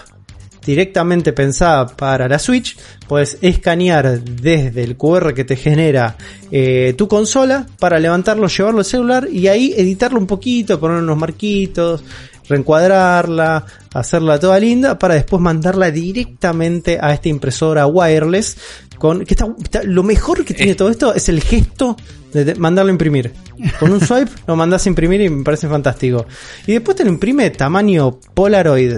directamente pensada para la Switch, puedes escanear desde el QR que te genera eh, tu consola para levantarlo, llevarlo al celular y ahí editarlo un poquito, poner unos marquitos, reencuadrarla, hacerla toda linda para después mandarla directamente a esta impresora wireless con que está, está- lo mejor que tiene todo esto es el gesto de, de mandarlo a imprimir. Con un swipe lo mandas a imprimir y me parece fantástico. Y después te lo imprime tamaño Polaroid.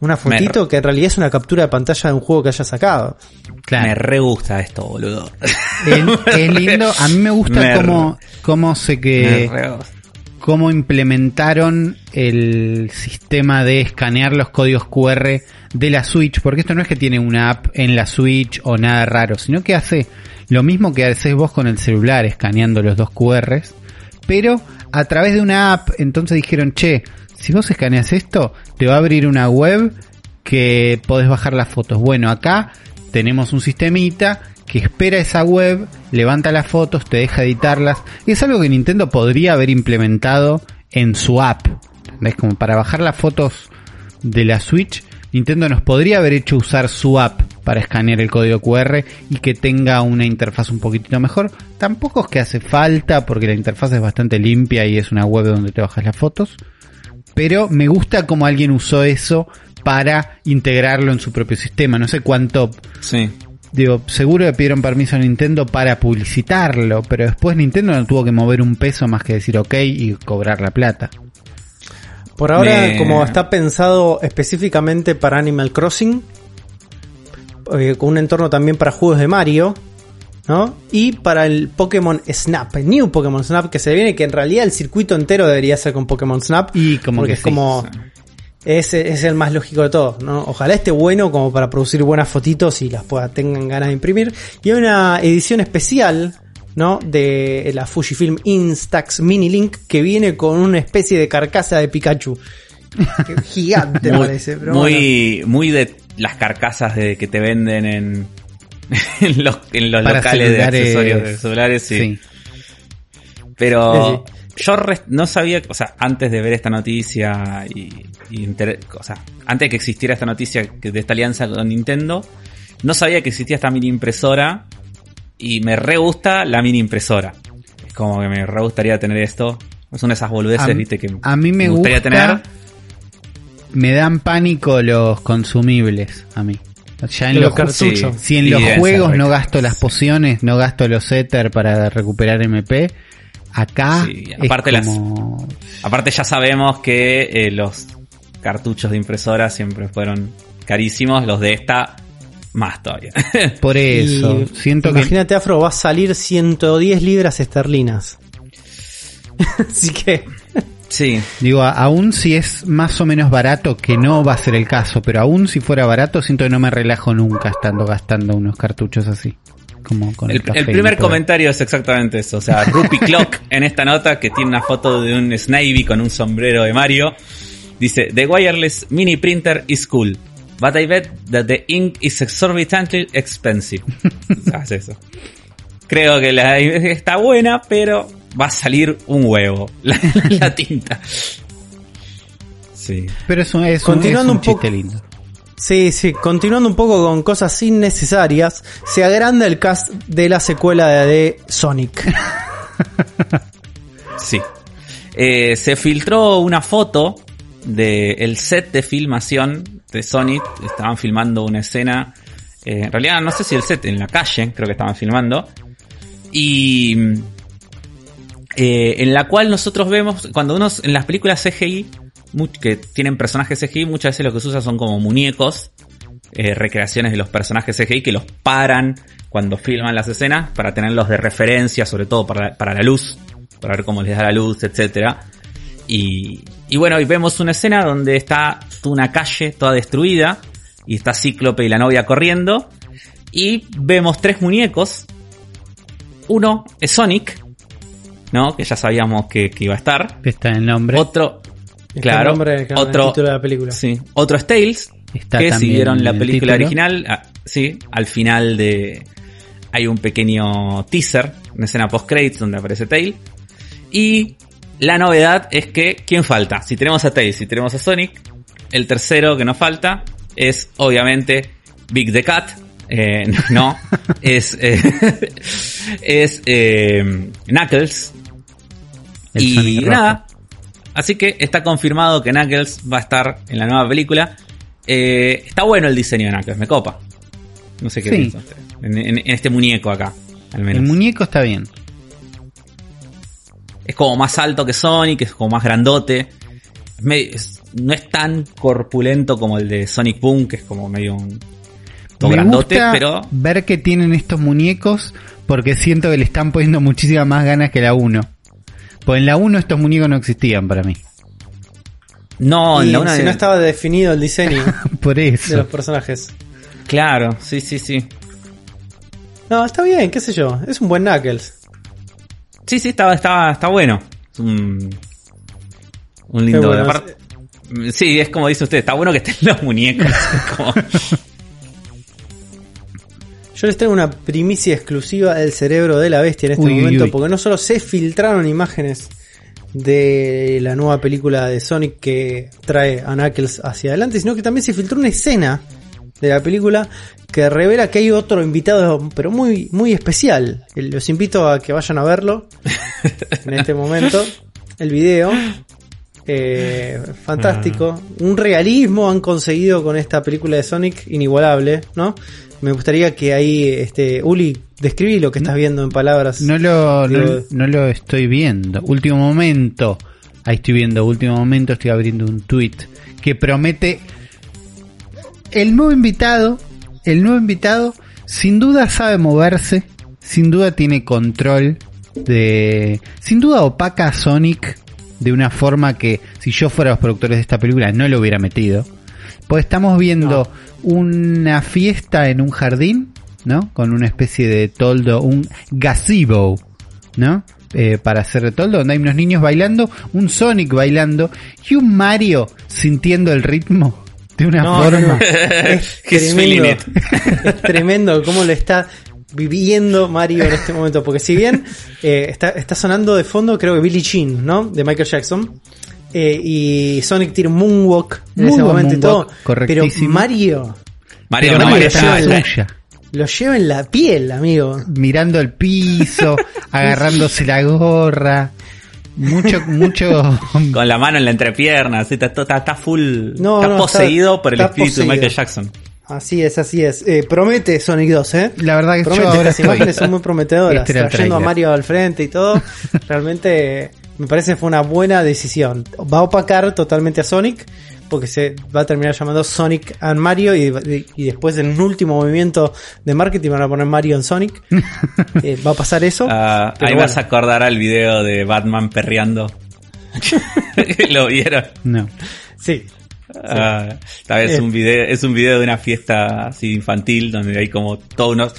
Una fotito Me- que en realidad es una captura de pantalla de un juego que haya sacado. Claro. Me re gusta esto, boludo. Es, es lindo. A mí me gusta Me- cómo, cómo sé Me que re gusta. Cómo implementaron el sistema de escanear los códigos QR de la Switch, porque esto no es que tiene una app en la Switch o nada raro, sino que hace lo mismo que haces vos con el celular, escaneando los dos QRs, pero a través de una app, entonces dijeron, che, si vos escaneas esto, te va a abrir una web que podés bajar las fotos. Bueno, acá tenemos un sistemita que espera esa web, levanta las fotos, te deja editarlas. Es algo que Nintendo podría haber implementado en su app. ¿Entendés? Como para bajar las fotos de la Switch, Nintendo nos podría haber hecho usar su app para escanear el código QR y que tenga una interfaz un poquitito mejor. Tampoco es que hace falta porque la interfaz es bastante limpia y es una web donde te bajas las fotos. Pero me gusta como alguien usó eso para integrarlo en su propio sistema. No sé cuánto Sí. Digo, seguro le pidieron permiso a Nintendo para publicitarlo, pero después Nintendo no tuvo que mover un peso más que decir ok y cobrar la plata. Por ahora, Me- como está pensado específicamente para Animal Crossing, eh, con un entorno también para juegos de Mario, ¿no? Y para el Pokémon Snap, el New Pokémon Snap que se viene, que en realidad el circuito entero debería ser con Pokémon Snap. Y como porque que es sí. como es, es el más lógico de todos, ¿no? Ojalá esté bueno como para producir buenas fotitos y las pueda, tengan ganas de imprimir. Y hay una edición especial, ¿no? De la Fujifilm Instax Mini Link que viene con una especie de carcasa de Pikachu. Gigante muy, parece, pero bueno. muy, muy de las carcasas de que te venden en, en los, en los locales de accesorios de celulares, sí. Sí. Pero yo no sabía, o sea, antes de ver esta noticia y, o sea, antes de que existiera esta noticia que- de esta alianza con Nintendo, no sabía que existía esta mini impresora y me re gusta la mini impresora. Es como que me re gustaría tener esto. Es una de esas boludeces, A- viste, que a mí me gustaría gusta- tener. Me dan pánico los consumibles a mí. Ya en los, los cartuchos. Si en Sí, los juegos no gasto las pociones, no gasto los Ether para recuperar MP, acá Sí, es aparte las-. Aparte ya sabemos que eh, los cartuchos de impresora siempre fueron carísimos, los de esta más todavía. Por eso, Y siento que... Imagínate, Afro, va a salir 110 libras esterlinas. Así que. sí, Digo, aún si es más o menos barato, que no va a ser el caso, pero aún si fuera barato, siento que no me relajo nunca estando gastando unos cartuchos así. Como con el, el, café el y primer comentario es exactamente eso. O sea, Rupi Clock en esta nota que tiene una foto de un Snivy con un sombrero de Mario. Dice, The wireless mini printer is cool, but I bet that the ink is exorbitantly expensive. O sea, es eso. Creo que la está buena, pero va a salir un huevo la, la tinta. Sí. Pero es un, es un, Continuando es un un poco- chiste lindo. Sí, sí, continuando un poco con cosas innecesarias, se agranda el cast de la secuela de Sonic. Sí. Eh, se filtró una foto del set de filmación de Sonic. Estaban filmando una escena. eh, en realidad, no sé si el set, en la calle, creo que estaban filmando. Y. eh, en la cual nosotros vemos, cuando uno en las películas CGI, que tienen personajes CGI, muchas veces lo que se usa son como muñecos, eh, recreaciones de los personajes CGI que los paran cuando filman las escenas para tenerlos de referencia, sobre todo para, para la luz, para ver cómo les da la luz, etcétera. Y, y bueno, y vemos una escena donde está una calle toda destruida y está Cíclope y la novia corriendo y vemos tres muñecos. Uno es Sonic, ¿no? Que ya sabíamos que, que iba a estar. Está el nombre. Otro, claro, el nombre, claro, el otro, título de la película. Sí. Otro es Tails, Está que si vieron la el película original, ah, sí, al final de hay un pequeño teaser, una escena post credits donde aparece Tails. Y la novedad es que ¿quién falta? Si tenemos a Tails, si tenemos a Sonic, el tercero que nos falta es obviamente Big the Cat. Eh, no, es eh, es eh, Knuckles, El y Sonic rojo. Así que está confirmado que Knuckles va a estar en la nueva película. Eh, está bueno el diseño de Knuckles, me copa. No sé qué Sí. piensan ustedes. En, en- en este muñeco acá, al menos. El muñeco está bien. es como más alto que Sonic, es como más grandote. Es medio- es- no es tan corpulento como el de Sonic Boom, que es como medio un todo Me grandote, gusta pero ver que tienen estos muñecos porque siento que le están poniendo muchísimas más ganas que la 1. Pues en la 1 estos muñecos no existían para mí. no, Y en la una si de- no estaba definido el diseño Por de los personajes. Claro, sí, sí, sí. No, está bien, qué sé yo. Es un buen Knuckles. Sí, sí, está, está, está bueno. Es un, un lindo. Aparte- sí, es como dice usted, está bueno que estén los muñecos. Como- Yo les traigo una primicia exclusiva del cerebro de la bestia en este Uy, momento, uy. porque no solo se filtraron imágenes de la nueva película de Sonic que trae a Knuckles hacia adelante, sino que también se filtró una escena de la película que revela que hay otro invitado, pero muy, muy especial. Los invito a que vayan a verlo en este momento, el video. Eh, fantástico. Un realismo han conseguido con esta película de Sonic inigualable, ¿no? Me gustaría que ahí, este, Uli, describí lo que estás viendo en palabras. No lo, no, lo estoy viendo. Último momento. Ahí estoy viendo, último momento estoy abriendo un tweet que promete el nuevo invitado, el nuevo invitado sin duda sabe moverse, sin duda tiene control de, sin duda opaca a Sonic de una forma que si yo fuera los productores de esta película no lo hubiera metido. Pues estamos viendo una fiesta en un jardín, ¿no? Con una especie de toldo, un gazebo, ¿no? Eh, para hacer de toldo, donde hay unos niños bailando, un Sonic bailando y un Mario sintiendo el ritmo de una No, forma. no. Es tremendo. Es tremendo cómo lo está viviendo Mario en este momento. Porque si bien eh, está, está sonando de fondo, creo que Billie Jean, ¿no? De Michael Jackson. Eh, y Sonic tira un moonwalk en Muy ese momento y todo. moonwalk, correctísimo. Pero Mario Mario, Pero no, Mario está lo lleva en la piel, amigo. mirando el piso, agarrándose la gorra, mucho, mucho. con la mano en la entrepierna, así, está, está, está full, No, está no, poseído está- por el espíritu poseído. de Michael Jackson. Así es, así es. Eh, promete Sonic 2, ¿eh? La verdad que Promete, yo ahora estas estoy. imágenes son muy prometedoras. Este Trayendo a. Mario al frente y todo. Realmente me parece que fue una buena decisión. Va a opacar totalmente a Sonic. Porque se va a terminar llamando Sonic and Mario. Y, y después en un último movimiento de marketing van a poner Mario en Sonic. Eh, va a pasar eso. Ah, ahí bueno. vas a acordar al video de Batman perreando. ¿Lo vieron? No. Sí. Ah, esta vez Eh. un video, es un video de una fiesta así infantil donde hay como todos unos,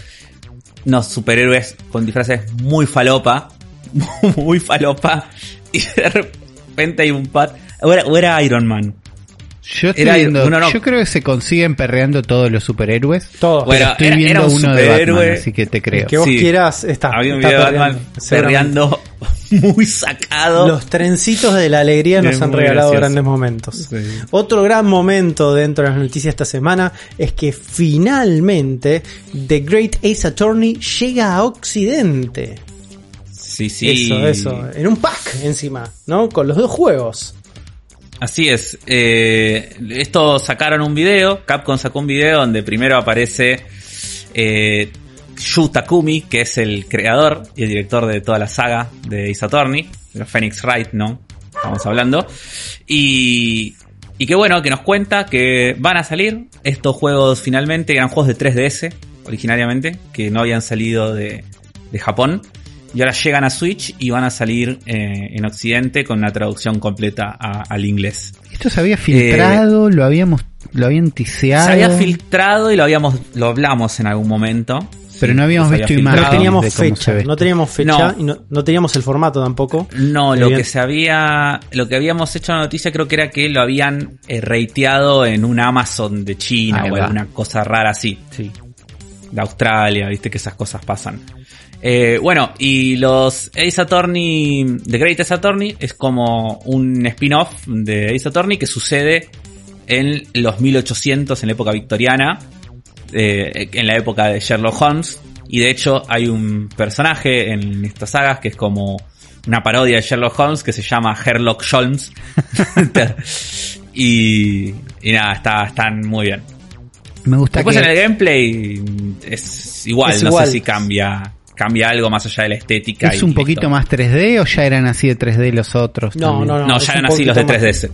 unos superhéroes con disfraces muy falopa, muy falopa, y de repente hay un pat, o era, o era Iron Man. Yo estoy Era- viendo, no. yo creo que se consiguen perreando todos los superhéroes. Todo. Bueno, estoy era- era viendo un uno de. Batman, así que te creo. El que vos Sí. quieras está. Había un está video de Batman seguramente. perreando muy sacado. Los trencitos de la alegría nos han regalado gracioso. grandes momentos. Sí. Otro gran momento dentro de las noticias esta semana es que finalmente The Great Ace Attorney llega a Occidente. Sí, sí. Eso, eso. En un pack encima, ¿no? Con los dos juegos. Así es. Eh, esto sacaron un video. Capcom sacó un video donde primero aparece eh, Yu Takumi, que es el creador y el director de toda la saga de Attorney, de Phoenix Wright, ¿no? Estamos hablando. Y, y que bueno, que nos cuenta que van a salir estos juegos finalmente, eran juegos de 3DS originariamente, que no habían salido de, de Japón. Y ahora llegan a Switch y van a salir eh, en Occidente con una traducción completa a- al inglés. Esto se había filtrado, lo habíamos, lo habían tiseado. Se había filtrado y lo habíamos, lo hablamos en algún momento. Pero no habíamos visto No imágenes. filtrado. teníamos fecha, no teníamos fecha No. y no, no teníamos el formato tampoco. No, lo que se había, lo que habíamos hecho en la noticia creo que era que lo habían eh, rateado en un Amazon de China Ahí o va. alguna cosa rara así. Sí. de Australia, viste que esas cosas pasan. Eh, bueno, y los Ace Attorney, The Great Ace Attorney es como un spin-off de Ace Attorney que sucede en los 1800, en la época victoriana, eh, en la época de Sherlock Holmes. Y de hecho hay un personaje en estas sagas que es como una parodia de Sherlock Holmes que se llama Sherlock Holmes. y, y nada, está, están muy bien. Me gusta Después que en el gameplay es igual, Es no igual. sé si cambia cambia algo más allá de la estética. es y un listo. poquito más 3D o ya eran así de 3D los otros. No, también? no, no. No, ya eran así los de poquito más. 3DS.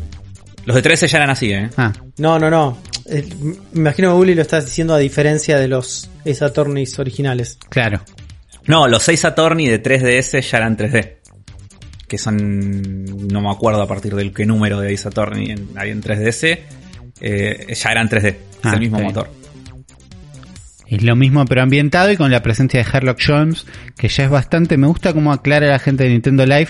Los de 3DS ya eran así, ¿eh? Ah, No, no, no. Eh, me imagino que Uli lo estás diciendo a diferencia de los Ace Attorneys originales. claro. No, los 6 Attorney de 3DS ya eran 3D. Que son, no me acuerdo a partir del qué número de Ace Attorney en, hay en 3DS. eh, ya eran 3D. Es Ah, el mismo motor. Es lo mismo pero ambientado y con la presencia de Sherlock Holmes, que ya es bastante, me gusta cómo aclara la gente de Nintendo Live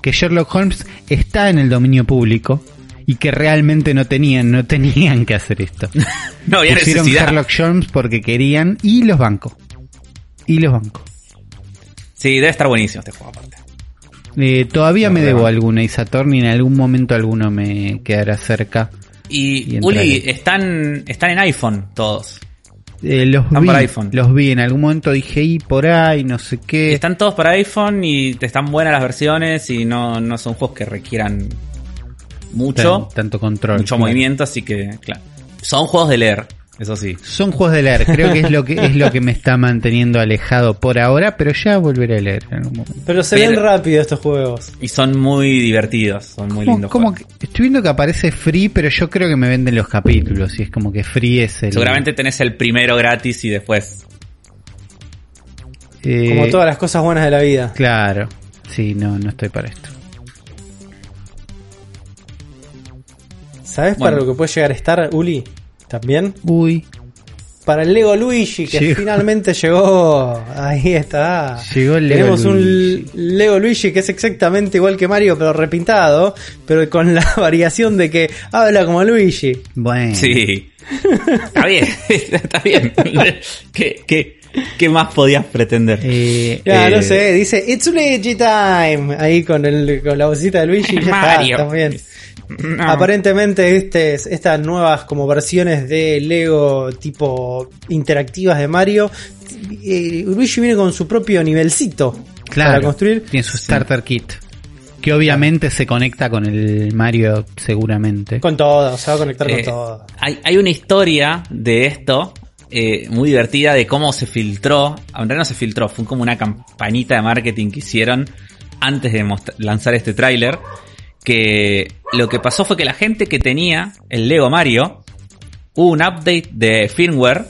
que Sherlock Holmes está en el dominio público y que realmente no tenían, no tenían que hacer esto. No había Pusieron necesidad. Sherlock Holmes porque querían y los bancos. Y los bancos. Sí, debe estar buenísimo este juego aparte. Eh, todavía No, me debo no. alguna Ace Attorney, en algún momento alguno me quedará cerca. Y, Y. Uli, están, están en iPhone todos. Eh, los Están vi, para iPhone. los vi, en algún momento dije, y por ahí, no sé qué. Están todos para iPhone y están buenas las versiones y no, no son juegos que requieran mucho, Tan- tanto control. mucho claro. movimiento, así que, claro. Son juegos de leer, eso sí. Son juegos de leer, creo que es lo que es lo que me está manteniendo alejado por ahora, pero ya volveré a leer en algún momento. Pero se Pero- ven rápido estos juegos. Y son muy divertidos, son muy ¿Cómo- lindos. que- estoy viendo que aparece free, pero yo creo que me venden los capítulos y es como que free es el Seguramente tenés el primero gratis y después. eh, Como todas las cosas buenas de la vida. Claro. Sí, no, no estoy para esto. ¿Sabes Bueno. para lo que puede llegar a estar, Uli? También. Uy, Para el Lego Luigi, que Llegó. finalmente llegó. Ahí está. Llegó el Lego Tenemos Luigi. un Lego Luigi que es exactamente igual que Mario, pero repintado. Pero con la variación de que habla como Luigi. bueno. Sí. Está bien, está bien. ¿Qué, qué, qué más podías pretender? Eh, Ya, Eh, no sé, dice It's Luigi time. Ahí con, el, con la vocita de Luigi. Ya está, Mario. está muy bien. No. Aparentemente este, estas nuevas como versiones de Lego tipo interactivas de Mario, eh, Luigi viene con su propio nivelcito claro, para construir. Tiene su starter kit. Que obviamente se conecta con el Mario seguramente. Con todo, se va a conectar Eh, con todo. Hay, hay una historia de esto eh, muy divertida de cómo se filtró. En realidad no se filtró, fue como una campañita de marketing que hicieron antes de lanzar este tráiler. Que lo que pasó fue que la gente que tenía el Lego Mario, hubo un update de firmware.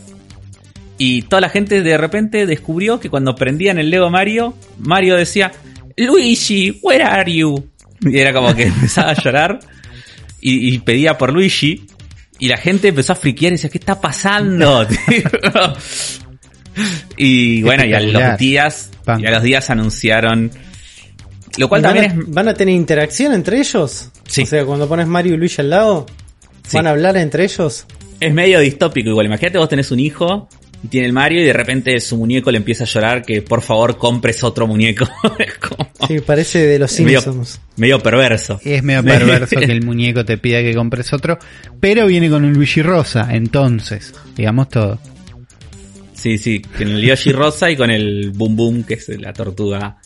Y toda la gente de repente descubrió que cuando prendían el Lego Mario, Mario decía, Luigi, where are you? Y era como que empezaba a llorar y, y pedía por Luigi. Y la gente empezó a friquear y decía, ¿qué está pasando? y bueno, y a los días, y a los días anunciaron. Lo cual ¿Y van, también a, es. van a tener interacción entre ellos? Sí. O sea, cuando pones Mario y Luigi al lado, Sí. ¿van a hablar entre ellos? Es medio distópico igual. Imagínate vos tenés un hijo y tiene el Mario y de repente su muñeco le empieza a llorar que por favor compres otro muñeco. Sí, parece de los medio, Simpsons. medio perverso. Es medio perverso que el muñeco te pida que compres otro, pero viene con un Luigi rosa, entonces, digamos todo. Sí, sí, con el Yoshi rosa y con el Boom Boom, que es la tortuga.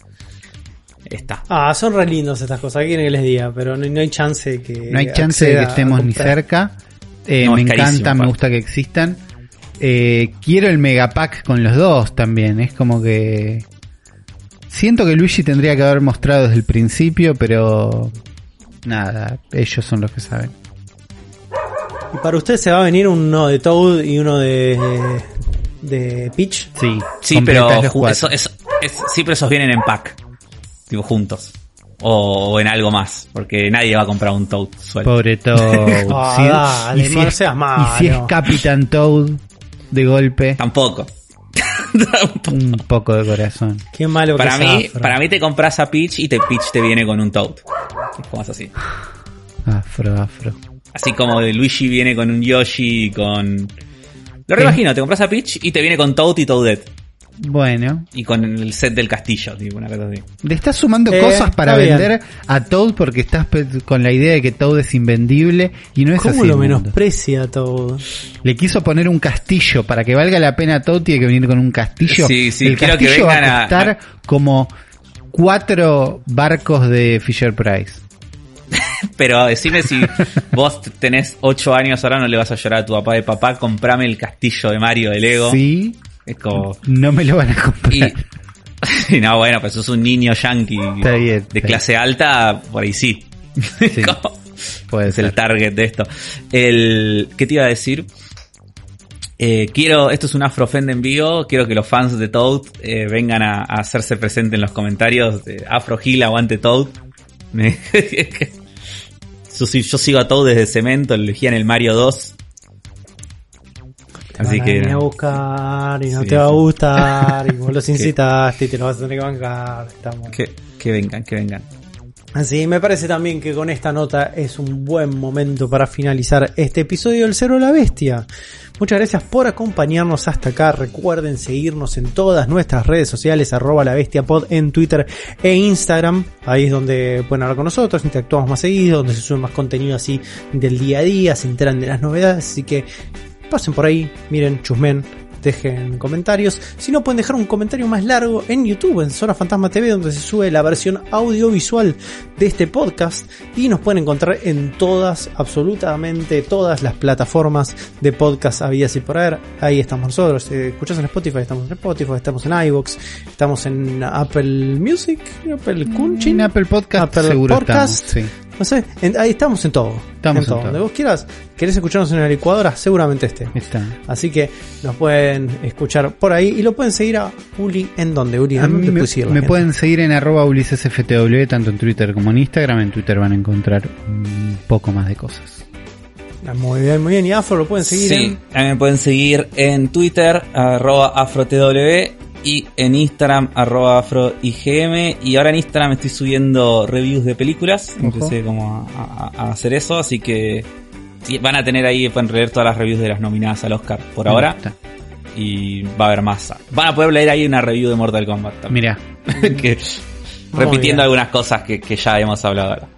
Está. Ah, son re lindos estas cosas, ¿qué quieren que les diga? Pero no, no hay chance que. No hay chance de que estemos ni cerca. Eh, No, me es carísimo, encanta, me gusta que existan. Eh, quiero el megapack con los dos también. Es como que. Siento que Luigi tendría que haber mostrado desde el principio, pero. Nada, ellos son los que saben. Y para usted se va a venir uno de Toad y uno de. de Peach. Sí, Sí, pero eso, eso- es- sí, pero esos vienen en pack. Tipo juntos. O, o en algo más. Porque nadie va a comprar un Toad suelto. Pobre Toad. Ah, dale, no es, seas y si es malo. Capitán Toad de golpe, Tampoco. un poco de corazón. Qué malo para que mí, para mí te compras a Peach y te Peach te viene con un Toad. Es como así. Afro, afro. Así como de Luigi viene con un Yoshi y con. Lo reimagino, te compras a Peach y te viene con Toad y Toadette. Bueno, Y con el set del castillo, tipo una cosa así. le estás sumando Eh, cosas para bien. vender a Toad porque estás con la idea de que Toad es invendible y no es ¿Cómo así. lo el mundo. menosprecia Toad? Le quiso poner un castillo para que valga la pena Toad tiene que venir con un castillo. Sí, sí, el quiero que castillo va a a- costar como cuatro barcos de Fisher Price. Pero decime si vos tenés 8 años ahora no le vas a llorar a tu papá de papá, comprame el castillo de Mario de Lego. Sí, Es como. no me lo van a comprar. Y, no, bueno, pues sos un niño yankee Está bien, de clase alta, por ahí sí. Puede es ser. el target de esto. El, ¿Qué te iba a decir? Eh, quiero, esto es un Afrofend en vivo, quiero que los fans de Toad eh, vengan a, a hacerse presente en los comentarios de Afro Gil, aguante Toad. Me- yo, yo sigo a Toad desde Cemento, lo elegí en el Mario 2. Así Van a que... venir a buscar y no Sí, te va a gustar y vos los incitaste y te lo vas a tener que bancar. Estamos. Que, que vengan, que vengan. Así, me parece también que con esta nota es un buen momento para finalizar este episodio del Cero de la Bestia. Muchas gracias por acompañarnos hasta acá. Recuerden seguirnos en todas nuestras redes sociales, arroba la bestia pod en Twitter e Instagram. Ahí es donde pueden hablar con nosotros, interactuamos más seguido, donde se sube más contenido así del día a día, se enteran de las novedades. Así que pasen por ahí, miren, chusmen, dejen comentarios. Si no, pueden dejar un comentario más largo en YouTube, en Zona Fantasma TV, donde se sube la versión audiovisual de este podcast. Y nos pueden encontrar en todas, absolutamente todas las plataformas de podcast habidas y por haber. Ahí estamos nosotros. Si escuchas en Spotify, estamos en Spotify, estamos en iVoox, estamos en Apple Music, Apple Kunchin, En Apple Podcast Apple Podcast. estamos, sí. No sé, en- ahí estamos en todo. Estamos en todo. Donde vos quieras, querés escucharnos en la licuadora, seguramente esté. Está. Así que nos pueden escuchar por ahí y lo pueden seguir a Uli en donde Uli, A ¿en mí dónde me, pueden seguir en arroba ulisesftw tanto en Twitter como en Instagram. En Twitter van a encontrar un poco más de cosas. Ah, Muy bien, muy bien. Y Afro lo pueden seguir Sí, en. a mí me pueden seguir en Twitter, arroba afrotw, y en Instagram, arroba afroigm. Y ahora en Instagram estoy subiendo reviews de películas. Ojo. Empecé como a, a- a hacer eso, así que van a tener ahí, pueden leer todas las reviews de las nominadas al Oscar por Me ahora. gusta. Y va a haber más. Van a poder leer ahí una review de Mortal Kombat también. Mira, que, repitiendo bien. algunas cosas que, que ya hemos hablado ahora.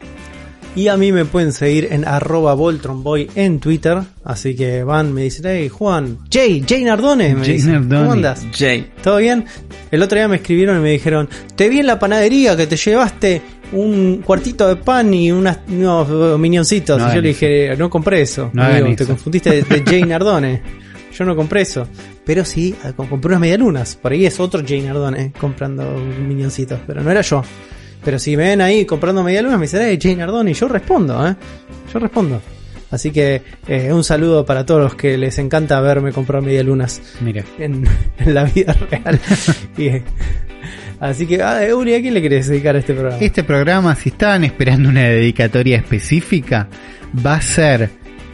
Y a mí me pueden seguir en arroba Voltronboy en Twitter. Así que van, me dicen, hey Juan, Jay, Jay Nardone. Me Jay dicen, Nardone. ¿Cómo andas? Jay. ¿Todo bien? El otro día me escribieron y me dijeron, te vi en la panadería que te llevaste un cuartito de pan y unas, unos minioncitos. No y yo le dije, no compré eso. No digo, te eso. confundiste de, de Jay Nardone. Yo no compré eso. Pero sí, eh, compré unas medialunas. Por ahí es otro Jay Nardone comprando minioncitos. Pero no era yo. Pero si me ven ahí comprando medialunas, me dicen, hey, Jay Nardone. Y yo respondo, ¿eh? Yo respondo. Así que eh, un saludo para todos los que les encanta verme comprar medialunas mira. en, en la vida real. Y, así que, ah, Uri, ¿a quién le querés dedicar este programa? Este programa, si estaban esperando una dedicatoria específica, va a ser,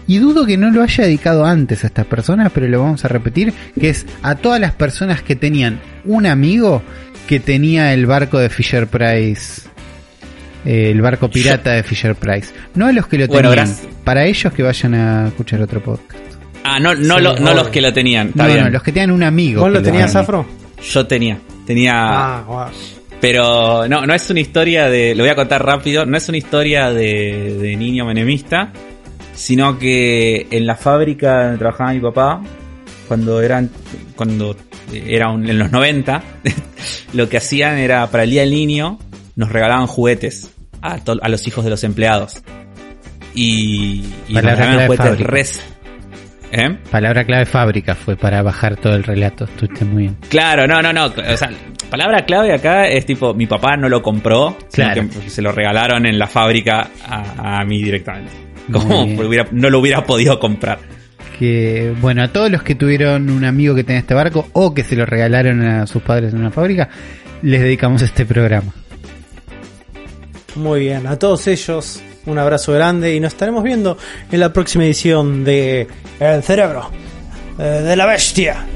y dudo que no lo haya dedicado antes a estas personas, pero lo vamos a repetir, que es a todas las personas que tenían un amigo que tenía el barco de Fisher Price. eh, el barco pirata de Fisher Price. No a los que lo Bueno, tenían. gracias. Para ellos que vayan a escuchar otro podcast. Ah, no, no, Sí, lo- no los que lo tenían. Está No, bien. no, los que tenían un amigo. ¿Vos lo tenías. Afro? Yo tenía. Tenía. Ah, guau. Pero no, no es una historia de. Lo voy a contar rápido. No es una historia de, de niño menemista. Sino que en la fábrica donde trabajaba mi papá. Cuando eran. Cuando era un- en los 90. lo que hacían era para el día del niño. Nos regalaban juguetes. A, to- a los hijos de los empleados. Y. Y nos regalaban juguetes fábrica. res. ¿Eh? Palabra clave fábrica fue para bajar todo el relato. Estuviste muy bien. Claro, no, no, no. O sea, palabra clave acá es tipo, mi papá no lo compró, Claro. sino que se lo regalaron en la fábrica a, a mí directamente. Como hubiera- no lo hubiera podido comprar. Que bueno a todos los que tuvieron un amigo que tenía este barco o que se lo regalaron a sus padres en una fábrica les dedicamos este programa Muy bien, a todos ellos un abrazo grande y nos estaremos viendo en la próxima edición de El Cerebro eh, de la Bestia.